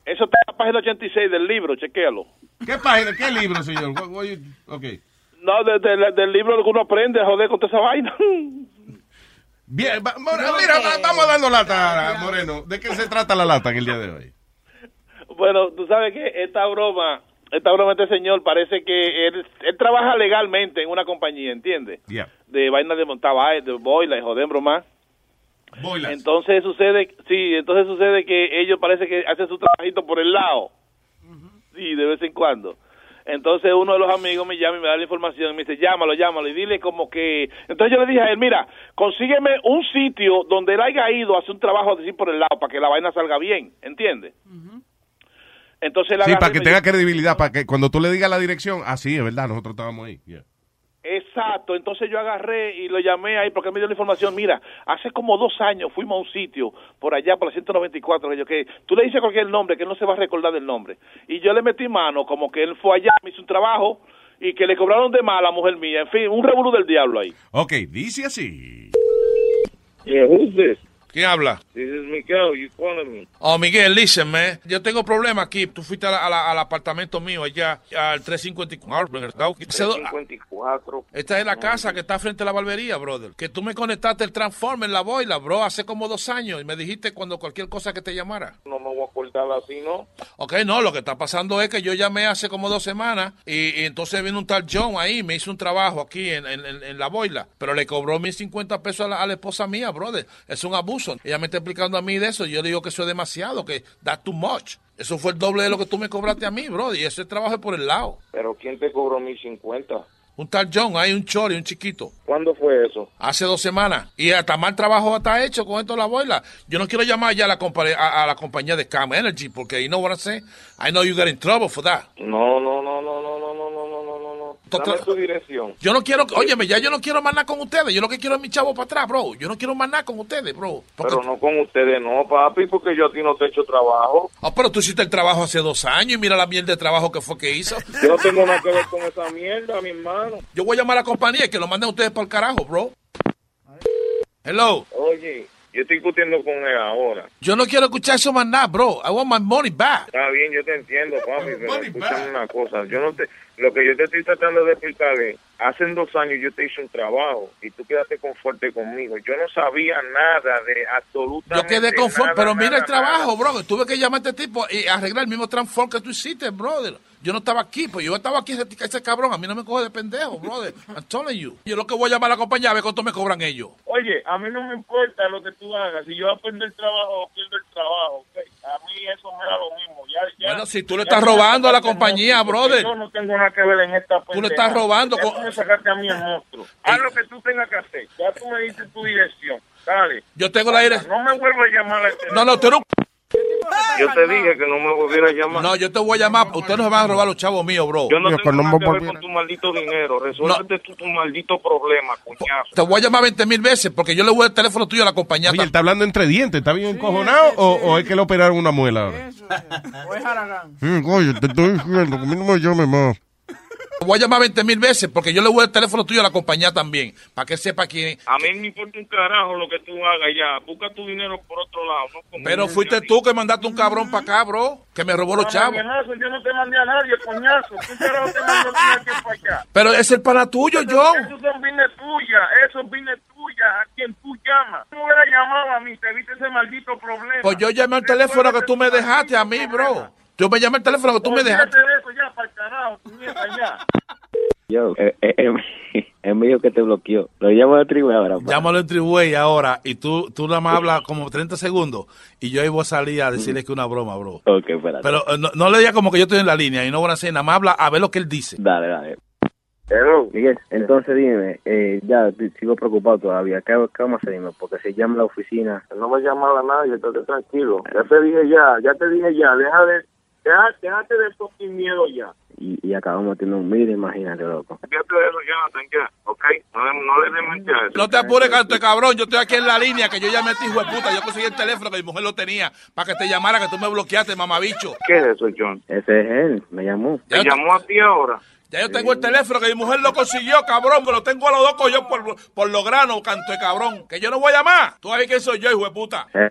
Eso está en la página 86 del libro, chequéalo. ¿Qué página? ¿Qué libro, señor? What- what you- ok. No, de- de- del libro que uno aprende a joder con toda esa vaina. Bien, va- More- mira, va- vamos dando lata, Moreno. ¿De qué se trata la lata en el día de hoy? Bueno, tú sabes que esta broma, esta broma de este señor parece que él, él trabaja legalmente en una compañía, ¿entiendes? Yeah. De vaina de montar vaina, de boila y joder broma. Boilas. Entonces sucede, sí, entonces sucede que ellos parece que hacen su trabajito por el lado. Sí, de vez en cuando. Entonces uno de los amigos me llama y me da la información y me dice, llámalo, llámalo y dile como que... Entonces yo le dije a él, mira, consígueme un sitio donde él haya ido a hacer un trabajo así por el lado para que la vaina salga bien, ¿entiendes? Entonces él Sí, para que tenga dijo- credibilidad, para que cuando tú le digas la dirección, ah, sí, es verdad, nosotros estábamos ahí. Yeah. Exacto, entonces yo agarré y lo llamé ahí porque él me dio la información. Mira, hace como dos años fuimos a un sitio por allá, por la 194, que, yo, que tú le dices cualquier nombre, que él no se va a recordar del nombre. Y yo le metí mano, como que él fue allá, me hizo un trabajo y que le cobraron de mal a la mujer mía. En fin, un revolú del diablo ahí. Ok, dice así. Yeah, who's this? ¿Quién habla? This is Miguel. You calling me? Oh, Miguel, listen, man. Yo tengo problema aquí. Tú fuiste a la- a la- al apartamento mío allá, al 354. ¿verdad? 354. Esta es la casa que está frente a la barbería, brother. Que tú me conectaste el transformer en la boila, bro, hace como dos años. Y me dijiste cuando cualquier cosa que te llamara. No me voy a cortar así, ¿no? Ok, no, lo que está pasando es que yo llamé hace como dos semanas y, y entonces vino un tal John ahí, me hizo un trabajo aquí en, en- en- en la boila, pero le cobró 1.050 pesos a la, a la esposa mía, brother. Es un abuso. Ella me está explicando a mí de eso yo le digo que eso es demasiado, que that's too much. Eso fue el doble de lo que tú me cobraste a mí, brother, y ese trabajo es por el lado. Pero ¿quién te cobró 1050? Un tal John, hay un chori, un chiquito. ¿Cuándo fue eso? Hace dos semanas. Y hasta mal trabajo está hecho con esto de la boila. Yo no quiero llamar ya a la, a, a la compañía de Cam Energy porque you know what I say? I know you get in trouble for that. No, no, no, no, no, no, no, no, no, no, no, no. Dame tu dirección. Yo no quiero, óyeme, ya yo no quiero más nada con ustedes. Yo lo que quiero es mi chavo para atrás, bro. Yo no quiero más nada con ustedes, bro. Porque- Pero no con ustedes, no, papi, porque yo a ti no te he hecho trabajo. Ah, pero tú hiciste el trabajo hace dos años y mira la mierda de trabajo que fue que hizo. Yo no tengo nada que ver con esa mierda, mi hermano. Yo voy a llamar a la compañía y que lo manden ustedes para el carajo, bro. Hello. Oye, yo estoy discutiendo con él ahora. Yo no quiero escuchar eso más nada, bro. I want my money back. Está bien, yo te entiendo, papi, pero escúchame una cosa. Yo no te, lo que yo te estoy tratando de explicar es, hace dos años yo te hice un trabajo y tú quedaste conforte conmigo. Yo no sabía nada de Yo absolutamente quedé conforme, nada, pero mira nada, el trabajo, bro. Tuve que llamar a este tipo y arreglar el mismo transform que tú hiciste, brother. Yo no estaba aquí, pues yo estaba aquí, ese, ese cabrón. A mí no me coge de pendejo, brother. I'm telling you. Yo lo que voy a llamar a la compañía a ver cuánto me cobran ellos. Oye, a mí no me importa lo que tú hagas. Si yo voy a perder el trabajo pierdo el trabajo, ok. a mí eso me da lo mismo. Ya, ya, Bueno, si tú le estás robando a la compañía, brother. Yo no tengo nada que ver en esta Tú le estás robando Ya con- sacaste a mí el monstruo. Haz lo que tú tengas que hacer. Ya tú me dices tu dirección. Dale. Yo tengo la dirección. No me vuelvas a llamar a este No, no, tú un... Yo te dije que no me volviera a llamar. No, yo te voy a llamar. Ustedes no se van a robar los chavos míos, bro. Yo no tengo nada que ver con tu maldito dinero. Resuélvete tú tu maldito problema, cuñazo. Te voy a llamar 20 mil veces porque yo le voy el teléfono tuyo a la compañía. Oye, él está hablando entre dientes, ¿está bien encojonado o, o es que le operaron una muela ahora? O es Haragán. Sí, oye, te estoy diciendo que a mí no me llame más. Voy a llamar 20 mil veces porque yo le voy el teléfono tuyo a la compañía también. Para que sepa quién es. A mí me importa un carajo lo que tú hagas ya. Busca tu dinero por otro lado. No. Pero fuiste tú que mandaste un cabrón para acá, bro. Que me robó los No, chavos. coñazo, Yo no te mandé a nadie, coñazo. ¿Tú carajo te mandó a ti para acá? Pero es el pana tuyo, John. Esos son bienes tuyas, esos bienes tuyas, a quien tú llamas. Tú hubieras llamado a mí, te viste ese maldito problema. Pues yo llamé al teléfono que tú me dejaste a mí, bro. Yo me llamé al teléfono que tú me dejaste. Olvídate de eso ya, para el carajo, puñeta, ya. Yo, eh, eh, eh, me dijo que te bloqueó. Lo llamo de tribu ahora. pa. Llámalo en Tribuey ahora y tú, tú nada más hablas como 30 segundos y yo ahí voy a salir a decirle que es una broma, bro. Ok, espérate. Pero eh, no, no le digas como que yo estoy en la línea y no van a hacer nada más habla a ver lo que él dice. Dale, dale. Miguel, entonces dime, eh, ya sigo preocupado todavía. ¿Qué, qué vamos a hacer? dime? Porque si llama a la oficina. No me llamas a nadie, estate tranquilo. Ya te dije ya, ya te dije ya, deja de, deja, déjate de fucking miedo ya. Y, y acabamos teniendo un mil, imagínate, loco. Fíjate de eso, Jonathan, ya, ¿ok? No, le- no le des mente a eso. No te apures, canto cabrón. Yo estoy aquí en la línea que yo llamé a este hijo de puta. Yo conseguí el teléfono que mi mujer lo tenía para que te llamara, que tú me bloqueaste, mamabicho. ¿Qué es eso, John? Ese es él, me llamó. ¿Te llamó a ti ahora? Ya yo tengo el teléfono que mi mujer lo consiguió, cabrón, que lo tengo a los dos cogidos por, por los granos, canto de cabrón. Que yo no voy a llamar. Tú sabes quién soy yo, hijo de puta. Eh,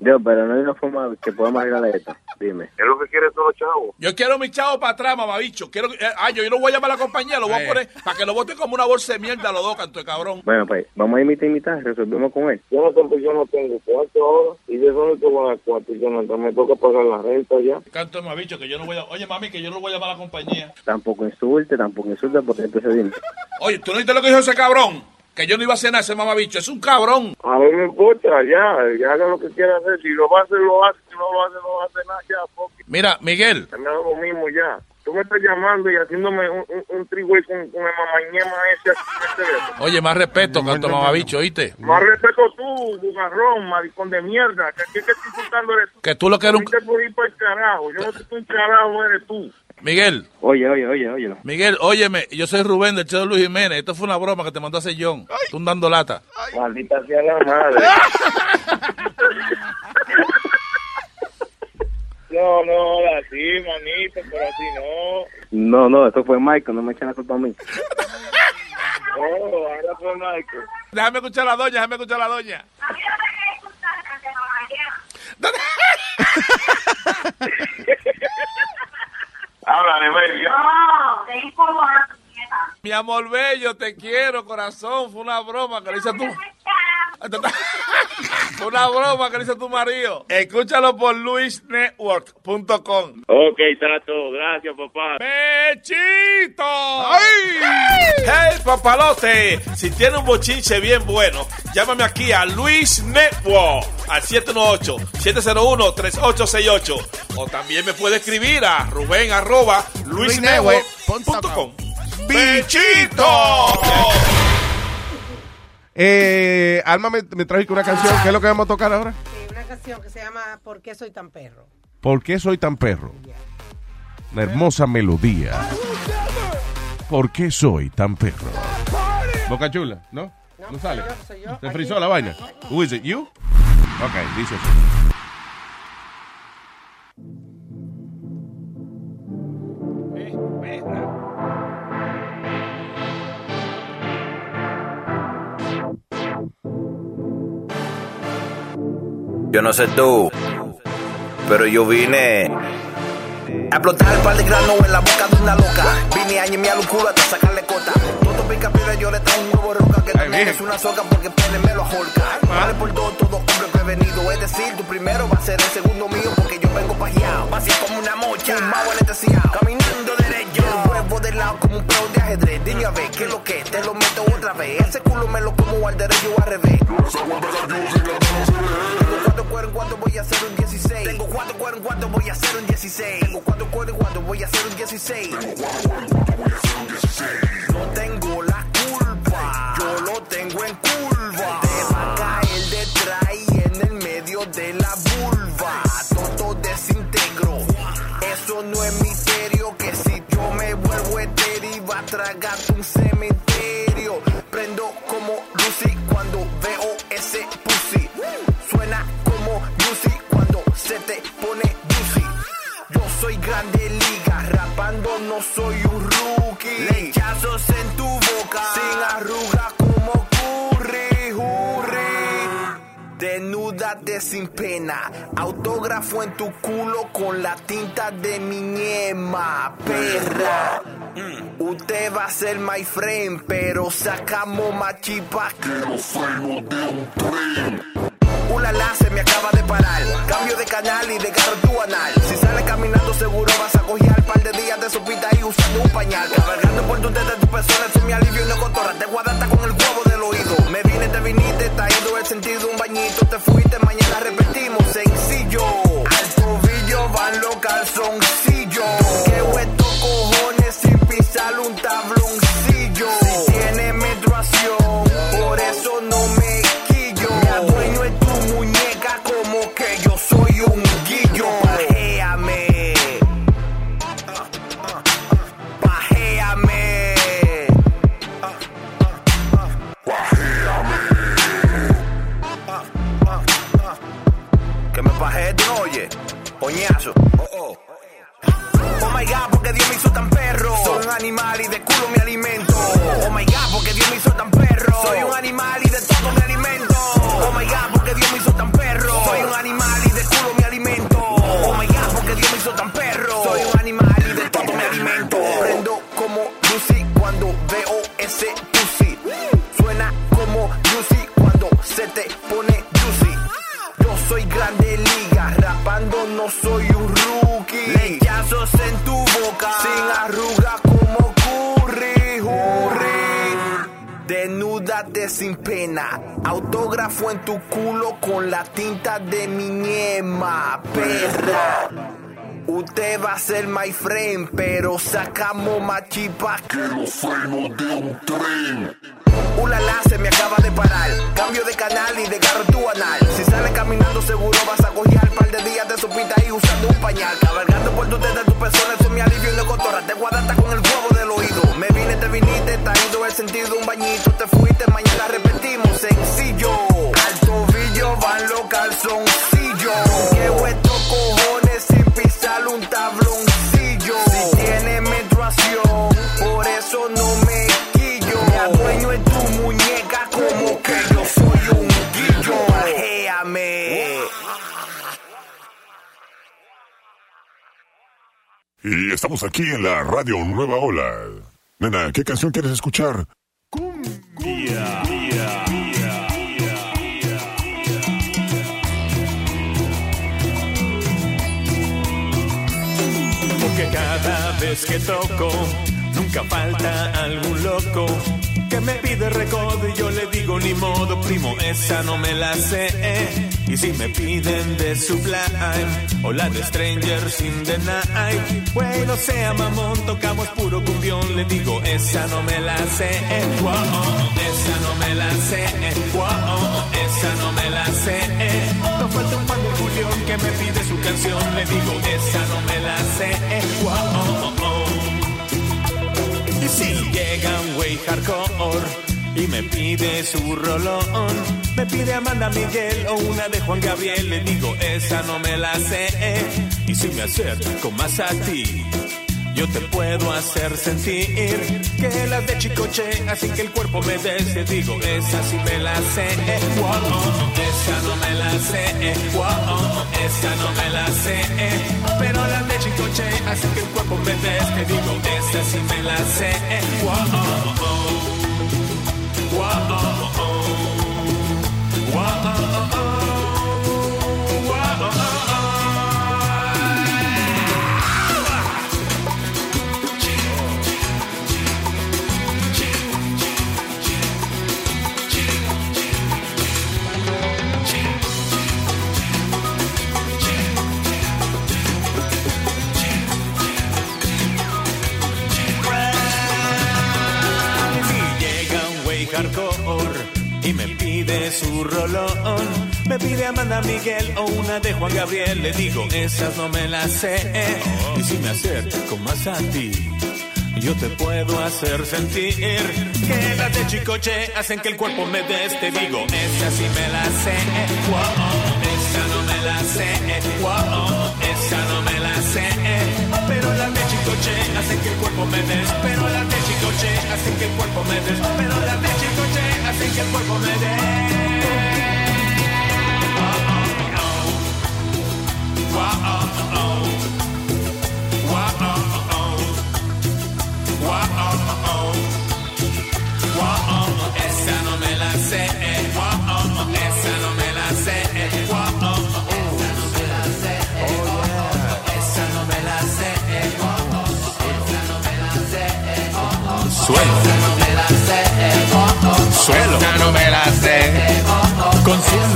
Yo, pero no hay una forma que podamos arreglar esto. Dime. Es lo que quiere todo chavo. Yo quiero mi chavo para atrás, mamabicho. Quiero, eh, ah, yo, yo no voy a llamar a la compañía, lo voy a poner para que lo bote como una bolsa de mierda a los dos, canto de cabrón. Bueno, pues vamos a imitar, imitar, resolvemos con él. Yo no tengo, yo no tengo cuarto ahora. ¿Y de dónde te voy a dar cuarto, Jonathan? Me toca pagar la renta ya. Canto de mamabicho, que yo no voy a... Oye, mami, que yo no voy a llamar a la compañía. Tampoco tampoco porque entonces. Oye, ¿tú no viste lo que dijo ese cabrón? Que yo no iba a nada ese mamabicho. Es un cabrón. A mí me importa, ya, ya haga lo que quiera hacer. Si lo va a hacer, lo hace. Si no lo hace, no va a hacer nada, ya, porque Mira, Miguel. me da lo mismo ya. Tú me estás llamando y haciéndome un, un, un trigüey con, con el mamañema ese aquí teléfono. Oye, más respeto, canto mamabicho, ¿oíste? Más respeto tú, bugarrón, maricón de mierda. Que aquí que estoy insultando eres tú. Que tú lo que eres un... Vete por ir para el carajo. Yo no soy un carajo, eres tú. Miguel. Oye, oye, oye, oye. Miguel, óyeme, yo soy Rubén del Cheo Luis Jiménez. Esto fue una broma que te mandó a hacer John. Tú dando lata. Maldita sea la madre. No, no, así, manito, pero así no. No, no, eso fue Michael, no me echen la culpa a mí. No, ahora fue Michael. Déjame escuchar a la doña, déjame escuchar a la doña. Oh, Melvia. No, te. Mi amor bello, te quiero, corazón. Fue una broma que le hice a tu... Fue una broma que le a tu marido. Escúchalo por luisnetwork.com. Ok, trato. Gracias, papá. ¡Bechito! ¡Hey, papalote! Si tiene un bochinche bien bueno, llámame aquí a Luis Network al 718-701-3868. O también me puede escribir a Rubén arroba luisnetwork.com. bichito. Eh, Alma me, me trajo una canción. ¿Qué es lo que vamos a tocar ahora? Sí, una canción que se llama ¿Por qué soy tan perro? ¿Por qué soy tan perro? Una hermosa melodía. ¿Por qué soy tan perro? Boca chula, ¿no? No, sale. soy yo, soy yo. ¿Te Aquí. frizó la vaina? Who is it? You? Ok, dice así. Yo no sé tú, pero yo vine a explotar el par de grano en la boca de una loca. Vine a ñemear un culo hasta sacarle cota. Todo pica piedra, yo le traigo un huevo roca que también es una soca porque pene me lo ajolca. Vale por dos, todo hombre prevenido. Es decir, tu primero va a ser el segundo mío porque yo vengo pajeado. Vacío como una mocha, un mago anestesiado. Caminando derecho, el huevo de lado como un pro de ajedrez. Dime a ver, ¿qué es lo que? Te lo meto otra vez. Ese culo me lo como al derecho al revés. Tengo cuatro cuero en cuanto voy a hacer un 16. Tengo cuatro cuero en cuanto voy a hacer un 16. Tengo cuatro cuero en cuanto voy a hacer un 16. No tengo la culpa, yo lo tengo en curva. Te va a caer detrás y en el medio de la grande liga, rapando no soy un rookie. Lechazos en tu boca, sin arruga como curry, hurry. Desnúdate sin pena, autógrafo en tu culo con la tinta de mi ñema, perra. Usted va a ser my friend, pero sacamos más chipa que los frenos de un tren. Ulala, se me acaba de parar. Cambio de canal y de tu anal. Si sales caminando, seguro vas a coger par de días de sopita y usando un pañal. Cabalgando por tu de tu persona, eso es mi alivio y no cotorra. Te guardaste con el huevo del oído. Me vine, te viniste, ido el sentido. Un bañito, te fuiste, mañana repetimos. Sencillo. Al tobillo van los calzoncillos. Que hueto cojones sin pisar un tabloncillo. Oh, oh. Oh my god, porque Dios me hizo tan perro. Soy un animal y de culo me alimento. Oh my god, porque Dios me hizo tan perro. Soy un animal y de todo me alimento. Oh my god, porque Dios me hizo tan perro. Soy un animal y de culo me alimento. Oh my god, porque Dios me hizo tan perro. Soy un animal y de todo me alimento. Prendo como Lucy cuando veo ese pussy. Suena como Lucy cuando se te pone juicy. Yo soy grande liga, rapando no soy un rookie. Lechazos en tu boca, sin arruga como curry, hurry. Desnúdate sin pena, autógrafo en tu culo con la tinta de mi ñema, perra. Usted va a ser my friend, pero sacamos más chipa que los frenos de un tren. Ulala, se me acaba de parar. Cambio de canal y de tu anal. Si sales caminando, seguro vas a coger par de días de sopita y usando un pañal. Cabalgando por tu de tu persona, eso es mi alivio y no cotorra. Te guardaste con el huevo del oído. Me vine, te viniste, te ha ido el sentido. Un bañito, te fuiste, mañana repetimos. Sencillo. Al tobillo van los calzoncillos. Que pisar un tabloncillo. Si tiene menstruación, por eso no me quillo. Me adueño en tu muñeca como que yo soy un guillo. Pajéame. Y estamos aquí en la radio Nueva Ola. Nena, ¿qué canción quieres escuchar? Porque vez que toco, nunca falta algún loco que me pide recodo y yo le digo ni modo, primo, esa no me la sé. Y si me piden de Sublime o la de Strangers in the Night, no sea mamón, tocamos puro cumbión. Le digo, esa no me la sé, wow, esa no me la sé, wow, esa no me la sé. No falta un fan de Julián que me pide su canción. Le digo, esa no me la sé, wow. Y si llega un güey hardcore y me pide su rolón, me pide Amanda Miguel o una de Juan Gabriel, le digo, esa no me la sé. Y si me acerco más a ti, yo te puedo hacer sentir que las de Chicoche hacen que el cuerpo me des. Te digo, esa sí me la sé. eh. Wow, esa no me la sé. eh. Wow, esa no me la sé. eh. Pero las de Chicoche hacen que el cuerpo me des. Te digo, esa sí me la sé. eh. Wow, Y pide su rolón. Me pide Amanda Miguel o una de Juan Gabriel. Le digo, esas no me las sé. Y si me acerco más a ti, yo te puedo hacer sentir que las de Chicoche hacen que el cuerpo me des. Te digo, esa sí me la sé. Wow, esa no me la sé. Wow, esa no me la sé. Pero las de Chicoche hacen que el cuerpo me des. Pero las de Chicoche hacen que el cuerpo me des. Pero las de Chicoche hacen que el cuerpo me des. Suelo. Esa no me la sé. Consuelo.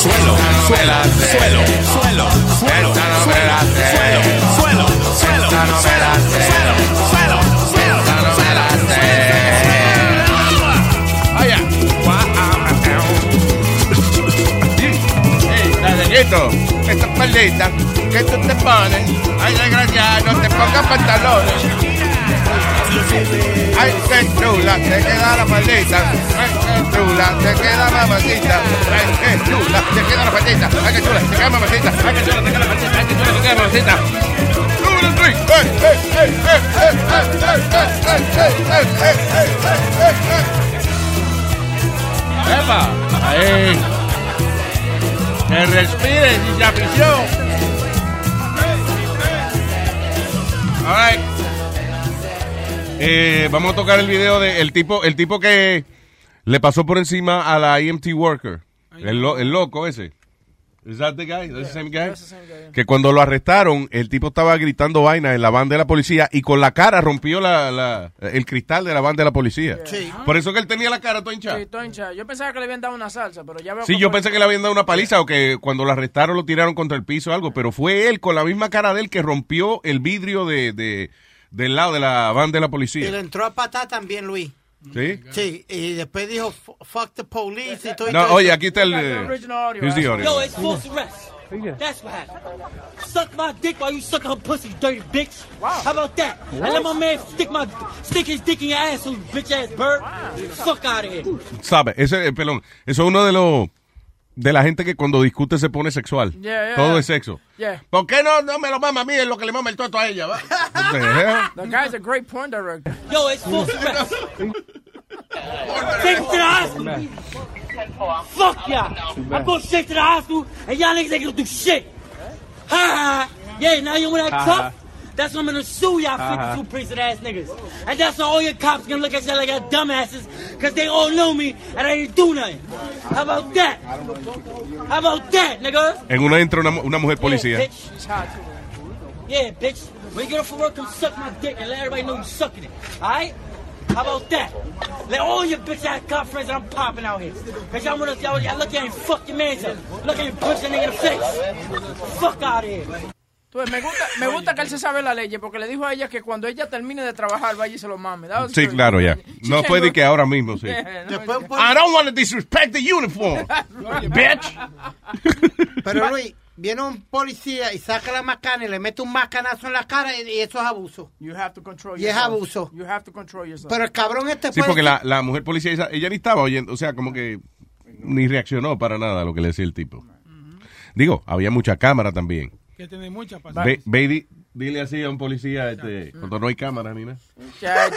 Suelo. No me la sé. Suelo. Suelo. Suelo. Esa no me la sé. Suelo. Suelo. Suelo. Esa no me la sé. Suelo. Suelo. Suelo. Esa no me la sé. Vaya. Hey, Danielito, esta faldita que tú te pones, ay, desgraciado, no te pongas pantalones. Ay, qué chula, te queda la maldita. Ay, qué chula, te queda la maldita. Ay, qué chula, te queda la maldita. Ay, qué chula, te queda la maldita. Ay, qué chula, te queda la maldita. Ay, qué chula, te queda la maldita. ¡Epa! ¡Ahí! ¡Que respire, afición! All right. Eh, vamos a tocar el video de el tipo, el tipo que le pasó por encima a la EMT worker. El, lo- el loco ese. That the guy? That's the same guy? Que cuando lo arrestaron, el tipo estaba gritando vaina en la van de la policía y con la cara rompió la, la- el cristal de la van de la policía. Sí. Por eso que él tenía la cara toda hinchada. Sí, estoy hinchado. Yo pensaba que le habían dado una salsa, pero ya veo Sí, yo pensé que le habían dado una paliza o que cuando lo arrestaron lo tiraron contra el piso o algo, pero fue él con la misma cara de él que rompió el vidrio de, de- del lado de la van de la Y le policía. entró a patar también, Luis. ¿Sí? Sí, y después dijo, "Fu- fuck the police y todo. y No, todo oye, aquí está el... eh, here's the audio. Yo, it's false arrest. That's what happened. Suck my dick while you sucking her pussy, dirty bitch. How about that? I let my man stick my stick his dick in your ass, you bitch ass bird. Fuck out of here. ¿Sabe? Ese, eh, pelón, eso es uno de los... De la gente que cuando discute se pone sexual. Yeah, yeah. Todo es sexo. Yeah. ¿Por qué no, no me lo mama a mí? Es lo que le mama el toto a ella, ¿va? The guy's a great porn director. Yo, it's. Take it to the hospital. Fuck y'all. I'm going straight to the hospital, and y'all niggas ain't gonna do shit. Ha ha. Yeah, now you that Ha, tough? Ha. That's what I'm gonna sue y'all ha. 52 prison ass niggas. And that's why all your cops gonna look at y'all like y'all dumbasses, cause they all know me and I didn't do nothing. How about that? How about that, nigga? En una entra una, una mujer policía. Yeah, bitch. Yeah, bitch. When you get off of work, come suck my dick and let everybody know you sucking it. Alright? How about that? Let all your bitch ass cop friends that I'm popping out here. Cause y'all wanna y'all, y'all look at you and fuck your mans up. Look at you punch a nigga in the face. Fuck out of here. Ves, me gusta, me gusta que él se sabe la ley, porque le dijo a ella que cuando ella termine de trabajar, vaya y se lo mame. That Sí, claro, ya. No fue de que ahora mismo, sí. I don't want to disrespect the uniform, bitch. Pero Luis, viene un policía y saca la macana y le mete un macanazo en la cara y, y eso es abuso. You have to control Y es abuso. You have to control yourself. Pero el cabrón este Sí, puede porque la, la mujer policía, ella ni estaba oyendo, o sea, como que ni reaccionó para nada a lo que le decía el tipo. Digo, había mucha cámara también. Que tiene mucha Ve, ve y di- dile así a un policía este, cuando no hay cámara ni nada. Muchacho.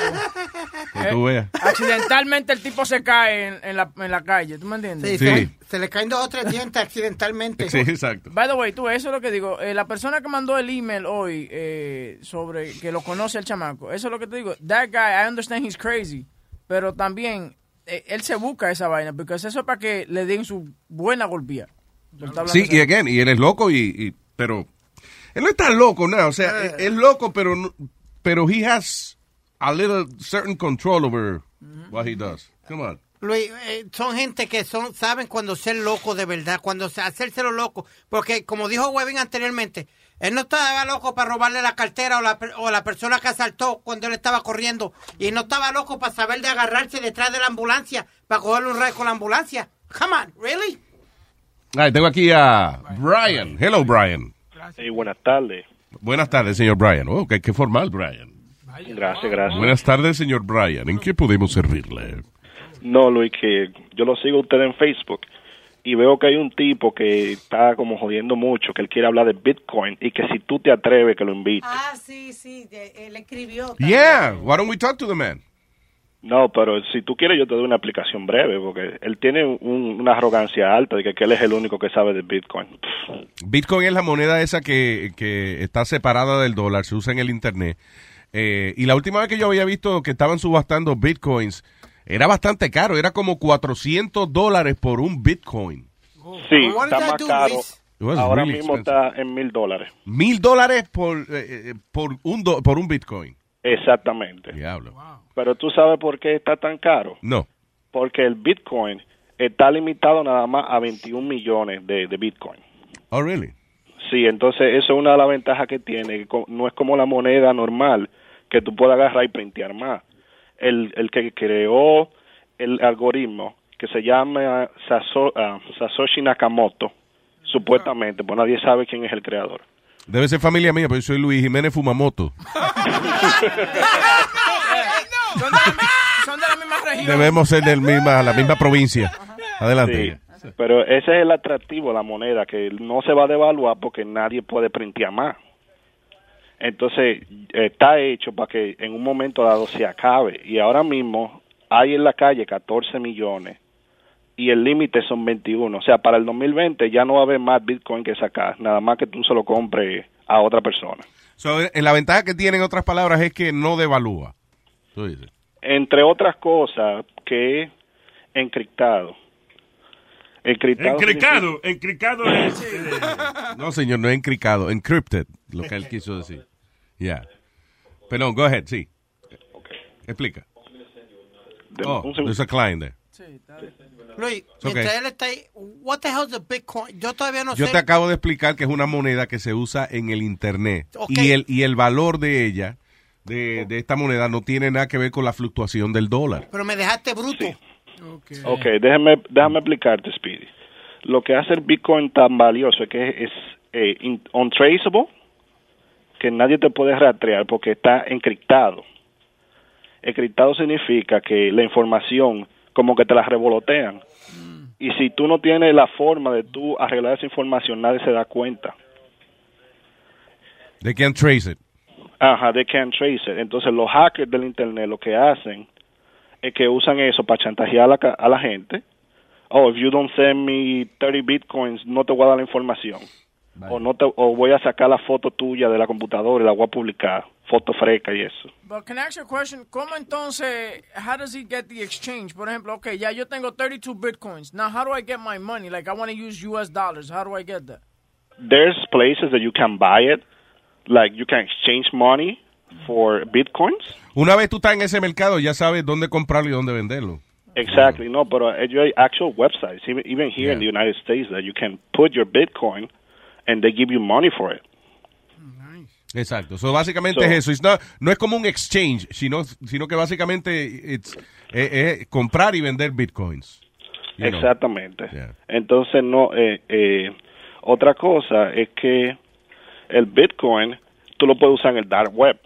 Que tú veas. Accidentalmente el tipo se cae en, en la, en la calle, ¿tú me entiendes? Sí, Se, se le caen dos o tres dientes accidentalmente. Sí, exacto. By the way, tú, eso es lo que digo. eh, la persona que mandó el email hoy eh, sobre que lo conoce el chamaco, eso es lo que te digo. That guy, I understand he's crazy, pero también eh, él se busca esa vaina, porque eso es para que le den su buena golpía. Sí, y again, y él es loco, y, y- pero él no está loco, nada, o sea, es, es loco, pero pero he has a little certain control over what he does. Come on. Luis, eh, son gente que son saben cuando ser loco de verdad, cuando se, hacérselo loco. Porque, como dijo Webin anteriormente, él no estaba loco para robarle la cartera o la, o la persona que asaltó cuando él estaba corriendo. Y no estaba loco para saber de agarrarse detrás de la ambulancia, para cogerle un rey con la ambulancia. Come on, really? Ay, tengo aquí a Brian. Hello, Brian. Sí, buenas tardes. Buenas tardes, señor Brian. Oh, qué, qué formal, Brian. Gracias, gracias. Buenas tardes, señor Brian. ¿En qué podemos servirle? No, Luis, que yo lo sigo a usted en Facebook y veo que hay un tipo que está como jodiendo mucho, que él quiere hablar de Bitcoin y que si tú te atreves que lo invite. Ah, sí, sí, él escribió. Yeah, why don't we talk to the man? No, pero si tú quieres yo te doy una explicación breve, porque él tiene un- una arrogancia alta de que, que él es el único que sabe de Bitcoin. Bitcoin es la moneda esa que, que está separada del dólar, se usa en el internet. Eh, y la última vez que yo había visto que estaban subastando bitcoins, era bastante caro, era como 400 dólares por un bitcoin. Sí, está más caro. Ahora really mismo está en mil dólares. Mil dólares por, eh, eh, por, un do- por un bitcoin. Exactamente. Diablo. Pero tú sabes por qué está tan caro. No. Porque el Bitcoin está limitado nada más a 21 millones de, de Bitcoin. Oh, really? Sí, entonces eso es una de las ventajas que tiene. que No es como la moneda normal, que tú puedes agarrar y printear más. El, el que creó el algoritmo, que se llama Saso- ah, Nakamoto, supuestamente, pues nadie sabe quién es el creador. Debe ser familia mía, pero yo soy Luis Jiménez Fumamoto. Son de la, son de la misma región. Debemos ser del misma, la misma provincia. Adelante. Sí, pero ese es el atractivo de la moneda, que no se va a devaluar porque nadie puede printear más. Entonces, está hecho para que en un momento dado se acabe. Y ahora mismo hay en la calle 14 millones y el límite son 21. O sea, para el 2020 ya no va a haber más Bitcoin que sacar, nada más que tú se lo compres a otra persona. So, eh, la ventaja que tiene, en otras palabras, es que no devalúa. Tú dices. Entre otras cosas, que es encriptado. Encriptado. Encricado, encricado es... eh, No, señor, no es encricado, encrypted, lo que él quiso decir. Ya. Perdón, go ahead, sí. Explica. Oh, there's a client there. Luis, okay. mientras él está ahí, what the hell is a Bitcoin? Yo todavía no Yo sé. te acabo de explicar que es una moneda que se usa en el Internet. Y, el, y el valor de ella, de, de esta moneda, no tiene nada que ver con la fluctuación del dólar. Pero me dejaste bruto. Ok, déjame, déjame explicarte, Speedy. Lo que hace el Bitcoin tan valioso es que es eh, in- untraceable, que nadie te puede rastrear porque está encriptado. Encriptado significa que la información como que te la revolotean. Y si tú no tienes la forma de tú arreglar esa información, nadie se da cuenta. They can't trace it. Ajá, they can't trace it. Entonces los hackers del internet lo que hacen es que usan eso para chantajear a la, a la gente. Oh, if you don't send me 30 bitcoins, no te voy a dar la información. O no te, o voy a sacar la foto tuya de la computadora y la voy a publicar, foto fresca y eso. But can I ask you a question? ¿Cómo entonces, how does he get the exchange? Por ejemplo, okay, ya yo tengo 32 bitcoins. Now, how do I get my money? Like, I want to use US dollars. How do I get that? There's places that you can buy it, like you can exchange money for bitcoins. Una vez tú estás en ese mercado, ya sabes dónde comprarlo y dónde venderlo. Exactly. No, pero ellos hay actual websites, even, even here in the United States, that you can put your Bitcoin and they give you money for it. Exacto. So, básicamente So- es eso. It's not- no es como un exchange, sino, sino que básicamente es, es comprar y vender bitcoins. You. Exactamente. Entonces, no. Eh, eh, otra cosa es que el Bitcoin tú lo puedes usar en el dark web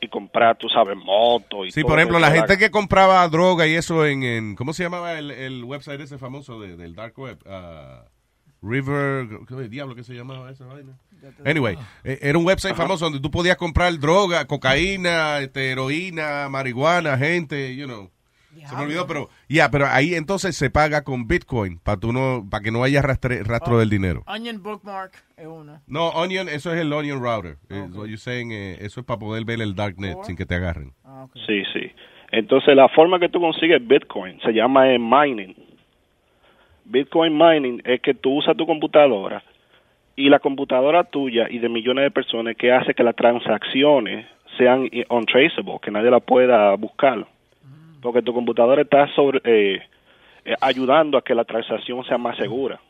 y comprar, tú sabes, motos y Sí, todo por ejemplo, la gente que compraba droga y eso en, en- ¿cómo se llamaba el, el website ese famoso de- del dark web? Ah, River, ¿qué diablo que se llamaba esa vaina? Anyway, eh, era un website famoso donde tú podías comprar droga, cocaína, este, heroína, marihuana, gente, you know. Se me olvidó, pero ya, pero ahí entonces se paga con Bitcoin para tú no, para que no haya rastre- rastro del dinero. Onion bookmark es una. No, Onion, eso es el Onion Router. Es what you're saying, eh, eso es para poder ver el darknet sin que te agarren. Sí, sí. Entonces, la forma que tú consigues Bitcoin se llama eh, mining. Bitcoin mining es que tú usas tu computadora y la computadora tuya y de millones de personas que hace que las transacciones sean untraceable, que nadie la pueda buscar. Porque tu computadora está sobre, eh, eh, ayudando a que la transacción sea más segura.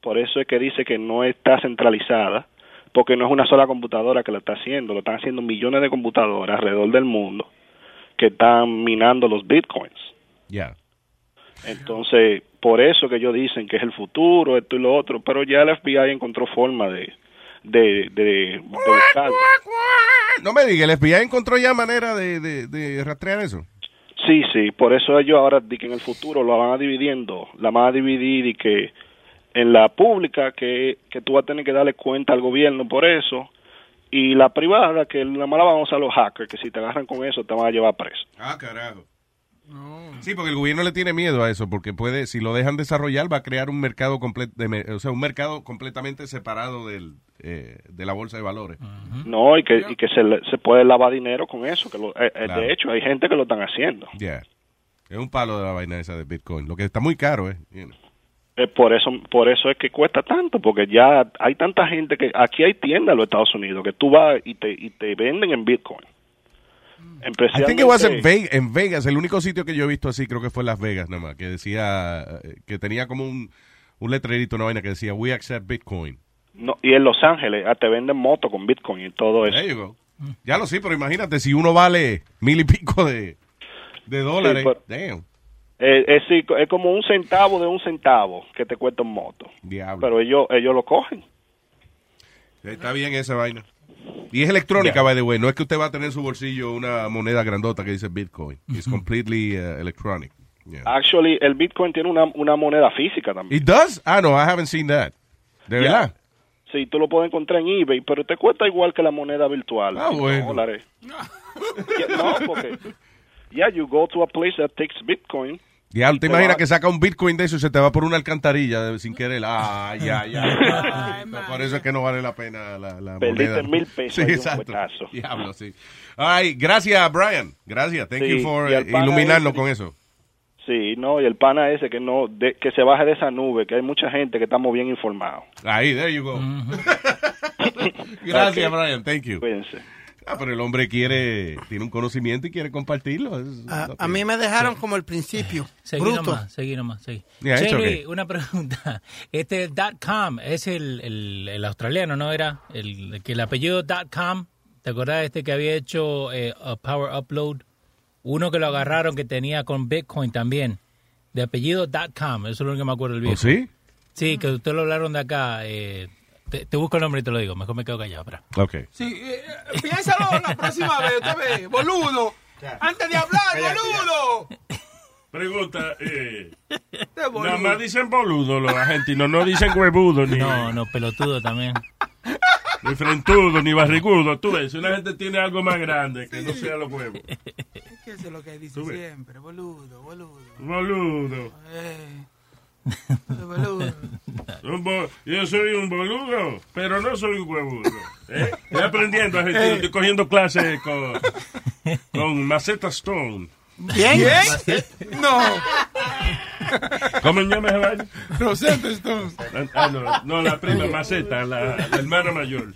Por eso es que dice que no está centralizada, porque no es una sola computadora que lo está haciendo, lo están haciendo millones de computadoras alrededor del mundo que están minando los bitcoins. Ya. Entonces, por eso que ellos dicen que es el futuro, esto y lo otro, pero ya el FBI encontró forma de, de, de, de buscarlo. No me diga, el FBI encontró ya manera de, de, de rastrear eso. Sí, sí, por eso ellos ahora di que en el futuro lo van a dividiendo, la van a dividir y que en la pública que, que tú vas a tener que darle cuenta al gobierno por eso y la privada que la van a usar los hackers, que si te agarran con eso te van a llevar preso. Ah, carajo. Sí, porque el gobierno le tiene miedo a eso, porque puede, si lo dejan desarrollar, va a crear un mercado completo, o sea, un mercado completamente separado del, eh, de la bolsa de valores. No, y que, y que se, le- se puede lavar dinero con eso, que lo- eh, eh, Claro. de hecho hay gente que lo están haciendo. Ya. Es un palo de la vaina esa de Bitcoin, lo que está muy caro, ¿eh? You know. Eh, por eso por eso es que cuesta tanto, porque ya hay tanta gente que aquí hay tiendas en los Estados Unidos que tú vas y te, y te venden en Bitcoin. I think it was Vegas, en Vegas, el único sitio que yo he visto así creo que fue Las Vegas nada más, que decía, eh, que tenía como un, un letrerito, una vaina que decía, we accept Bitcoin. No, y en Los Ángeles te venden moto con Bitcoin y todo eso. There you go. Ya lo sé, pero imagínate, si uno vale mil y pico de, de dólares, pero- damn. Eh, es, sí, es como un centavo de un centavo que te cuesta un moto. Diablo. Pero ellos ellos lo cogen. Está bien esa vaina. Y es electrónica, by the way. No es que usted va a tener en su bolsillo una moneda grandota que dice Bitcoin. It's completely uh, electronic. Yeah. Actually, el Bitcoin tiene una, una moneda física también. It does? Ah, no, I haven't seen that. ¿De Ya. verdad? Sí, tú lo puedes encontrar en eBay, pero te cuesta igual que la moneda virtual. Ah, bueno. dólares. Yeah, no, porque yeah, you go to a place that takes Bitcoin. Ya, ¿te imaginas que saca un Bitcoin de eso y se te va por una alcantarilla de- sin querer? Ah, ya, ya. por eso es que no vale la pena la, la Perdiste moneda. mil pesos Sí, un exacto. Diablo, sí. Ay, gracias, Brian. Gracias. Thank Sí, you for eh, iluminarnos con eso. Sí, no, y el pana ese que no de- que se baje de esa nube, que hay mucha gente que estamos bien informados. Ahí, there you go. Gracias. Brian. Thank you. Cuídense. Ah, pero el hombre quiere, tiene un conocimiento y quiere compartirlo. Es- A, a mí me dejaron como el principio. Seguí Bruto. nomás, seguí nomás, seguí. Cherry, una pregunta. Este dot .com es el, el, el australiano, ¿no era? El, que el apellido dot .com, ¿te acordás de este que había hecho eh, a Power Upload? Uno que lo agarraron que tenía con Bitcoin también, de apellido dot .com, eso es lo único que me acuerdo del ¿Oh, viejo. sí? Sí, que usted lo hablaron de acá. eh, te, te busco el nombre y te lo digo, mejor me quedo callado. Espera. Ok. Sí, eh, piénsalo la próxima vez, usted ve, boludo. Antes de hablar, boludo. Pregunta, eh, nada más dicen boludo los argentinos, no dicen huevudo ni, No, no, pelotudo también. ni frentudo ni barrigudo. Tú ves, si una gente tiene algo más grande que no sea los huevos. Es que eso es lo que dice siempre, boludo, boludo. Boludo. Eh, yo soy un boludo, pero no soy un huevudo. ¿eh? Estoy aprendiendo estoy cogiendo clases con, con Maceta Stone. ¿Quién? No. ¿Cómo se llama vaina? Rosetta Stone. Ah, no, no, la prima maceta, la, la hermana mayor.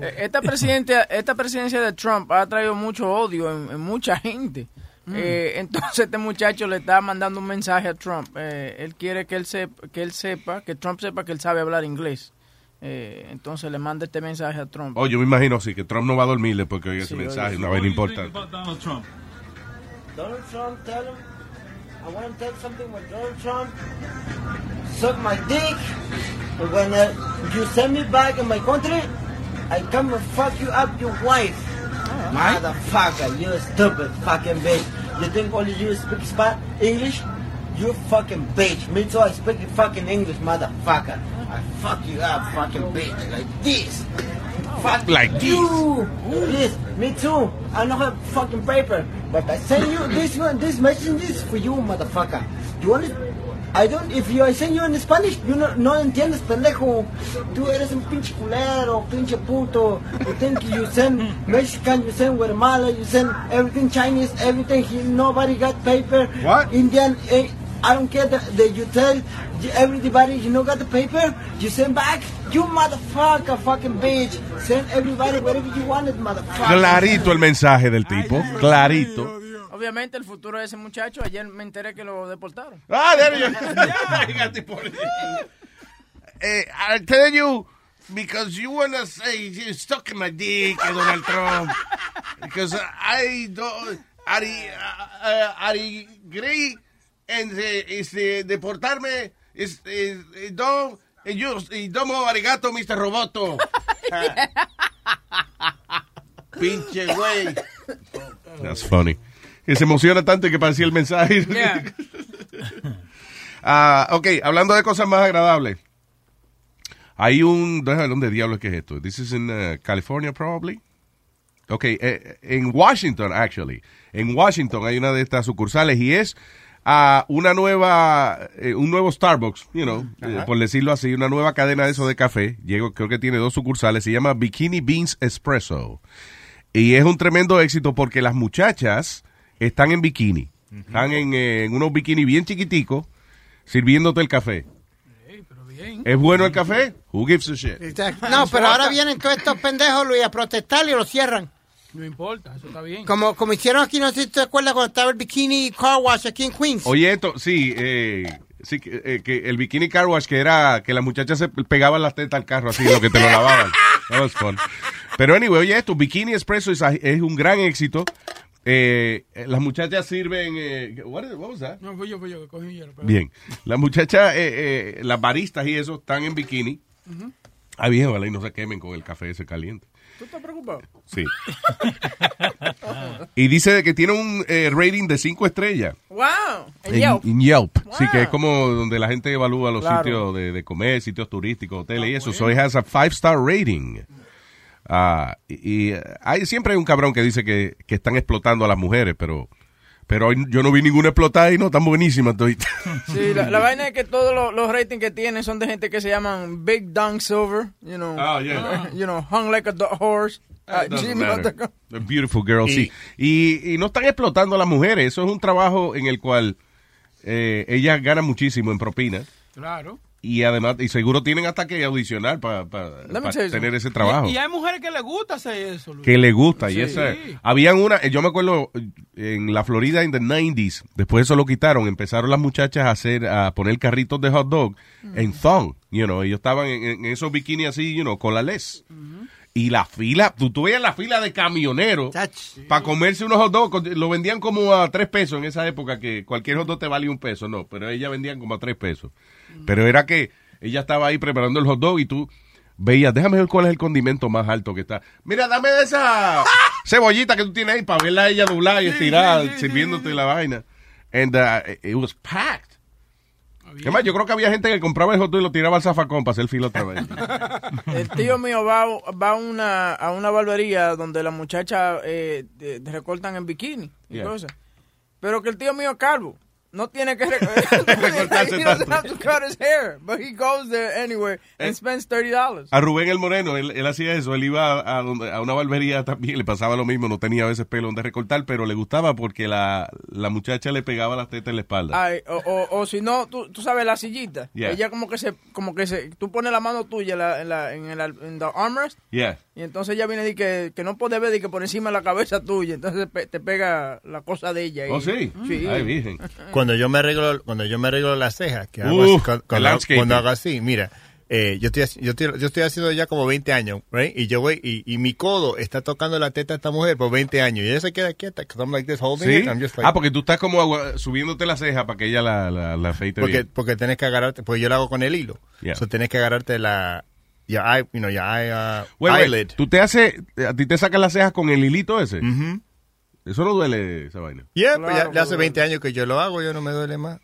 Eh, Esta presidencia, esta presidencia de Trump ha traído mucho odio en, en mucha gente. Mm. Eh, entonces este muchacho le está mandando un mensaje a Trump. Eh, él quiere que él sepa, que él sepa, que Trump sepa que él sabe hablar inglés. Eh, entonces le manda este mensaje a Trump. Oh, yo me imagino, sí, que Trump no va a dormir después que oiga ese Sí, mensaje, oye. una vaina importante. Donald Trump. Donald Trump, tell him. I want to tell something with Donald Trump. Suck my dick. And when uh, you send me back in my country, I come and fuck you up, your wife. Motherfucker, you stupid fucking bitch. You think only you speak Spanish, English? You fucking bitch. Me too, I speak fucking English, motherfucker. I fuck you up, fucking bitch, like this. Fuck Like this. you. This, me too. I don't have fucking paper, but I send you this one, this message is for you, motherfucker. You want it? I don't, if you, I send you in Spanish, you no, no entiendes, pendejo. Tú eres un pinche culero, pinche puto. You think you send Mexican, you send Guatemala, you send everything Chinese, everything. Here, nobody got paper. What? Indian, eh, I don't care that, that you tell everybody you know got the paper. You send back, you motherfucker, fucking bitch. Send everybody whatever you wanted, motherfucker. Clarito el mensaje del tipo, clarito. Obviamente el futuro de ese muchacho, ayer me enteré que lo deportaron. Ah, there you go. Eh, I tell you, because you wanna say you stuck in my dick, eh, Donald Trump. Because I don't, I, uh, I agree en eh, este, deportarme, es, eh, eh, don, eh, yo, y domo arigato, Mr. Roboto. Pinche güey. That's funny. Que se emociona tanto que parecía el mensaje. Ah, ok, hablando de cosas más agradables. Hay un... Déjame dónde diablos que es esto. This is in uh, California, probably. Ok, eh, en Washington, actually. En Washington hay una de estas sucursales y es ah, una nueva, eh, un nuevo Starbucks, you know, eh, por decirlo así, una nueva cadena de eso de café. Llego, creo que tiene dos sucursales. Se llama Bikini Beans Espresso. Y es un tremendo éxito porque las muchachas están en bikini. Están en, eh, en unos bikini bien chiquiticos sirviéndote el café. ¿Es bueno el café? Who gives a shit? No, pero ahora vienen todos estos pendejos, Luis, a protestar y lo cierran. No importa, eso está bien. Como, como hicieron aquí, no sé si te acuerdas cuando estaba el Bikini Car Wash aquí en Queens. Oye, esto, sí, eh, sí que, eh, que el bikini car wash que era que las muchachas se pegaban las tetas al carro así, lo que te lo lavaban. That was fun. Pero anyway, oye esto, Bikini Espresso es, es un gran éxito. Eh, las muchachas sirven, eh, what, what was that? No, fui yo, fui yo que cogí hielo. perdón. Bien, las muchachas, eh, eh, las baristas y eso están en bikini. Ujú. Ah, bien, ojalá y no se quemen con el café ese caliente. ¿Tú estás preocupado? Sí. y dice que tiene un eh, rating de 5 estrellas. ¡Wow! En En Yelp. en Yelp. Sí, que es como donde la gente evalúa los Claro. sitios de, de comer, sitios turísticos, hoteles y eso. So it has a five star rating. Ah, y y, hay, siempre hay un cabrón que dice que, que están explotando a las mujeres, pero pero hoy yo no vi ninguna explotada y no tan buenísima todita. Sí, la, la vaina es que todos los, los ratings que tienen son de gente que se llaman Big Dong Silver, you know, Oh, yeah. you know, hung like a horse. at It doesn't gmail.com. matter. A beautiful girl, Y- sí. Y, y no están explotando a las mujeres. Eso es un trabajo en el cual eh, ellas ganan muchísimo en propina. Claro. Y además, y seguro tienen hasta que audicionar para you tener ese trabajo. Y, y hay mujeres que les gusta hacer eso. Luis. que le gusta. Sí. Y esa, habían una, yo me acuerdo en la Florida en the 90s, después eso lo quitaron, empezaron las muchachas a hacer, a poner carritos de hot dog en thong, you know, ellos estaban en, en esos bikinis así, you know, con la les. Y la fila, tú, tú veías la fila de camioneros para comerse unos hot dogs, lo vendían como a tres pesos en esa época, que cualquier hot dog te valía un peso, no, pero ellas vendían como a tres pesos. Pero era que ella estaba ahí preparando el hot dog y tú veías, déjame ver cuál es el condimento más alto que está. Mira, dame de esa cebollita que tú tienes ahí para verla a ella doblar y estirar, sirviéndote la vaina. And uh, it was packed. Además, yo creo que había gente que compraba el hot dog y lo tiraba al zafacón para hacer fila otra vez. El tío mío va, una, a una barbería donde las muchachas eh, recortan en bikini y Yeah. cosas. Pero que el tío mío es calvo. no tiene que recortarse. he doesn't have to cut his hair, but he goes there anyway and Eh. spends thirty dollars. A Rubén el Moreno, él, él hacía eso, él iba a, donde- a una barbería también, le pasaba lo mismo, no tenía a veces pelo donde recortar, pero le gustaba porque la, la muchacha le pegaba las tetas en la espalda. Ay, o, o, o si no, tú, tú sabes la sillita. Yeah. Ella como que se, como que se, tú pones la mano tuya la, en la, en el, en the armrest Yeah. y entonces ella viene y dice que, que no puede ver y que por encima de la cabeza tuya, entonces te pega la cosa de ella. ahí. Oh, sí. Sí. Ay, virgen. Cuando yo me arreglo, cuando yo me arreglo las cejas, que hago Uh, así, cuando, cuando- cuando hago así, mira, eh, yo, estoy, yo, estoy, yo estoy haciendo ya como 20 años, right? Y yo voy, y, y mi codo está tocando la teta de esta mujer por 20 años. Y ella se queda quieta, because I'm like this holding ¿Sí? it, I'm just like- ah, porque tú estás como subiéndote la ceja para que ella la, la, la afeite porque, bien. porque tenés que agarrarte, porque yo lo hago con el hilo. Yeah. So tenés que agarrarte la, eye, you know, eye, uh, eyelid. ¿Tú te haces, a ti te sacan las cejas con el hilito ese? Ujú. Eso no duele, esa vaina. Yeah, pues ya, ya hace 20 años que yo lo hago, yo no me duele más.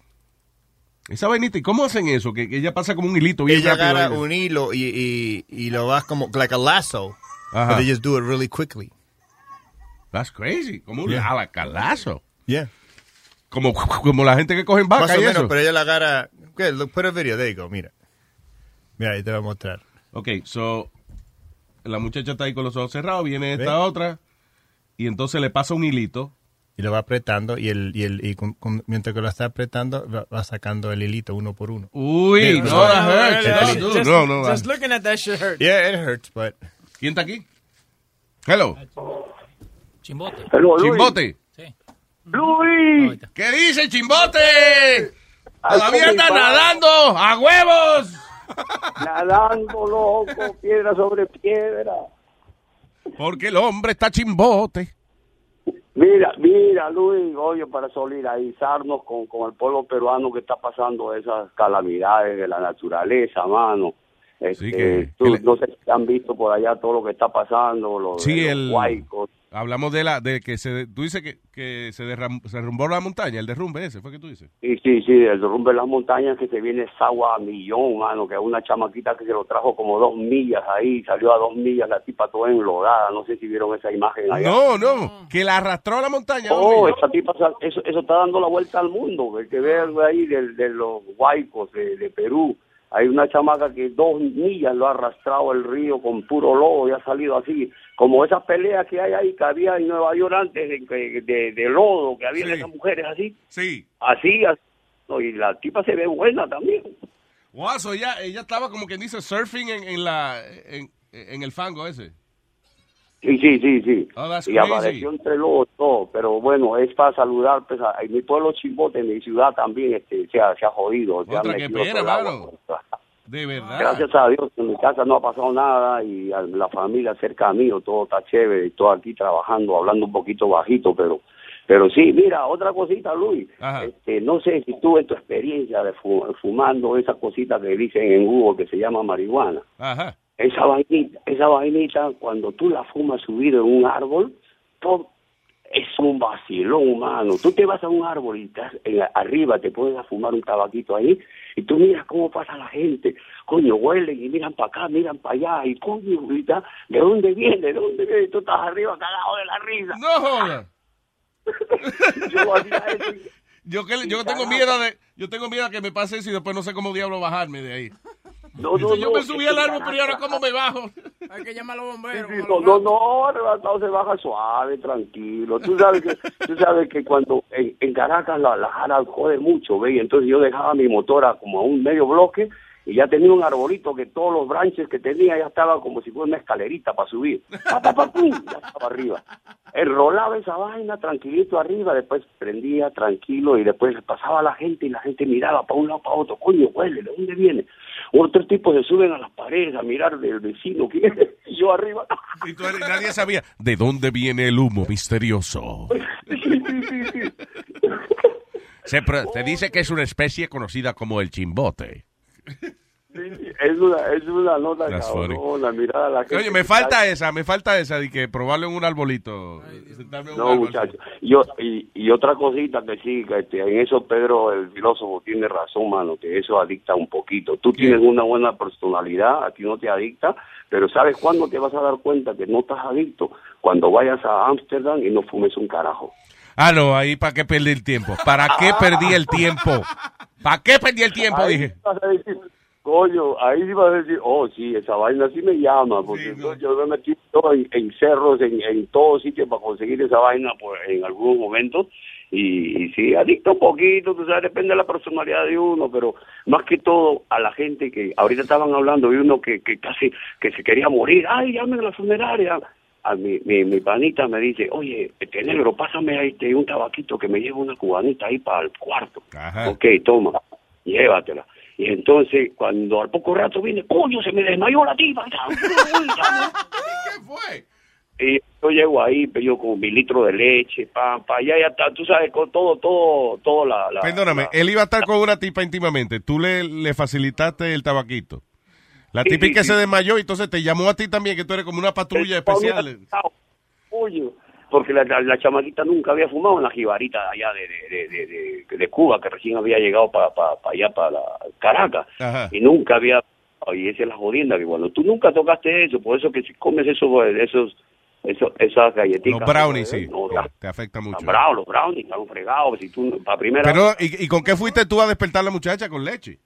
Esa vainita, ¿y cómo hacen eso? Que, que ella pasa como un hilito bien Ella rápido. agarra ahí. un hilo y, y, y lo vas como, like a lasso. Ajá. But they just do it really quickly. That's crazy. Como un Yeah. alacalazo. Yeah. Como, como la gente que cogen vaca Más o y menos, eso. pero ella la agarra. Okay, look, put a video, there you go, mira. Mira, ahí te voy a mostrar. Ok, so, la muchacha está ahí con los ojos cerrados, viene esta Ve. otra, y entonces le pasa un hilito. Y lo va apretando y, el, y, el, y con- con- mientras que lo está apretando, va, va sacando el hilito uno por uno. Uy, Yeah, no, that hurts. el Just- no, no, Just looking at that shit hurt. Yeah, it hurts, but... ¿Quién está aquí? Hello. Chimbote. Chimbote. Luis. ¿Qué dice Chimbote? Todavía está nadando a huevos. Nadando, loco, piedra sobre piedra. Porque el hombre está chimbote. Mira, mira, Luis, oye, para solidarizarnos con, con el pueblo peruano que está pasando esas calamidades de la naturaleza, mano. Este, que- tú- que le- No sé si han visto por allá todo lo que está pasando, Sí, los. Hablamos de la, de que se, tú dices que, que se, derram- se derrumbó la montaña, el derrumbe ese, fue que tú dices. Sí, sí, sí, el derrumbe de las montañas que se viene esa agua a millón, mano, que una chamaquita que se lo trajo como dos millas ahí, salió a dos millas la tipa toda enlodada, no sé si vieron esa imagen allá. No, no, que la arrastró a la montaña. Oh, esa tipa, eso, eso está dando la vuelta al mundo. El que ve ahí de, de los huaicos de, de Perú. Hay una chamaca que dos millas lo ha arrastrado el río con puro lodo y ha salido así. Como esas peleas que hay ahí, que había en Nueva York antes de, de, de- lodo, que había esas mujeres así. Sí. Así, así. No, y la tipa se ve buena también. Guaso, ella, ella estaba como quien dice surfing en, en la, en, en el fango ese. Sí, sí, sí, sí. Oh, that's y apareció entre los todo, pero bueno, es para saludar, pues, a, en mi pueblo Chimbote, en mi ciudad también este, se, ha, se ha jodido. se ha Otra que metido pena, mano. De verdad. Gracias a Dios, en mi casa no ha pasado nada y a la familia cerca mío, todo está chévere, todo aquí trabajando, hablando un poquito bajito, pero pero sí, mira, otra cosita, Luis, este, no sé si tú en tu experiencia de fu- fumando esa cosita que dicen en Google que se llama marihuana, Ajá. Esa vainita, esa vainita, cuando tú la fumas subido en un árbol, todo es un vacilón, mano. Tú te vas a un árbol y estás en- arriba te pones a fumar un tabaquito ahí y tú miras cómo pasa la gente. Coño, huelen y miran para acá, miran para allá y coño, grita, ¿de dónde viene? ¿De dónde viene? Y tú estás arriba cagado de la risa. No jodas. Yo hacía eso y- Yo que yo tengo miedo de yo tengo miedo a que me pase eso y después no sé cómo diablo bajarme de ahí. No, no, Dice, yo no, me subí al árbol, pero ¿y ahora cómo me bajo? Hay que llamar a los bomberos. Sí, No, no, no, arrebatado se baja suave, tranquilo. Tú sabes que, tú sabes que cuando en, en Caracas la, la jara jode mucho, ¿ve? Y entonces yo dejaba mi motora como a un medio bloque y ya tenía un arbolito que todos los branches que tenía ya estaba como si fuera una escalerita para subir. Pa, pa, pa, pum, ya estaba arriba. Enrolaba esa vaina tranquilito arriba, después prendía tranquilo y después pasaba la gente y la gente miraba para un lado para otro. Coño, huele, ¿de dónde viene? Otros tipos se suben a las paredes a mirar del vecino que y yo arriba. Y tú- nadie sabía de dónde viene el humo misterioso. Se, pro- se dice que es una especie conocida como el chimbote. Es una, es una nota That's cabrona, mirar a la gente. Oye, me falta esa, me falta esa de que probarlo en un arbolito. sentarme en un No, árbol. muchachos. Yo, y, y otra cosita que sí, que este, en eso Pedro, el filósofo, tiene razón, mano, que eso adicta un poquito. Tú tienes una buena personalidad, a ti no te adicta, pero ¿sabes cuándo te vas a dar cuenta que no estás adicto? Cuando vayas a Ámsterdam y no fumes un carajo. Ah, no, ahí para qué perdí el tiempo. ¿Para qué perdí el tiempo? ¿Para qué perdí el tiempo? Ahí Dije. vas a decir, coño, ahí vas a decir, oh, sí, esa vaina sí me llama, porque entonces yo me metí todo en, en cerros, en, en todos sitios para conseguir esa vaina pues, en algún momento. Y, y sí, adicto un poquito, tú sabes, depende de la personalidad de uno, pero más que todo a la gente que ahorita estaban hablando de uno que, que casi que se quería morir, ay, llamen a la funeraria. A mi, mi, mi panita me dice, oye, este negro, pásame ahí este, un tabaquito que me lleva una cubanita ahí para el cuarto. Ok, toma, llévatela. Y entonces, cuando al poco rato viene, coño, se me desmayó la tipa. ¿Qué fue? Y yo llego ahí, yo con mi litro de leche, pa, pa, ya, ya está, tú sabes, con todo, todo, todo la... la Perdóname, la- él iba a estar con una tipa íntimamente. Tú le, le facilitaste el tabaquito. La Sí, tipa sí, que sí. se desmayó, entonces te llamó a ti también, que tú eres como una patrulla especial. Coño, porque la, la, la chamaquita nunca había fumado en la jibarita allá de, de, de, Cuba, que recién había llegado para allá, para Caracas, Ajá. y nunca había... Y esa es la jodienda, que cuando tú nunca tocaste eso, por eso que si comes eso, esos, esos, esas galletitas... Los brownies, sí. No, la- Te afecta mucho. los brownies, los brownies, están fregados, si tú, para primera Pero, ¿y, y con qué fuiste tú a despertar a la muchacha? ¿Con leche?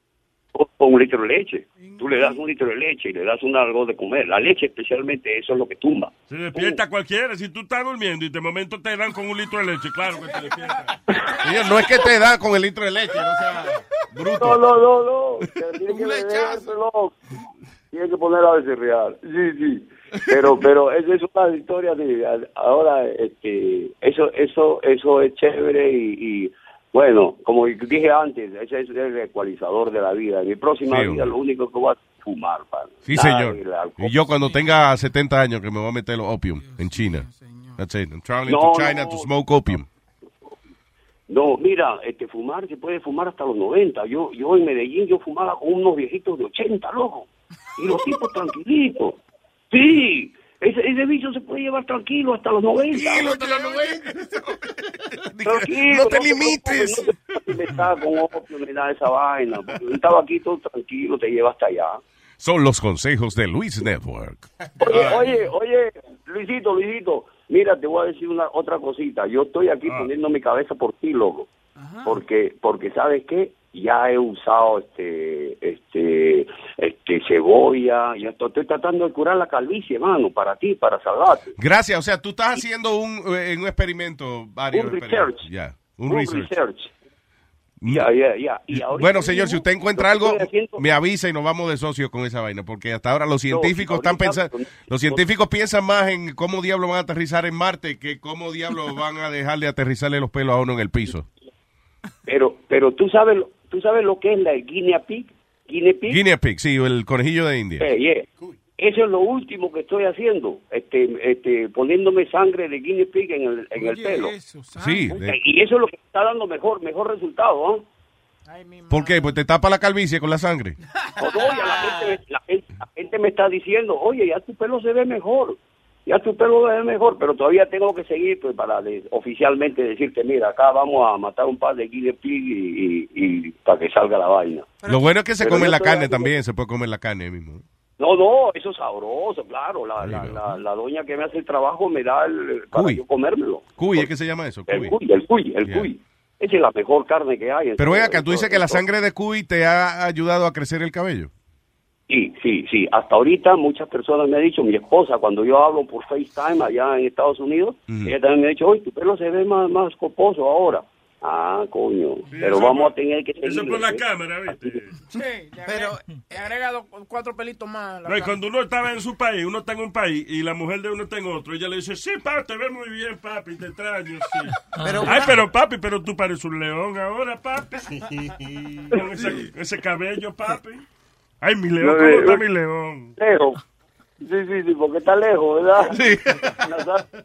Con un litro de leche. Tú le das un litro de leche y le das un algo de comer. La leche especialmente, eso es lo que tumba. Se despierta cualquiera. Si tú estás durmiendo y de momento te dan con un litro de leche, claro que te despiertas. Oye, no es que te da con el litro de leche, no sea bruto. No, no, no, no. Tiene que bebérselo. Tiene que poner a veces real. Sí, sí. Pero, pero eso es una historia de ahora, este, eso, eso, eso es chévere y, y bueno, como dije antes, ese es el ecualizador de la vida. En mi próxima Sí, vida lo único que voy a fumar, pan. Sí, Nada señor. Y yo cuando tenga 70 años que me voy a meter los opium en China. That's it. I'm traveling No, to China no. to smoke opium. No, mira, este fumar se puede fumar hasta los 90. Yo yo en Medellín yo fumaba con unos viejitos de 80, loco. Y los tipos tranquilitos. Sí, ese, ese bicho se puede llevar tranquilo hasta los 90. Tranquilo hasta los 90. Tranquilo, No te te limites. No te con opio ni nada de esa vaina. porque Un tabaquito tranquilo te lleva hasta allá. Son los consejos de Luis Network. Oye, oye, oye, Luisito, Luisito, mira, te voy a decir una otra cosita. Yo estoy aquí poniendo mi cabeza por ti, loco. Porque, porque ¿sabes qué? Ya he usado este, este, este, cebolla, ya estoy, estoy tratando de curar la calvicie, hermano, para ti, para salvarte. Gracias. O sea, tú estás haciendo un, eh, un experimento, varios Un research. Ya, un, Un research. research. Ya, ya, ya. Y ahorita Bueno, señor, si usted encuentra algo, haciendo- me avisa y nos vamos de socios con esa vaina, porque hasta ahora los científicos están pensando, los científicos piensan más en cómo diablos van a aterrizar en Marte que cómo diablos van a dejar de aterrizarle los pelos a uno en el piso. Pero, pero tú sabes, tú sabes lo que es la guinea pig, guinea pig. Guinea pig, sí, el conejillo de India. Eh, yeah. Eso es lo último que estoy haciendo, este, este, poniéndome sangre de guinea pig en el, en el pelo. Sí, de- Y eso es lo que está dando mejor, mejor resultado, ¿ah? ¿por qué? Pues te tapa la calvicie con la sangre. La gente, la, gente, la gente me está diciendo, oye, ya tu pelo se ve mejor, ya tu pelo ve mejor, pero todavía tengo que seguir pues para de- oficialmente decirte, mira, acá vamos a matar un par de guinea pig y, y- y para que salga la vaina. Lo bueno es que se Pero come la carne también, se puede comer la carne mismo. No, no, eso es sabroso, claro. La, la, la, la doña que me hace el trabajo me da el, para Cuy. yo comérmelo. Cuy, ¿es que se llama eso? El Cuy. cuy, el cuy, el Yeah. cuy. Esa es la mejor carne que hay. Pero todo- ven acá, tú dices que la sangre de cuy te ha ayudado a crecer el cabello. Sí, sí, sí. Hasta ahorita muchas personas me han dicho, mi esposa, cuando yo hablo por FaceTime allá en Estados Unidos, ella también me ha dicho, oye, tu pelo se ve más, más coposo ahora. Ah, coño. Pero vamos por- a tener que seguir. Eso por la cámara, ¿viste? Sí, pero he agregado cuatro pelitos más. a la No, y cuando uno estaba en su país, uno está en un país y la mujer de uno está en otro, ella le dice, sí, papi, te ves muy bien, papi, te extraño, sí. Pero- Ay, pero papi, pero tú pareces un león ahora, papi. Con ese, ese cabello, papi. Ay, mi león, ¿cómo está mi león? Lejos. Sí, sí, sí, porque está lejos, ¿verdad? Sí.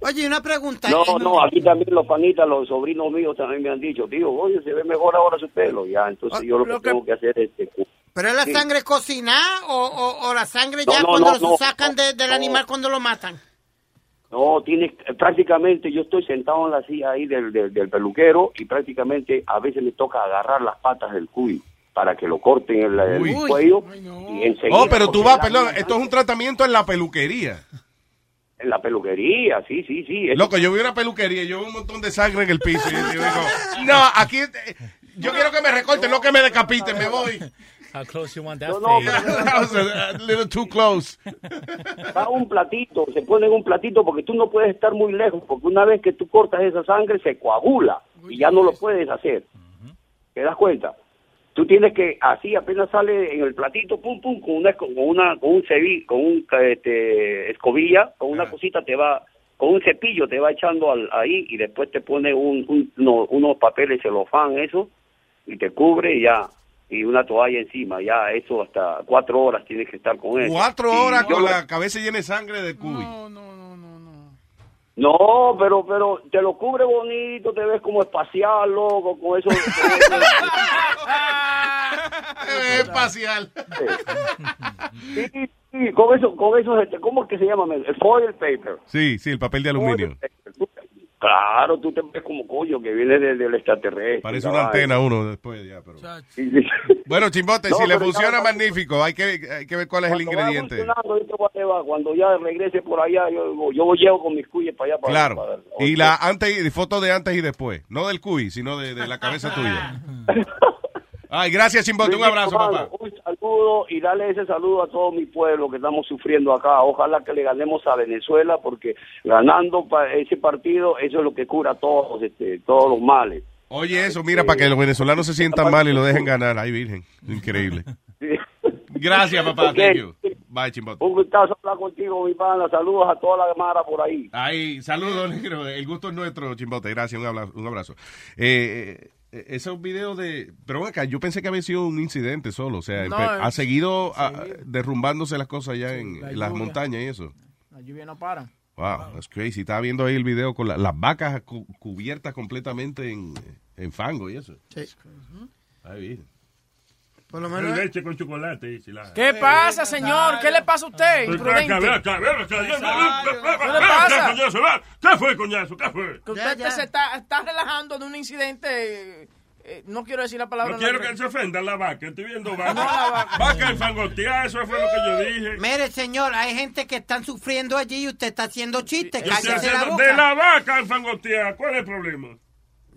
Oye, una pregunta. No, no, aquí también los panitas, los sobrinos míos también me han dicho, tío, oye, se ve mejor ahora su pelo. Ya, entonces yo lo que, lo que- tengo que hacer es... este, ¿Pero es la sí. sangre cocinada o, o, o la sangre ya no, cuando no, lo no, sacan de- del no. animal cuando lo matan? No, tienes, prácticamente yo estoy sentado en la silla ahí del, del, del peluquero y prácticamente a veces me toca agarrar las patas del cuy para que lo corten el, el Uy. cuello y enseguida... Oh, pero tú vas, perdón, esto es un tratamiento en la peluquería. En la peluquería, sí, sí, sí. Eso- Loco, yo vi una peluquería y yo vi un montón de sangre en el piso. Y yo digo, no, aquí eh, yo quiero que me recorten, no que me decapiten, me voy. How close you want that No, no, That was a, a little too close. da un platito, se pone en un platito porque tú no puedes estar muy lejos, porque una vez que tú cortas esa sangre se coagula y ya no lo puedes hacer. ¿Te das cuenta? Tú tienes que así apenas sale en el platito, pum pum, con una con una con un cebi, con un este, escobilla, con una cosita te va con un cepillo te va echando al- ahí y después te pone un, un- no- unos papeles celofán eso y te cubre y ya y una toalla encima, ya eso hasta cuatro horas tienes que estar con eso. Cuatro Y horas yo con la cabeza llena de sangre de cuy. No, pero pero te lo cubre bonito, te ves como espacial, loco, con eso. espacial. Sí, sí, con eso, con eso, ¿cómo es que se llama? El foil paper. Sí, sí, el papel de aluminio. Claro, tú te ves como coño que viene de- del extraterrestre. Parece una antena uno después ya, pero... Sí, sí. Bueno, Chimbote, No, si le funciona, magnífico. Hay que, hay que ver cuál es el ingrediente. Cuando ya regrese por allá, yo, yo llevo con mis cuyes para allá. Para, Claro. para- Y la antes y foto de antes y después. No del cuy, sino de, de la cabeza tuya. Ay, gracias, Chimbote. Un abrazo, papá. Un saludo y darle ese saludo a todo mi pueblo que estamos sufriendo acá. Ojalá que le ganemos a Venezuela porque ganando ese partido, eso es lo que cura todos, este, todos los males. Oye, eso, mira, para que los venezolanos se sientan mal y lo dejen ganar. Ay, virgen. Increíble. Gracias, papá. Ok. Thank you. Bye, Chimbote. Un gustazo hablar contigo, mi pana. Saludos a toda la mara por ahí. Ay, saludos, negro. El gusto es nuestro, Chimbote. Gracias, un abrazo. Un abrazo. Eh, eh, esos videos de... Pero acá, yo pensé que había sido un incidente solo. O sea, No, ha seguido ah, derrumbándose las cosas allá en, la en las montañas y eso. La lluvia no para. Wow, that's crazy. Estaba viendo ahí el video con la- las vacas cu- cubiertas completamente en, en fango y eso. Sí. Bien. Por lo menos. Leche con chocolate. ¿Qué pasa, señor? ¿Qué le pasa a usted? Imprudente. ¿Qué le pasa? ¿Qué fue, coñazo? ¿Qué fue? Que usted se está, está relajando de un incidente. eh, eh, no quiero decir la palabra. No quiero que él se ofenda la vaca. Estoy viendo vaca. Vaca enfangoteada, eso fue lo que yo dije. Mire, señor, hay gente que están sufriendo allí y usted está haciendo chistes. Cállese la boca. de la vaca enfangoteada. ¿Cuál es el problema?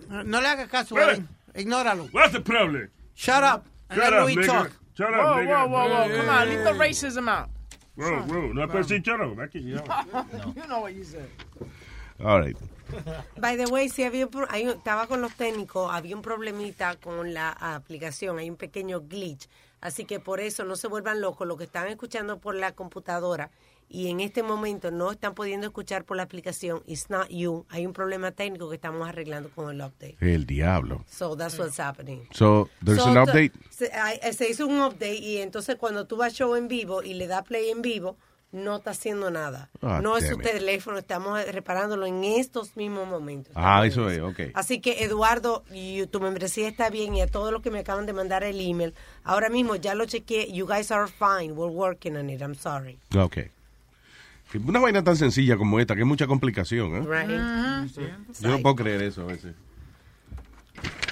No le haga caso, güey. Ignóralo. What's the problem? Shut up. Shut up, nigga. talk. Shut up, Whoa, nigga. whoa, whoa, whoa. Come on, leave the racism out. Whoa, whoa. No puedes decir shut up. Aquí, ya. You know what you said. All right. By the way, si había hay estaba con los técnicos, había un problemita con la aplicación, hay un pequeño glitch. Así que por eso no se vuelvan locos los que están escuchando por la computadora y en este momento no están pudiendo escuchar por la aplicación. It's not you. Hay un problema técnico que estamos arreglando con el update. El diablo. So that's what's happening. So, there's So, an update. Se, hay- se hizo un update y entonces cuando tú vas show en vivo y le das play en vivo, no está haciendo nada. Ah, no es su it. teléfono, estamos reparándolo en estos mismos momentos. Ah, eso es, ok. Así que Eduardo, y tu membresía está bien y a todos los que me acaban de mandar el email, ahora mismo ya lo chequeé, you guys are fine, we're working on it, I'm sorry. Ok. Una vaina tan sencilla como esta, que es mucha complicación, ¿eh? Right? Yo no puedo creer eso a veces.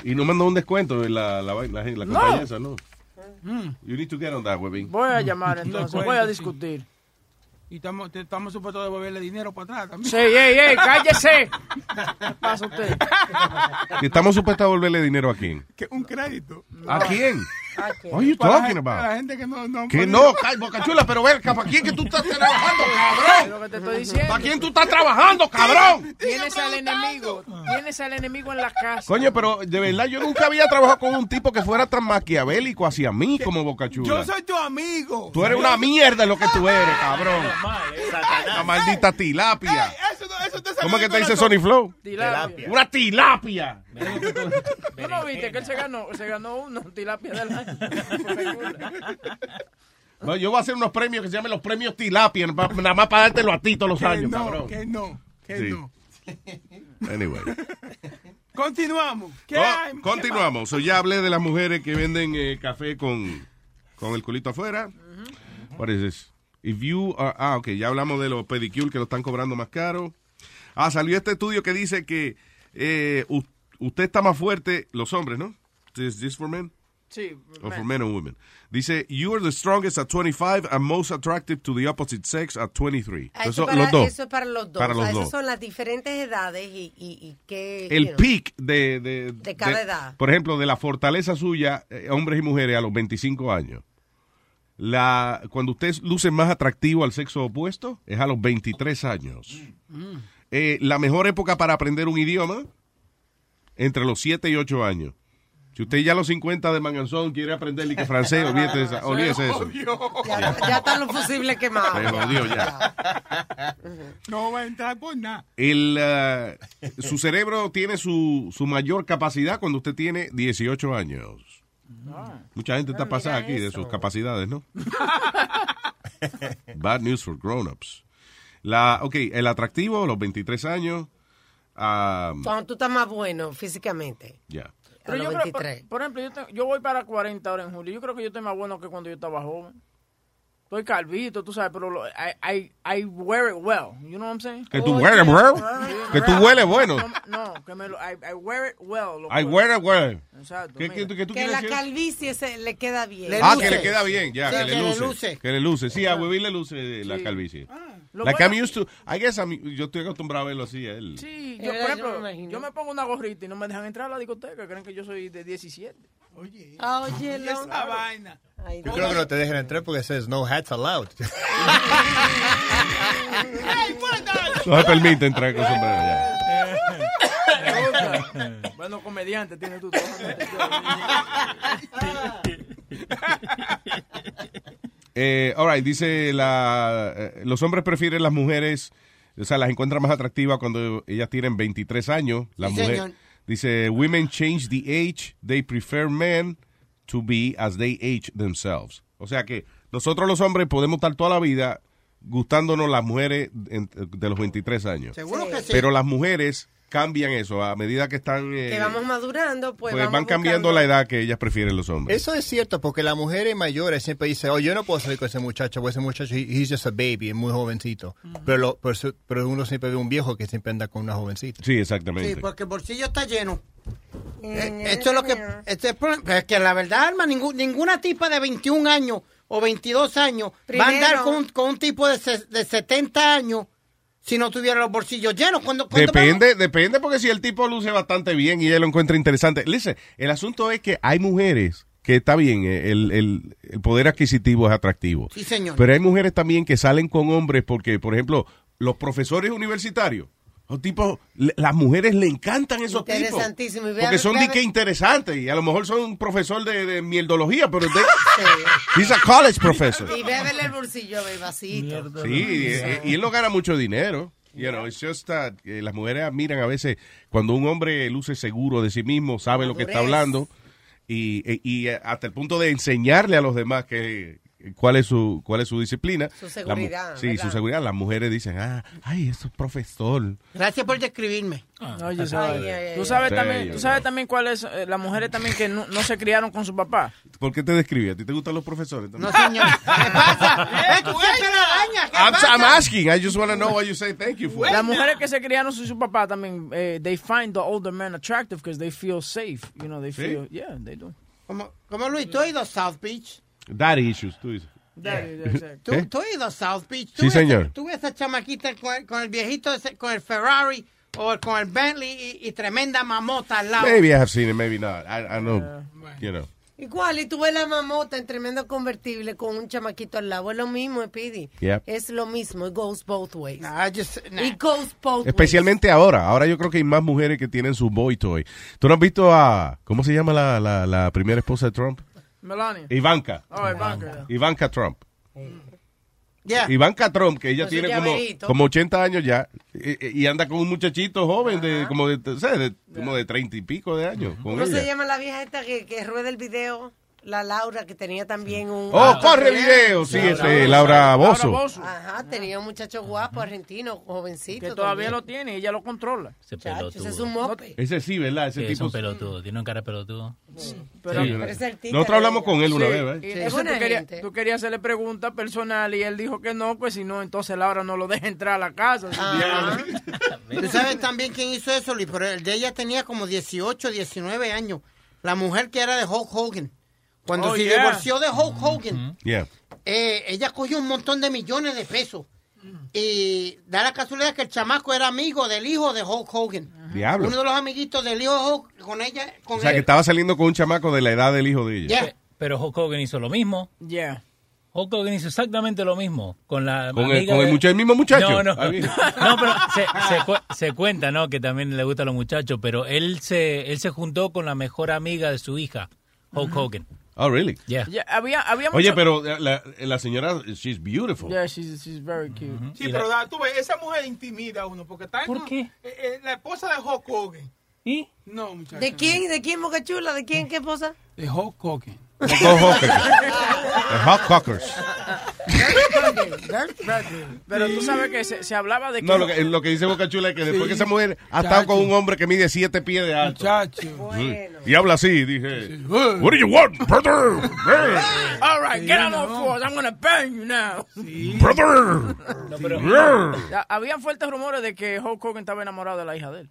Y no mandó un descuento en la, la, vaina- la, la No. compañía esa, ¿no? You need to get on that, Webin. Voy a llamar entonces, voy a discutir. Y estamos, te- estamos supuestos a devolverle dinero para atrás también. Sí, ey, ey, cállese. ¿Qué pasa usted? Y estamos supuestos a devolverle dinero a quién. Un crédito. ¿A quién? ¿A What are you Para la talking para about? la gente que no, no Que no, ca- Boca Chula, pero ver, ¿para quién que tú estás trabajando, cabrón? Lo que te estoy diciendo. ¿Para quién tú estás trabajando, cabrón? Tienes al enemigo. Tienes al enemigo en la casa. Coño, pero de verdad yo nunca había trabajado con un tipo que fuera tan maquiavélico hacia mí como Boca Chula. Yo soy tu amigo. Tú eres una mierda lo que tú eres, cabrón. La maldita tilapia. Eso te salió ¿Cómo es que te dice. Sony Flow? Tilapia. Una tilapia. ¿Tú no viste que él se ganó, se ganó uno, tilapia del año? No, yo voy a hacer unos premios que se llamen los premios tilapia, nada más para dártelo a ti todos los Que años, no, cabrón. que no, que Sí. no. Anyway. Continuamos. ¿Qué Co- hay? continuamos. So, ya hablé de las mujeres que venden eh, café con, con el culito afuera. What is this? If you are- ah, ok, ya hablamos de los pedicure que lo están cobrando más caro. Ah, salió este estudio que dice que eh, usted está más fuerte, los hombres, ¿no? Is this for men? Sí. Or for men and women. Dice, you are the strongest at 25 and most attractive to the opposite sex at 23. Ah, Eso, Eso, para, los dos. eso es para los dos. Para O sea, esas son las diferentes edades y, y, y qué... you El know. peak de, de, De cada edad. Por ejemplo, de la fortaleza suya, eh, hombres y mujeres, a los 25 años. La, cuando usted luce más atractivo al sexo opuesto, es a los 23 años. Eh, la mejor época para aprender un idioma, entre los 7 y 8 años. Si usted ya a los 50 de manganzón quiere aprender francés, olvídese de esa- olvídese de eso. Ya, ya están los fusibles quemados. Se jodió ya. No va a entrar por nada. El, eh, su cerebro tiene su, su mayor capacidad cuando usted tiene 18 años. Mucha gente está pasada aquí de sus capacidades, ¿no? Bad news for grown-ups. La, ok, el atractivo, los 23 años. ah, Cuando tú estás más bueno físicamente. ya. Pero yo creo, 23. por, por ejemplo, yo, te- yo voy para 40 ahora en julio. Yo creo que yo estoy más bueno que cuando yo estaba joven. Estoy calvito, tú sabes, pero lo, I, I, I wear it well. You know what I'm saying? Que tú hueles, bro. Que tú hueles bueno. No, que me lo, I, I wear it well. I wear it well. Exacto. ¿Qué, qué, qué tú Que la decir? calvicie se, le queda bien. ah, que le queda bien, ya, Sí, que, le luce, Que le luce. Sí, a Webby le luce la calvicie. Lo like bueno- I'm used to, I guess I'm- yo estoy acostumbrado a verlo así a él. Sí, yo, Eh, por yo ejemplo, me yo, me pongo una gorrita y no me dejan entrar a la discoteca. Creen que yo soy de 17. Oye, Oye, esa vaina. Yo creo que no te dejan entrar porque says no hats allowed. No se permite entrar con sombrero ya. bueno, comediante tienes tú. Eh, all right, dice la, eh, los hombres prefieren las mujeres, o sea, las encuentran más atractivas cuando ellas tienen 23 años. Las Sí, mujeres, señor. dice, women change the age, they prefer men to be as they age themselves. O sea que nosotros los hombres podemos estar toda la vida gustándonos las mujeres de los 23 años. Seguro que sí. Pero las mujeres cambian eso a medida que están... eh, Que vamos madurando, pues, pues vamos van cambiando buscando- la edad que ellas prefieren los hombres. Eso es cierto, porque las mujeres mayores siempre dicen, oh, yo no puedo salir con ese muchacho, porque ese muchacho, he- he's just a baby, es muy jovencito. pero, lo- pero, pero uno siempre ve un viejo que siempre anda con una jovencita. Sí, exactamente. Sí, porque el bolsillo está lleno. Eh, esto es lo que. Este es el problema. Pero es que la verdad, Alma, ningún- ninguna tipa de 21 años o 22 años va a andar con, un- con un tipo de, se- de 70 años si no tuviera los bolsillos llenos. Cuando, cuando Depende, depende porque si el tipo luce bastante bien y ella lo encuentra interesante. Listen, el asunto es que hay mujeres que está bien, eh, el, el- el poder adquisitivo es atractivo. Sí, señor. Pero hay mujeres también que salen con hombres porque, por ejemplo, los profesores universitarios, los tipos, las mujeres le encantan esos tipos. Interesantísimo. A- Porque son de que interesantes y a lo mejor son un profesor de, de mierdología, pero de, he's a college professor. Y bébele el bolsillo, bebacito. Sí, y, y él no gana mucho dinero. You know, it's just that, eh, las mujeres admiran a veces cuando un hombre luce seguro de sí mismo, sabe lo que está Madurez. hablando y, y- y hasta el punto de enseñarle a los demás que cuál es su cuál es su disciplina. Su La seguridad, sí, ¿verdad? su seguridad. Las mujeres dicen, ah, ay, eso es profesor. Gracias por describirme. Oye, Ay, ¿sabes? ay, ay, tú sabes Sí, también, yo tú sabes no. también cuáles eh, las mujeres también que no, no se criaron con su papá. ¿Por qué te describí? ¿A ti te gustan los profesores? No, señor. ¿Qué pasa? La. ¿Qué I'm, pasa? I'm asking. I just want to know what you say thank you for. Las mujeres que se criaron sin su papá también, eh, they find the older men attractive because they feel safe. You know, they ¿Sí? feel, yeah, they do. Como, como Luis, tú has ido a South Beach. Daddy issues, tú dices. Daddy, exacto. Tú, ¿Eh? tú has ido a South Beach. Tú Sí, ves- señor. Tú ves a esa chamaquita con el, con el viejito, ese- con el Ferrari o con el Bentley y, y tremenda mamota al lado. Maybe I have seen it, maybe not. I, I know, you know. Igual, y tú ves la mamota en tremendo convertible con un chamaquito al lado. Es lo mismo, Speedy. Yep. Es lo mismo. It goes both ways. Nah, just- nah. It goes both ways. Especialmente ahora. Ahora yo creo que hay más mujeres que tienen su boy toy. ¿Tú no has visto a... ¿Cómo se llama la, la, la primera esposa de Trump? Melania. Ivanka. Oh, Ivanka. Ivanka Trump. Yeah. Ivanka Trump, que ella su tiene como, como 80 años ya, y, y anda con un muchachito joven de como de, ¿sabes? de- como de 30 y pico de años. Con ¿Cómo se ella. llama la vieja esta que, que rueda el video? La Laura, que tenía también un... Oh, corre video, sí, este, Laura Bozo. Ajá, tenía un muchacho guapo, argentino, jovencito. Que todavía también. lo tiene y ella lo controla. Ese Chacho, pelotudo. ese es un mope. Ese sí, ¿verdad? Ese Sí, tipo... es un pelotudo. Tiene un cara de pelotudo. Pero, Sí, Pero es el Nosotros hablamos con él una Sí, vez, y ¿verdad? Es entonces buena tú, querías, gente. tú querías hacerle preguntas personales y él dijo que no, pues si no, entonces Laura no lo deja entrar a la casa. Ajá. Tú sabes también quién hizo eso, Luis, pero el de ella tenía como 18, 19 años. La mujer que era de Hulk Hogan. Cuando Oh, se yeah. divorció de Hulk Hogan, Yeah. eh, ella cogió un montón de millones de pesos. Y da la casualidad que el chamaco era amigo del hijo de Hulk Hogan. Diablo. Uno de los amiguitos del hijo de Hulk con ella. Con O sea, él. que estaba saliendo con un chamaco de la edad del hijo de ella. Yeah. Pero Hulk Hogan hizo lo mismo. Yeah. Hulk Hogan hizo exactamente lo mismo con la ¿Con el- amiga con el de- mucha- el mismo muchacho? No, no. Ah. No, pero se, se cu- se cuenta, ¿no? Que también le gustan los muchachos, pero él se él se juntó con la mejor amiga de su hija, Hulk Hogan. Oh, really? Yeah. Yeah, había, había Oye, mucho- pero la, la señora, she's beautiful. Yeah, she's, she's very cute. Sí, pero da- tú ves, esa mujer intimida a uno porque está ¿Por qué? eh, eh, la esposa de Hulk Hogan. ¿Y? No, muchacho. ¿De quién? ¿De quién, Boca Chula? ¿De quién? ¿Qué esposa? De Hulk Hogan. Hawkers. The Hawk Cockers. Pero tú sabes que se, se hablaba de que... No, lo que, lo que dice Boca Chula es que después que esa mujer ha estado con un hombre que mide siete pies de alto. Sí. Y habla así, dije. What do you want, brother? All right, get on all fours. I'm gonna bang you now. Brother. No, pero- Yeah. Habían fuertes rumores de que Hulk Hogan estaba enamorado de la hija de él.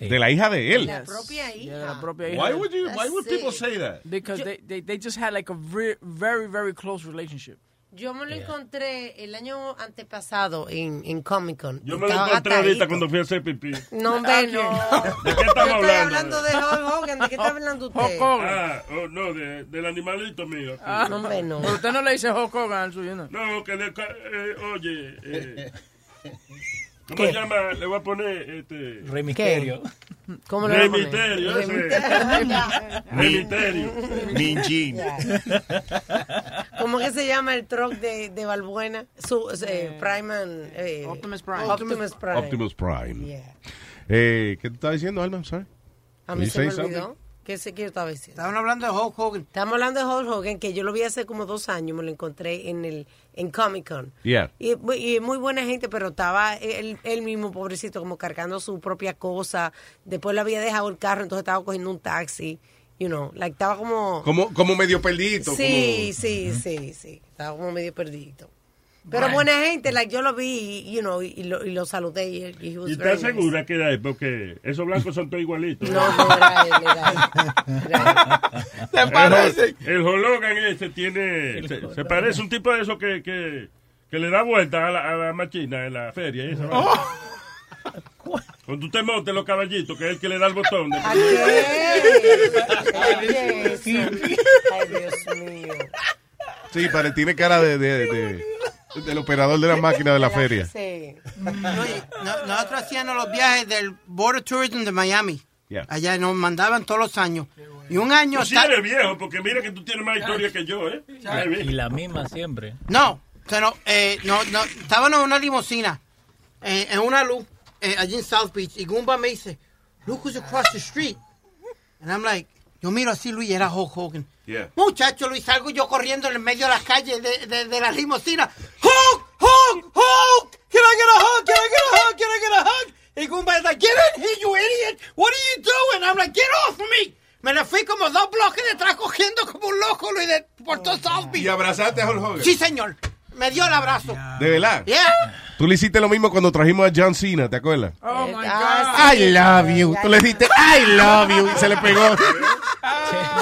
De la hija de él. La propia hija. De la propia hija. Why would you- why would people say that? Because they, they, they just had like a very, very, very close relationship. Yo me lo encontré el año antepasado en, en Comic Con. Yo me lo encontré ahorita cuando fui a hacer pipí. No, hombre, no. ¿De qué estamos Yo estoy hablando? hablando de Hulk Hogan. ¿De qué está hablando usted? Ah, oh, no, de- del animalito mío. Ah, No, hombre, no. Pero usted no le dice Hulk Hogan al suyo, ¿no? No, que le, ca- eh, oye, eh, ¿cómo se llama? Le voy a poner este. Rey Misterio. ¿Cómo le voy a poner? Misterio, ese. Rey Misterio. Minjin. ¿Cómo que se llama el truck de, de Balbuena? Su, eh, Prime and, eh, Optimus Prime. Optimus Prime. Optimus Prime. Yeah. Eh, ¿Qué te estaba diciendo, Alma? Sorry. A mí se me olvidó. something? ¿Qué sé que yo estaba diciendo? Estaban hablando de Hulk Hogan. Estamos hablando de Hulk Hogan, que yo lo vi hace como dos años, me lo encontré en el en Comic Con. Yeah. Y, y muy buena gente, pero estaba él, él mismo, pobrecito, como cargando su propia cosa. Después le había dejado el carro, entonces estaba cogiendo un taxi. You know, like, estaba como... Como, como medio perdido. Sí, sí, sí, sí. Estaba como medio perdido. Pero buena gente, like, yo lo vi, you know, y, lo, y lo saludé. Y, y he was ¿Y very estás segura que era él? Porque esos blancos son todos igualitos. No, no era él, era El, parecen. el Hologan ese tiene. Se, se parece un tipo de eso que, que, que le da vuelta a la, a la máquina en la feria. y esa vaina. Cuando tú te montes los caballitos, que es el que le da el botón. de- Ay, Dios mío. Sí, pare, tiene cara de, de- de- del operador de la máquina de la feria. Sí. No, y no- nosotros hacíamos los viajes del Border Tourism de Miami. Yeah. Allá nos mandaban todos los años. Y un año... Tú sí eres viejo, porque mira que tú tienes más historia que yo, ¿eh? Y la misma siempre. No, o sea, no, eh, no, no, estábamos en una limusina, eh, en una luz, eh, allí en South Beach, y Goomba me dice, look who's across the street. And I'm like, yo miro así, Luis, era Hulk Hogan. Yeah. Muchacho, Luis, salgo yo corriendo en el medio de las calles de, de, de la limusina. ¡Hulk! ¡Hulk! ¡Hulk! Can I get a hug? Can I get a hug? Can I get a hug? Y Goomba es like, get in here, you idiot. What are you doing? I'm like, get off me. Me le fui como dos bloques detrás cogiendo como un loco, Luis, de, por todo South Beach. ¿Y abrazaste a Hulk Hogan? Sí, señor. Me dio el abrazo. ¿De verdad? Yeah. Tú le hiciste lo mismo cuando trajimos a John Cena, ¿te acuerdas? Oh my Ah, God. I love you. Tú le dijiste I love you y se le pegó.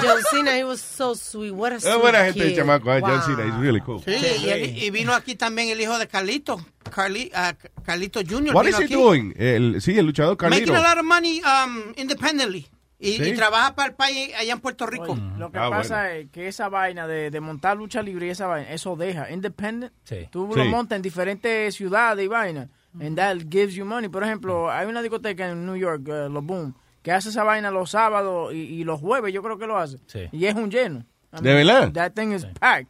John Cena, he was so sweet. What a Es sweet buena gente el kid. chamaco, ¿eh? John Wow. Cena, he's really cool. Sí, y, y vino aquí también el hijo de Carlito, Carli, ah, Carlito Jr. What vino is he aquí. doing? El, sí, el luchador Carlito. Making a lot of money um, independently. Y, Sí. y trabaja para el país allá en Puerto Rico. Lo que Ah, pasa es que esa vaina de, de montar lucha libre y esa vaina, eso deja. Independent, Sí. tú Sí. lo montas en diferentes ciudades y vaina. And that gives you money. Por ejemplo, hay una discoteca en New York, eh, Los Boom, que hace esa vaina los sábados y, y los jueves, yo creo que lo hace. Sí. Y es un lleno. I ¿De verdad? That thing is packed.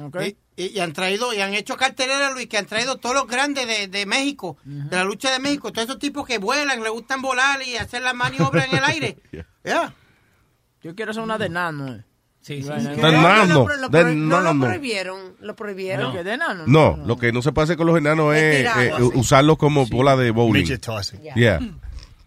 Okay. Y, han traído, y han hecho cartelera, Luis, que han traído todos los grandes de, de México, de la lucha de México, todos esos tipos que vuelan, le gustan volar y hacer las maniobras en el aire. Yeah. Yo quiero hacer una de nano. eh. Sí, sí. Vaina. De No, nano, lo pro- lo de pro- no lo prohibieron, lo prohibieron. ¿Qué, de nano? No, lo que no se pasa con los enanos Es eh, usarlos como bola de bowling. Midget tossing. Yeah.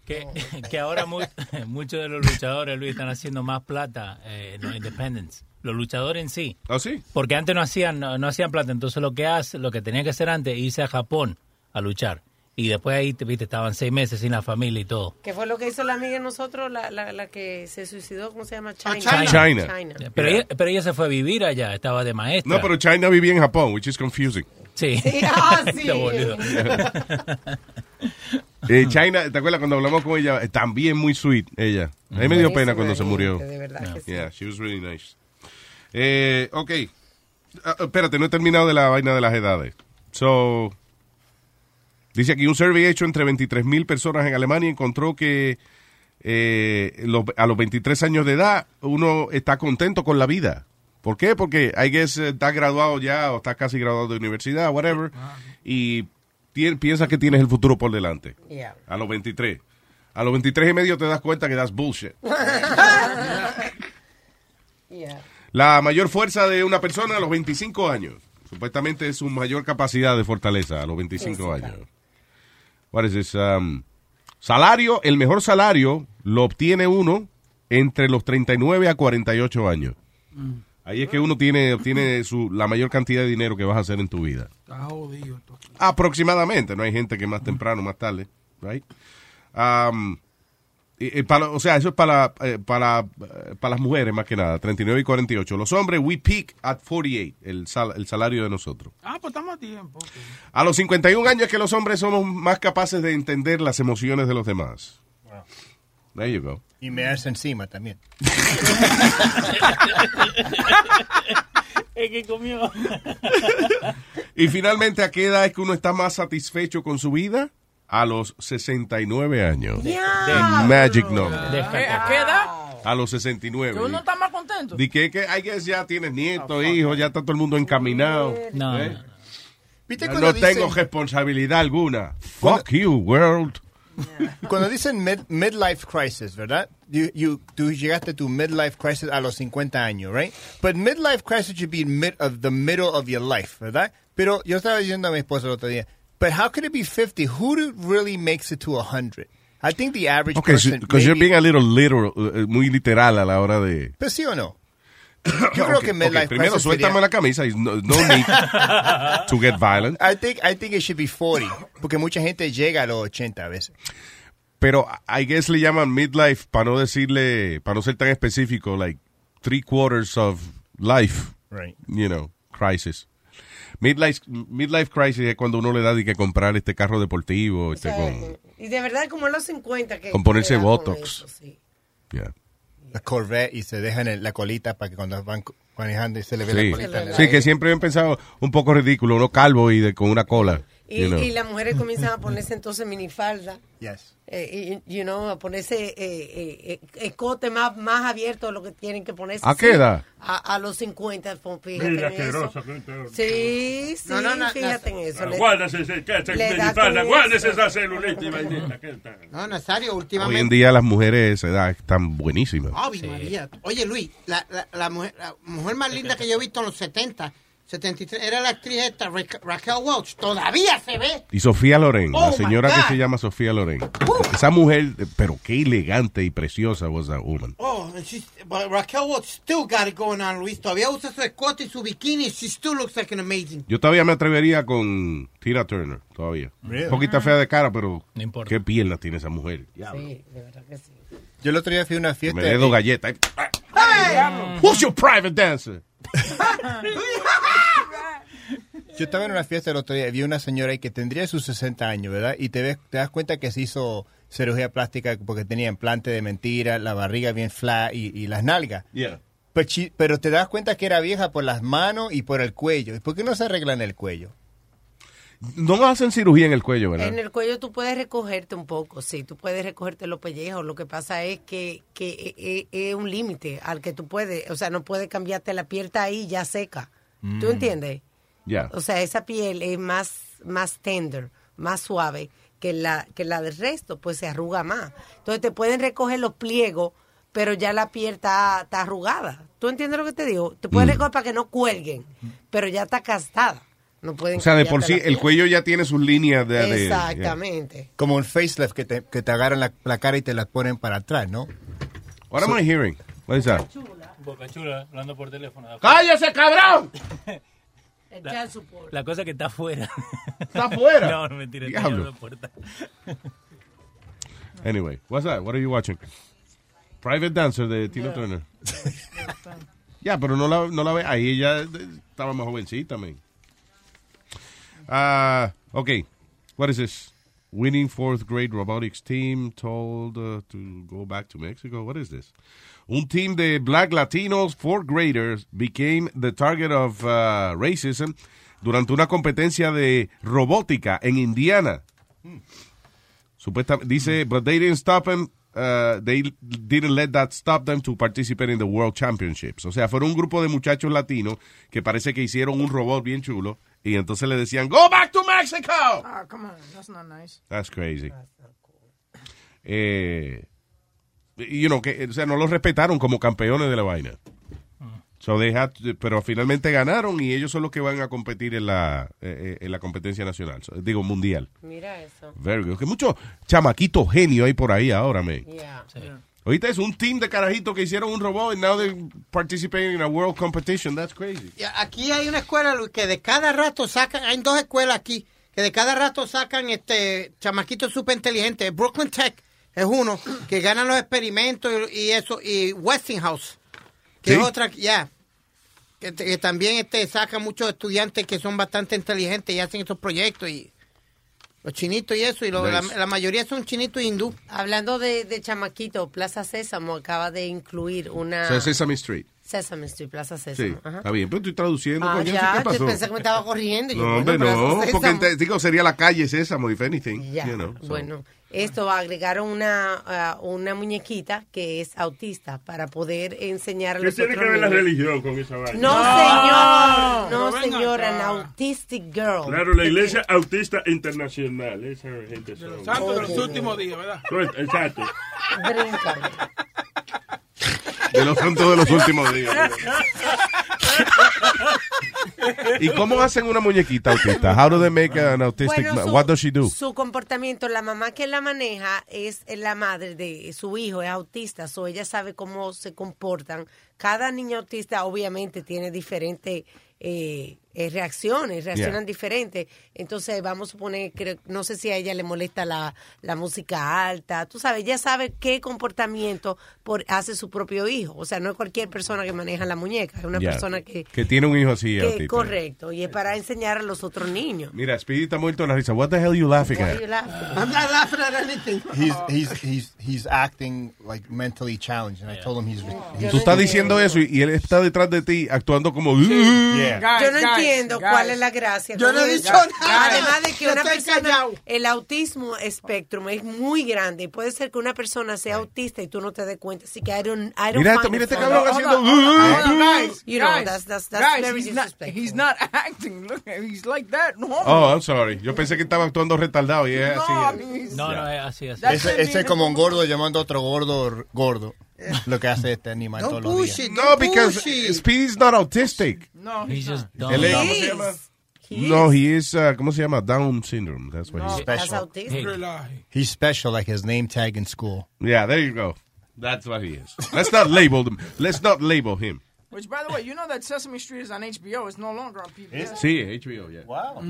Que, que ahora mu- muchos de los luchadores, Luis, están haciendo más plata eh, en los independents. Los luchadores en sí. ¿Ah, sí? Porque antes no hacían, no, no hacían plata. Entonces lo que hace, lo que tenía que hacer antes, es irse a Japón a luchar. Y después ahí, te- viste, estaban seis meses sin la familia y todo. ¿Qué fue lo que hizo la amiga de nosotros, la, la, la que se suicidó? ¿Cómo se llama? China. China. Pero, ella, pero ella se fue a vivir allá, estaba de maestra. No, pero China vivía en Japón, which is confusing. Sí. Sí, ah, sí. Eh, China, ¿te acuerdas cuando hablamos con ella? Eh, También muy sweet, ella. A mí me dio pena cuando se murió. de verdad que sí. Yeah, she was really nice. Eh, ok. Ah, espérate, no he terminado de la vaina de las edades. So, dice aquí, un survey hecho entre 23 mil personas en Alemania encontró que eh, los- a los 23 años de edad uno está contento con la vida. ¿Por qué? Porque I guess eh, estás graduado ya o estás casi graduado de universidad, whatever, y tien- piensas que tienes el futuro por delante. Yeah. A los 23. A los 23 y medio te das cuenta que das bullshit. Yeah. La mayor fuerza de una persona a los 25 años. Supuestamente es su mayor capacidad de fortaleza a los 25 años. What is this? Um, salario, el mejor salario lo obtiene uno entre los 39 a 48 años. Ahí es que uno tiene, obtiene su, la mayor cantidad de dinero que vas a hacer en tu vida. Está jodido. esto. Aproximadamente, no hay gente que más temprano, más tarde, right? Um, y- y para- o sea, eso es para, eh, para, eh, para las mujeres más que nada, 39 y 48. Los hombres, we peak at 48, el, sal- el salario de nosotros. Ah, pues estamos a tiempo. A los 51 años es que los hombres somos más capaces de entender las emociones de los demás. There you go. Y me hace encima también. Es que comió. Y finalmente, ¿a qué edad es que uno está más satisfecho con su vida? A los 69 años. Diablo. Magic number. ¿A qué, a qué edad? A los Que 69. uno está más contento. Di que, que I guess ya tienes nietos, hijos, ya está todo el mundo encaminado. No, ¿eh? no, no. ¿Viste Ya cuando no tengo responsabilidad alguna. Fuck you, world. Cuando dicen mid- midlife crisis, ¿verdad? You, you, tú llegaste a tu midlife crisis a los 50 años, right? But midlife crisis should be mid of the middle of your life, ¿verdad? Pero yo estaba diciendo a mi esposa el otro día, but how could it be 50? Who really makes it to 100? I think the average Okay, person... because you're maybe- being a little literal, eh, muy literal a la hora de... Pues sí o no? Yo creo Ok, que midlife Primero crisis suéltame sería- la camisa y no, no need to get violent. I think, I think it should be 40, porque mucha gente llega a los 80 a veces. Pero I guess le llaman midlife para no decirle, para no ser tan específico, like three quarters of life, Right. you know, crisis. Midlife, midlife crisis es cuando uno le da de que comprar este carro deportivo, este con, Y de verdad, como los 50 que... con ponerse da con botox. eso, sí. Yeah. La Corvette y se dejan la colita para que cuando van manejando y se le ve Sí. la colita. sí, que siempre he pensado un poco ridículo, uno calvo y de, con una cola. Y, you know. y las mujeres comienzan a ponerse entonces minifalda. Yes. Eh, y, you know, a ponerse eh, eh, eh, escote más, más abierto de lo que tienen que ponerse. ¿A qué Sí, edad? A, a los 50, fíjate Mira, en eso. Sí, sí, No, no, no, fíjate en eso. Guárdese minifalda, guárdese esa celulitis. No, Nazario, Hoy últimamente. en día las mujeres de esa edad están buenísimas. Ave María. Oye, Luis, la, la, la mujer, la mujer más linda que yo he visto en los 70, 73, era la actriz esta, Ra- Raquel Welch. Todavía se ve. Y Sofía Loren, Oh, la my señora que se llama Sofía Loren. Esa mujer, eh, pero qué elegante y preciosa was that woman. Oh, and she's, but Raquel Welch still got it going on, Luis. Todavía usa su escote y su bikini. She still looks like an amazing. Yo todavía me atrevería con Tina Turner, todavía. Really? Un poquito fea de cara, pero No importa. qué piernas tiene esa mujer. Sí, de verdad que sí. Yo el otro día fui a una fiesta. Me dedo galleta. Who's your private dancer? Yo estaba en una fiesta el otro día y vi una señora ahí que tendría sus 60 años, ¿verdad? Y te, ves, te das cuenta que se hizo cirugía plástica porque tenía implante de mentira, la barriga bien flat y, y las nalgas. Yeah. Pero, chi- pero te das cuenta que era vieja por las manos y por el cuello. ¿Y por qué no se arreglan el cuello? No hacen cirugía en el cuello, ¿verdad? En el cuello tú puedes recogerte un poco, sí, tú puedes recogerte los pellejos. Lo que pasa es que, que eh, eh, es un límite al que tú puedes, o sea, no puedes cambiarte la piel está ahí ya seca. ¿Tú Mm. entiendes? Ya. O sea, esa piel es más, más tender, más suave que la, que la del resto, pues se arruga más. Entonces te pueden recoger los pliegos, pero ya la piel está, está arrugada. ¿Tú entiendes lo que te digo? Te pueden Mm. recoger para que no cuelguen, pero ya está castada. No pueden O sea, de por sí, el cuello ya tiene sus líneas de... de- Exactamente. Como un facelift que te, que te agarran la, la cara y te la ponen para atrás, ¿no? What am I hearing? What is that? Boca chula, hablando por teléfono. ¡Cállese, cabrón! El La-. La cosa que está afuera. ¿Está afuera? No, no mentira. está Diablo. la puerta. Anyway, what's that? What are you watching? Private Dancer de Tina Turner. Ya, pero no la, no la ve. Ahí ella estaba más jovencita, man. Ah, okay. What is this? Winning fourth grade robotics team told uh, to go back to Mexico. What is this? Un team de black Latinos, fourth graders, became the target of uh, racism durante una competencia de robótica en Indiana. Supuesta, dice, but they didn't stop him. Uh, they didn't let that stop them to participate in the World Championships. O sea, fueron un grupo de muchachos latinos que parece que hicieron un robot bien chulo y entonces le decían, go back to Mexico. Ah, come on, that's not nice. That's crazy. Eh, you know, que, o sea, no los respetaron como campeones de la vaina. So they had to- pero finalmente ganaron y ellos son los que van a competir en la, eh, eh, en la competencia nacional, So, digo mundial. Mira eso. Very good. Que muchos chamaquitos genios hay por ahí ahora, man. Yeah. Ahorita es un team de carajitos que hicieron un robot and now they're participating in a world competition. That's crazy. Aquí hay una escuela Luis, que de cada rato sacan, hay dos escuelas aquí, que de cada rato sacan este chamaquitos súper inteligentes. Brooklyn Tech es uno, que ganan los experimentos y, y eso, y Westinghouse, que ¿Sí? es otra, ya, que, que también este sacan muchos estudiantes que son bastante inteligentes y hacen estos proyectos y los chinitos y eso, y lo- Nice. la, la mayoría son chinitos hindú. Hablando de, de chamaquito, Plaza Sésamo acaba de incluir una... So, es Sesame Street. Sesame Street, Plaza Sí, Sésamo. Ajá. está bien, pero estoy traduciendo. Ah, ya, ¿qué yo pensé que me estaba corriendo. yo, No, bueno, hombre, Plaza no, porque Sésamo. ente- digo, sería la calle Sésamo, if anything. Ya, you know, so. bueno, esto agregaron una, ah, una muñequita que es autista para poder enseñar a ¿Qué los tiene que ver la religión con esa vaina? No, señor, no, señor, an autistic girl. Claro, la iglesia autista internacional. Esa gente son. Santo de los últimos días, ¿verdad? Exacto. De los santos de los últimos días. ¿Y cómo hacen una muñequita autista? How do they make an autistic? Bueno, su- What does she do? Su comportamiento, la mamá que la maneja es la madre de su hijo, es autista, so ella sabe cómo se comportan. Cada niño autista obviamente tiene diferentes eh, eh, reacciones, reaccionan Yeah. diferentes. Entonces vamos a suponer, creo- no sé si a ella le molesta la, la música alta, tú sabes, ella sabe qué comportamiento por, hace su propio hijo. O sea, no es cualquier persona que maneja la muñeca, es una Yeah. persona que... Que tiene un hijo así que- correcto, y es para enseñar a los otros niños. Mira, Speedy está muerto la risa. What the hell you laughing Why at? you laughing? I'm not laughing at anything. He's he's he's he's acting like mentally challenged, and I told him he's. he's Tú estás diciendo eso y, y él está detrás de ti actuando como... Yeah. Yo no Guys, entiendo guys, cuál es la gracia. Yo no he dicho nada. Además de que Yo una estoy persona, callado. el autismo espectrum es muy grande y puede ser que una persona sea autista y tú no te des cuenta. Así que I don't, I don't Mira esto, mira it este cabrón haciendo... on, hold on, guys, You know, guys, that's- that's- that's guys, very he's not, disrespectful. he's not acting. Look, he's like that. No, Oh, I'm sorry. Yo pensé que estaba actuando retardado y es así. No, no, es así, así. Ese, ese es como un gordo llamando a otro gordo gordo. Lo que hace este animal todos los días. No, because Speedy's not autistic. No, He's just dumb. Él es- He is. llama? He No, he is, uh, ¿cómo se llama? Down syndrome. That's what He's he is. special. Hey. He's special, like his name tag in school. Yeah, there you go. That's what he is. Let's not label him. Let's not label him. Which, by the way, you know that Sesame Street is on HBO. It's no longer on PBS. Sí, HBO, yeah. Wow.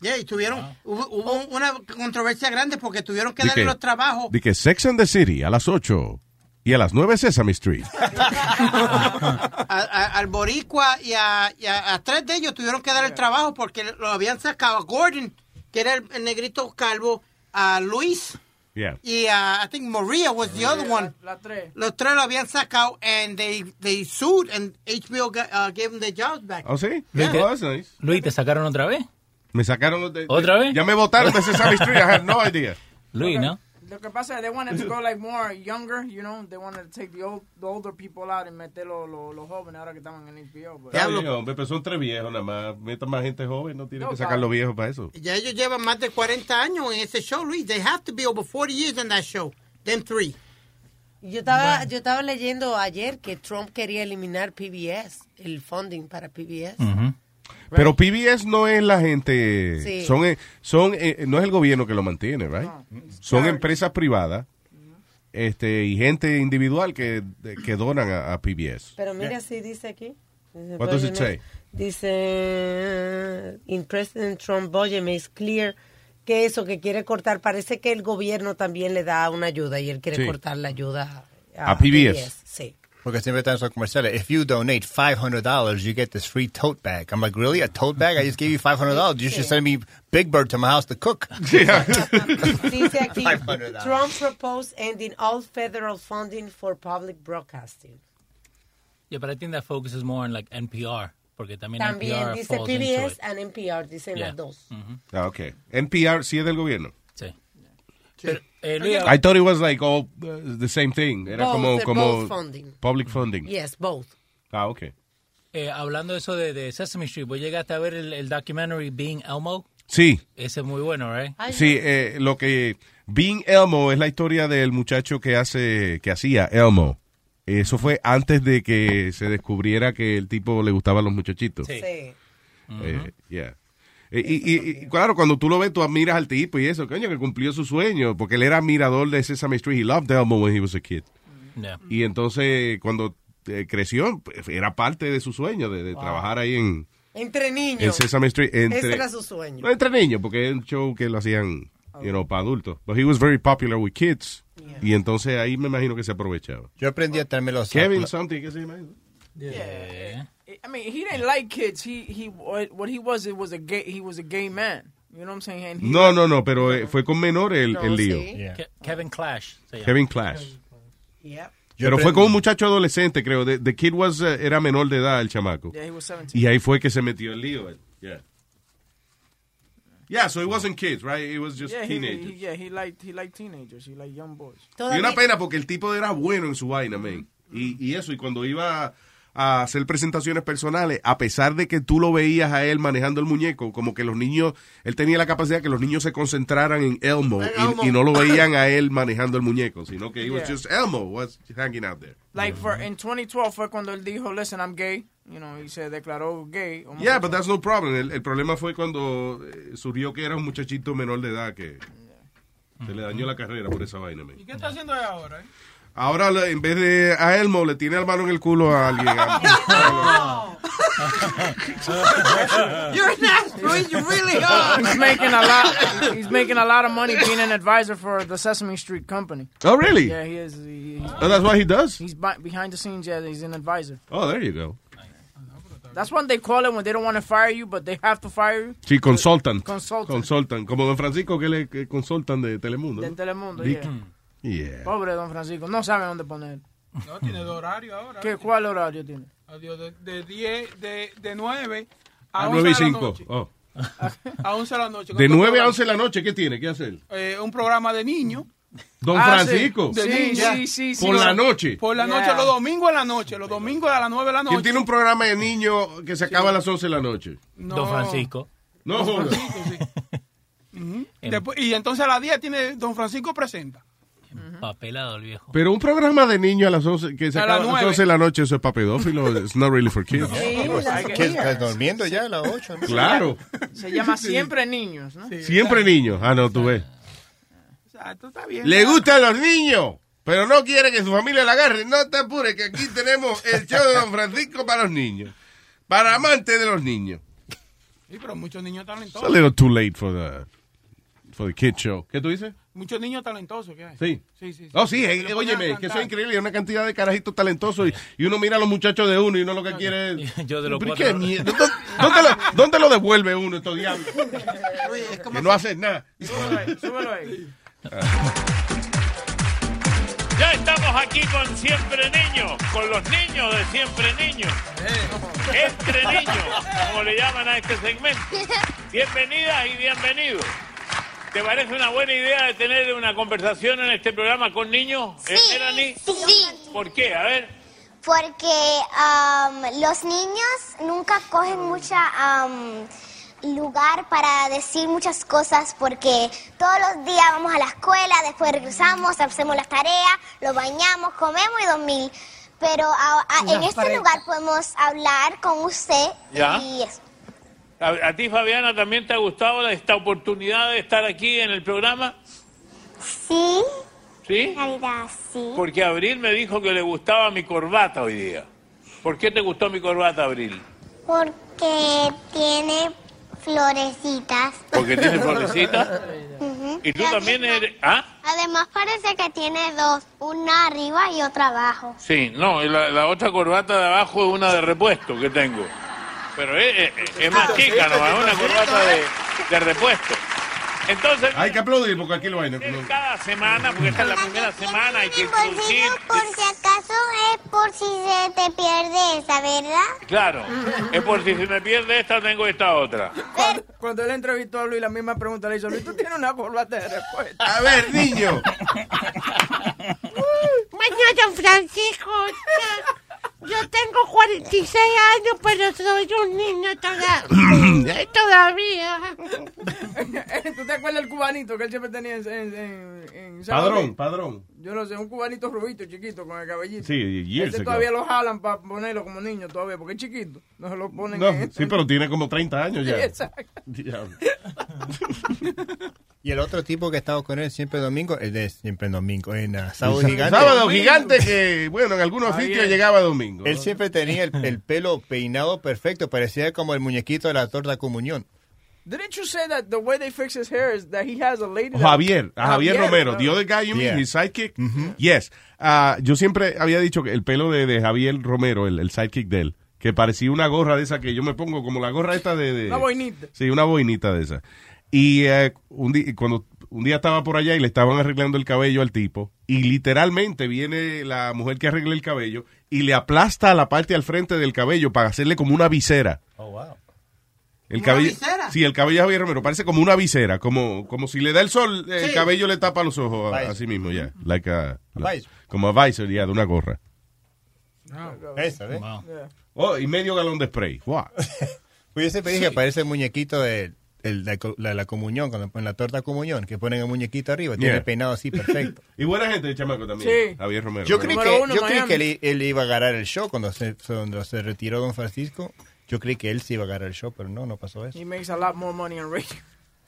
Yeah, y tuvieron, hubo, hubo una controversia grande porque tuvieron que ¿De darle los trabajos. De que Sex and the City a las 8 y a las 9 Sesame Street. a- a- al boricua y, a, y a- a tres de ellos tuvieron que dar el trabajo porque lo habían sacado a Gordon, que era el, el negrito calvo, a Luis Yeah. y a, I think Maria was the other one. La tres. Los tres lo habían sacado and they, they sued and HBO got, uh, gave them their jobs back. ¿Oh, sí? Luis, Oh, te, nice. Luis, ¿te sacaron otra vez? Me sacaron de, de- ¿Otra vez? Ya me votaron de Sesame Street. I had no idea. Luis, ¿no? Lo que pasa es they wanted to go like more younger, you know, they wanted to take the, old, the older people out y meter los los- los jóvenes ahora que estaban en HBO. but- Está bien, hombre, pero son tres viejos nada más. Metan más gente joven, no tienen No, que sacar los viejos para eso. Ya ellos llevan más de 40 años en ese show, Luis. They have to be over 40 years in that show. Them three. Yo estaba, yo estaba leyendo ayer que Trump quería eliminar PBS, el funding para PBS. Pero PBS no es la gente, Sí. son, eh, son eh, no es el gobierno que lo mantiene, right? Son empresas privadas este, y gente individual que, que donan a, a PBS. Pero mira si dice aquí. Dice, What does it "But say?" Dice, in President Trump budget makes clear que eso que quiere cortar, parece que el gobierno también le da una ayuda y él quiere Sí. cortar la ayuda A PBS. Sí. Porque siempre están esos comerciales. If you donate $500, you get this free tote bag. I'm like, really? A tote bag? I just gave you $500. You should send me Big Bird to my house to cook. Dice aquí, $500. Trump proposed ending all federal funding for public broadcasting. Yeah, but I think that focuses more on like NPR, porque también, También NPR dice falls into PBS it. and NPR, dicen Yeah. las dos. Ah, ok. NPR sí es del gobierno. Sí. eh, Luis, I thought it was like all uh, the same thing. Era Both, como, they're como both funding. public funding. Yes, both. Ah, ok. Eh, hablando de eso de, de Sesame Street, ¿vos llegaste a ver el, el documentary Being Elmo? Sí. Ese es muy bueno, right? Sí, eh, lo que Being Elmo es la historia del muchacho que hace que hacía Elmo. Eso fue antes de que se descubriera que el tipo le gustaban los muchachitos. Sí. Eh, yeah. Eh, Y, y- y, claro, cuando tú lo ves, tú admiras al tipo y eso, coño, que cumplió su sueño, porque él era admirador de Sesame Street. He loved Elmo when he was a kid. Yeah. Y entonces, cuando eh, creció, pues, era parte de su sueño de, de trabajar ahí en, Entre niños. en Sesame Street. Entre, Ese era su sueño. no, entre niños, porque es un show que lo hacían, you know, para adultos. But he was very popular with kids. Y entonces ahí me imagino que se aprovechaba. Yo aprendí a traerme los Kevin something, ¿qué se llama? Eso? Yeah. I mean, he didn't like kids. He he what what he was it was a gay he was a gay man. You know what I'm saying? He No, no, no, pero eh, fue con menor el, el lío. Ke- Kevin Clash. Kevin Clash. Yep. Pero fue con un muchacho adolescente, creo. The, the kid was, eh, era menor de edad, el chamaco. Yeah, he was 17. Y ahí fue que se metió el lío. él. Yeah. Yeah, so it wasn't kids, right? It was just yeah, he, teenagers. he, yeah, he liked he liked teenagers. He liked young boys. Y una pena porque el tipo era bueno en su vaina, man. Y, y eso, y cuando iba a hacer presentaciones personales, a pesar de que tú lo veías a él manejando el muñeco, como que los niños, él tenía la capacidad que los niños se concentraran en Elmo, En y- Elmo. Y, no lo veían a él manejando el muñeco, sino que he was Yeah. just Elmo was hanging out there. Like for in 2012 fue cuando él dijo, "Listen, I'm gay." You know, y se declaró gay. Yeah, but that's no problem. El, el problema fue cuando eh, surgió que era un muchachito menor de edad que se le dañó la carrera por esa vaina, man. ¿Y qué está haciendo ahora? eh? Ahora, le- en vez de a Elmo, le tiene el mano en el culo a alguien. You're an Luis, you really are. He's making a lot. He's making a lot of money being an advisor for the Sesame Street company. Oh, really? Yeah, he is. He, he's, Oh, that's what he does? He's bi- behind the scenes. Yeah, he's an advisor. Oh, there you go. That's what they call it when they don't want to fire you, but they have to fire you. Sí, consultant. Consultant. Consultant. Como Don Francisco que le que consultan de Telemundo. De ¿no? Telemundo, Dick. yeah. Yeah. Pobre Don Francisco, no sabe dónde poner. No, tiene de horario ahora. ¿Qué, ¿Cuál horario tiene? Adiós, de, de 10, de, de 9 a, A 11 9 y de la 5. noche. Oh. A 11 de la noche. De Otro 9 a programa. 11 de la noche, ¿qué tiene? ¿Qué hacer? Eh, un programa de niños. Don Ah, Francisco. sí. De Sí, niños. sí, sí, sí. Por la noche. Por la noche, Yeah. los domingos en la noche. Los domingos a las 9 de la noche. ¿Quién tiene un programa de niños que se acaba a las 11 de la noche? No. Don Francisco. No Don. Francisco, sí. Ujú. Después- y entonces a las 10 tiene Don Francisco presenta. Papelado el viejo. Pero un programa de niños a las 11, que se A acaba las a las nueve. 11 de la noche, eso es para pedófilo. It's not really for kids. ¿Qué, ¿Estás durmiendo ya a las 8? Claro. Se llama Siempre Niños, ¿no? Siempre niños. Ah, no, tú ves. Exacto, está bien. Le gustan los niños, pero no quiere que su familia la agarre. No te apures, que aquí tenemos el show de Don Francisco para los niños. Para amantes de los niños. Sí, pero muchos niños It's a talentosos. little too late for the, for the kid show. ¿Qué tú dices? Muchos niños talentosos que hay. Sí. Sí, sí. sí. Oh, sí, eh, eh, óyeme, que eso es increíble. Hay una cantidad de carajitos talentosos y, y uno mira a los muchachos de uno y uno lo que quiere es... Yo de los ¿Pero cuatro- qué mierda? ¿Dó- ¿Dónde, lo, ¿Dónde lo devuelve uno estos diablos? Que no hacen nada. Súbelo ahí, súbelo ahí. Ya estamos aquí con Siempre Niños, con los niños de Siempre Niños. Entre niños, como le llaman a este segmento. Bienvenidas y bienvenidos. ¿Te parece una buena idea de tener una conversación en este programa con niños, eh, Melanie? Sí, ¿Por qué? A ver. porque am, los niños nunca cogen mucha am, lugar para decir muchas cosas porque todos los días vamos a la escuela, después regresamos, hacemos las tareas, los bañamos, comemos y dormir. Pero a- a- en este lugar podemos hablar con usted Ya. y eso. ¿A, a ti, Fabiana, también te ha gustado esta oportunidad de estar aquí en el programa? Sí, ¿Sí? sí. Porque Abril me dijo que le gustaba mi corbata hoy día. ¿Por qué te gustó mi corbata, Abril? Porque tiene florecitas. Porque tiene florecitas. Y tú también eres... ¿Ah? Además parece que tiene dos, una arriba y otra abajo. Sí, no, y la, la otra corbata de abajo es una de repuesto que tengo. Pero es, es- es más chica, ¿no? Es una corbata de, de repuesto. Entonces, Hay que aplaudir porque aquí lo hay. cada semana, porque esta es la primera semana, hay que introducir... Bolsillo por si acaso es por si se te pierde esa, ¿verdad? Claro, es por si se me pierde esta, tengo esta otra. Cuando, cuando él entrevistó a Luis, la misma pregunta le hizo, Luis, tú tienes una corbata de respuesta. A ver, niño. Bueno, don Francisco, yo, tengo 46 años, pero soy un niño toda- eh, todavía. ¿Tú te acuerdas del cubanito que él siempre tenía en, en, en, en? Padrón, padrón. Yo no sé, un cubanito rubito, chiquito, con el cabellito. Sí, years Ese todavía lo jalan para ponerlo como niño todavía, porque es chiquito. No se lo ponen No, en sí, pero tiene como 30 años ya. Exacto. Y el otro tipo que ha estado con él siempre domingo, el de siempre domingo, en ah, Sábado Sá- Gigante. Sábado Gigante que, bueno, en algunos Ahí sitios es. llegaba domingo. Él siempre tenía el, el pelo peinado perfecto, parecía como el muñequito de la torta comunión. Didn't you say that the way they fix his hair is that he has a lady that- Javier, a Javier, Romero, claro. the other guy you mean, Yeah. his sidekick? Yes. Ah, yo siempre había dicho que el pelo de, de Javier Romero, el, el sidekick de él, que parecía una gorra de esa que yo me pongo, como la gorra esta de... de- Una boinita. Sí, una boinita de esa. Y eh, un día, cuando un día estaba por allá y le estaban arreglando el cabello al tipo, y literalmente viene la mujer que arregla el cabello y le aplasta la parte al frente del cabello para hacerle como una visera. Oh, wow. El ¿Una cabello, visera? Sí, el cabello de Javier Romero parece como una visera, como, como si le da el sol, el Sí. cabello le tapa los ojos a- así mismo, ya. Like a- A visor. como a visor, ya, de una gorra. Esa, ¿ves? Oh, y medio galón de spray. Wow. Pues yo siempre dije, parece el muñequito de el- la, la- la comunión, cuando ponen la torta comunión, que ponen el muñequito arriba, tiene Yeah. el peinado así perfecto. Y buena gente de chamaco también. Sí. Javier Romero. Yo creí Número que, uno, yo creí que él, él iba a agarrar el show cuando se, cuando se retiró Don Francisco. Yo creí que él sí iba a agarrar el show, pero no, no pasó eso. He makes a lot more money on radio.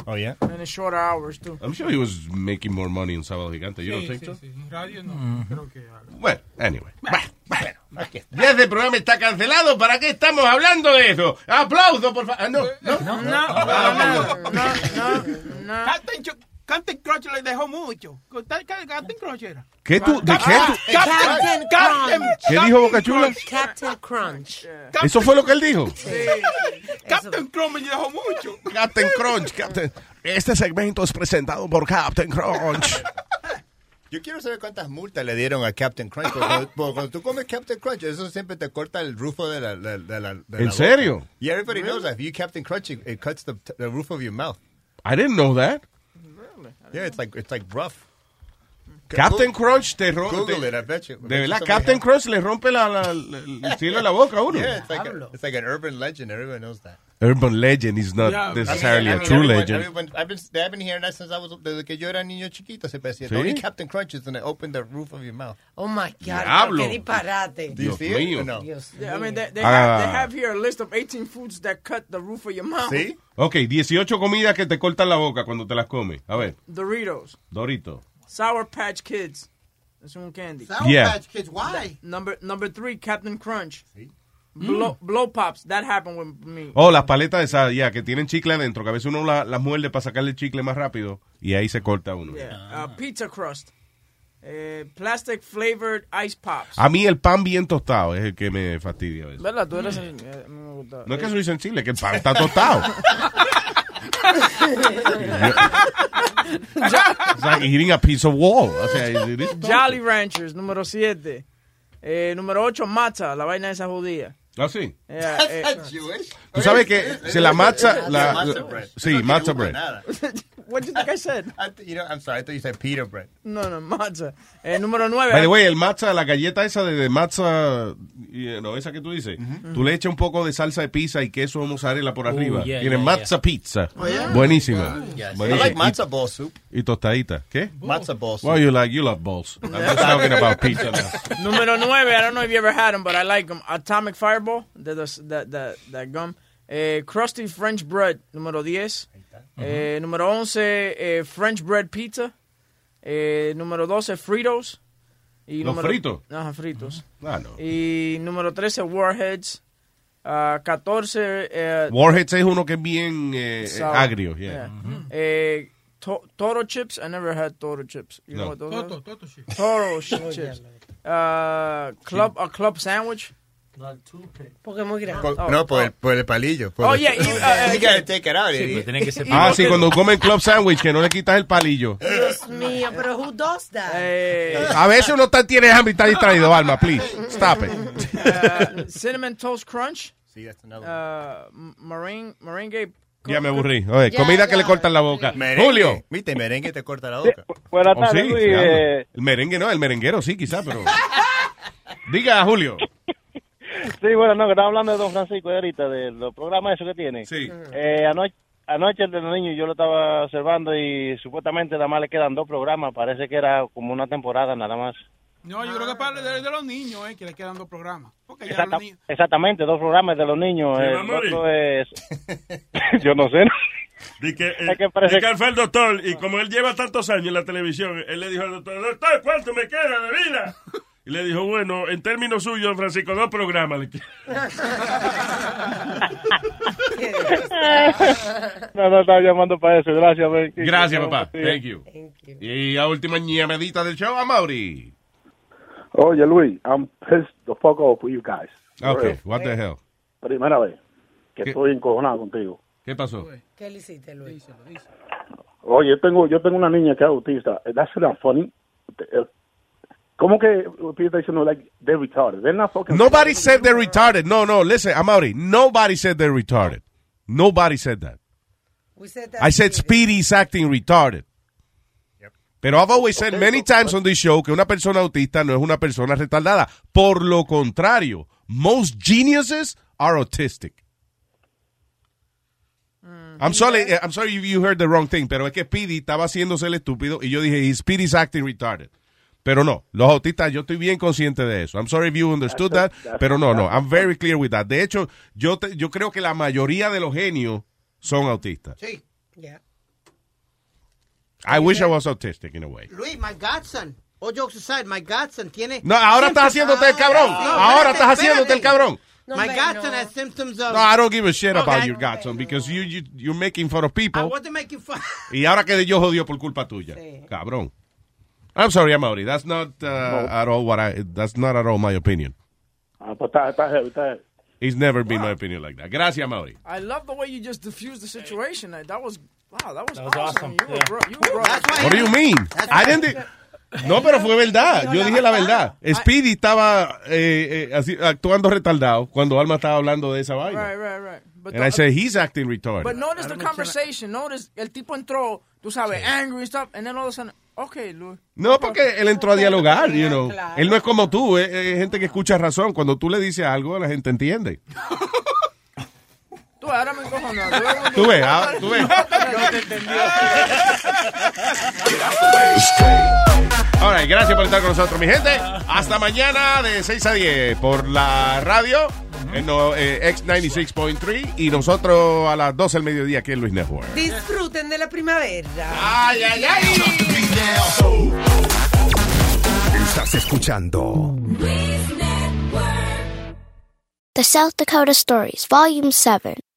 Oh, yeah. And in shorter hours, too. I'm sure he was making more money en Sábado Gigante. You don't think so? Radio no, Mm. creo que... Bueno, anyway. Bueno, bueno. Ya este programa está cancelado. ¿Para qué estamos hablando de eso? ¡Aplauso, por favor! no, no, No, no, Ah, no, no, no. Captain, Ch- Captain Crunch le dejó mucho. Captain Crunch era. ¿Qué tú? ¿De qué tú? Captain Captain, Crunch. ¿Qué dijo Boca Chula? Captain Crunch. ¿Eso fue lo que él dijo? Captain Crunch me dejó mucho. Captain Crunch. Captain. Este segmento es presentado por Captain Crunch. Yo quiero saber cuántas multas le dieron a Captain Crunch. Porque cuando, porque cuando tú comes Captain Crunch, eso siempre te corta el rufo de la, de, de la de la ¿En boca. serio? Yeah, everybody knows that. If you Captain Crunch, it, it cuts the, the roof of your mouth. I didn't know that. Yeah, it's like, it's like rough. Captain Crunch te rompe. Google it, I bet you. De verdad, Captain Crunch le rompe la, la- la- el cielo de la boca a uno. Yeah, it's like, a, it's like an urban legend. Everyone knows that. Urban legend is not Yeah, necessarily I a true legend. I've been, they've been hearing that since I was, desde que yo era niño chiquito, se decía, ¿Sí? only Captain Crunch is going to open the roof of your mouth. Oh my God, Diablo. qué disparate. Do you Dios see mío. no? Dios Yeah, I mean, they, they, Ah. have, they have here a list of 18 foods that cut the roof of your mouth. ¿Sí? Ok, 18 comidas que te cortan la boca cuando te las comes. A ver, Doritos, Dorito. Sour Patch Kids. It's un candy. Sour Yeah. Patch Kids, why? Number number three, Captain Crunch. Blow, blow pops. That happened with me. Oh, las paletas de esas, ya, que tienen chicle adentro, que a veces uno la- las muerde para sacarle el chicle más rápido y ahí se corta uno. Yeah. Uh, pizza crust. Eh, plastic flavored ice pops. A mí el pan bien tostado es el que me fastidia a veces. ¿Verdad? Tú eres. eh, me gusta. No es que soy sensible, que el pan está tostado. It's like eating a piece of wall. O sea, Jolly Ranchers, número 7. Eh, número 8, matza, la vaina de esa judía. Ah, sí. Yeah, eh, Tú sabes que se la matza, la, Matza bread. sí, matza bread. what do you think I said? I th- you know, I'm sorry, I thought you said pita bread. No, no, matza. Eh, número 9. By the way, el matza, la galleta esa de, de matza, you know, esa que tú dices, tú le echas un poco de salsa de pizza y queso mozzarella por arriba. yeah, Tiene yeah, matza pizza. Oh, yeah? Buenísima. Yes. I Buenísima. like matzo ball soup. Y, y tostadita. ¿Qué? Matzo ball soup. Well, you like, you love balls. I'm just talking about pizza now. Número 9, I don't know if you ever had them, but I like them. Atomic Fireball, that gum. Eh, Crusty French Bread, número 10. Eh, número 11, eh, French Bread Pizza. Eh, número 12, Fritos. Y ¿Los número- fritos? Ajá, fritos. Ah, no. Y número 13, Warheads. Ah, 14. eh, Warheads es uno que es bien eh, agrio. yeah. Eh, to- Toro chips. I never had Toro chips. You know No. what those Toto, are? Toto chips. Toro chips. Uh, club, a club sandwich. Porque es muy grande. Por- no, por el, por el palillo. por Oh, el- yeah, y, uh, You gotta take it out. Sí, idiot. pues tiene que ser- Ah, sí, cuando comen club sandwich, que no le quitas el palillo. Dios mío, pero who does that? Eh, A veces uno está, tiene hambre y está distraído, Alma, please. Stop it. uh, cinnamon toast crunch. Sí, that's another Uh, m- meringue, merengue. Ya me aburrí. Oye, comida que le cortan la boca. Merengue. Julio. Viste, merengue te corta la boca. Buenas Oh, tardes, sí, Luis. diablo. Eh, El merengue no, el merenguero sí, quizá, pero. Diga, Julio. Sí, bueno, no, que estaba hablando de Don Francisco ahorita, de los programas esos que tiene. Sí. Eh, anoche, anoche el de los niños yo lo estaba observando y supuestamente nada más le quedan dos programas. Parece que era como una temporada nada más. No, yo creo que para de, de los niños, eh, que le quedan dos programas. Porque ya Exacta- los niños... exactamente, dos programas de los niños. ¿Se Eh, el otro es... yo no sé. Di que, eh, que parece- que fue el doctor, y como él lleva tantos años en la televisión, él le dijo al doctor, doctor, ¿cuánto me queda de vida? Y le dijo, bueno, en términos suyos, don Francisco, dos programas. no, no, estaba llamando para eso. Gracias, man. Gracias, papá. sí. Thank you. Y a última ñamadita del show, a Mauri. Oye, Luis, I'm pissed the fuck off with you guys. Okay, what the hell? Primera vez que ¿Qué? estoy encojonado contigo. ¿Qué pasó? ¿Qué le hiciste, Luis? Oye, yo tengo, yo tengo una niña que es autista. That's not funny. ¿Cómo que people está diciendo like they're retarded? They're not fucking. Nobody said they're retarded. No, no, listen, Amaury. Nobody said they're retarded. Nobody said that. We said that I said Speedy's acting retarded. Pero I've always said many times on this show que una persona autista no es una persona retardada. Por lo contrario, most geniuses are autistic. I'm sorry, eh, I'm sorry if you heard the wrong thing, pero es que Speedy estaba haciéndose el estúpido y yo dije, Speedy's acting retarded. Pero no, los autistas, yo estoy bien consciente de eso. I'm sorry if you understood that, pero no, no, I'm very clear with that. De hecho, yo, te- yo creo que la mayoría de los genios son autistas. Sí. Yeah. I wish I was autistic in a way. Luis, my godson. All jokes aside, my godson tiene. No, ahora estás haciéndote el cabrón. Ahora estás haciéndote el cabrón. my godson has symptoms of. No, I don't give a shit about Okay. your godson because you, you, you're making fun of I people. wasn't making fun. Y ahora que yo jodió por culpa tuya. Cabrón. I'm sorry, Amaury. That's not uh, at all what I, that's not at all my opinion. Ah, pues está, está heavy, está heavy. It's never been my opinion like that. Gracias, Amaury. I love the way you just diffused the situation. That was wow. That was, That was awesome. awesome. You were bro. You were bro. What do you mean? I didn't di- no, pero fue verdad. Yo dije la verdad. Speedy estaba eh, eh, así, actuando retardado cuando Alma estaba hablando de esa vaina. Right, right, right. But And the- I said, he's acting retarded. But notice the conversation. Notice el tipo entró, tú sabes, angry and stuff, and then all of a sudden, okay, Luis. No, porque él entró a dialogar, you know. Él no es como tú, es, es gente que escucha razón. Cuando tú le dices algo, la gente entiende. Tú ahora me cojo Tú ves, ah, tú ves. No te entendió. All right, gracias por estar con nosotros, mi gente. Hasta mañana de 6 a 10 por la radio en no, eh, X96.3 y nosotros a las 12 del mediodía aquí en Luis Network. Disfruten de la primavera. Ay, ay, ay. Estás escuchando The South Dakota Stories, Volume 7.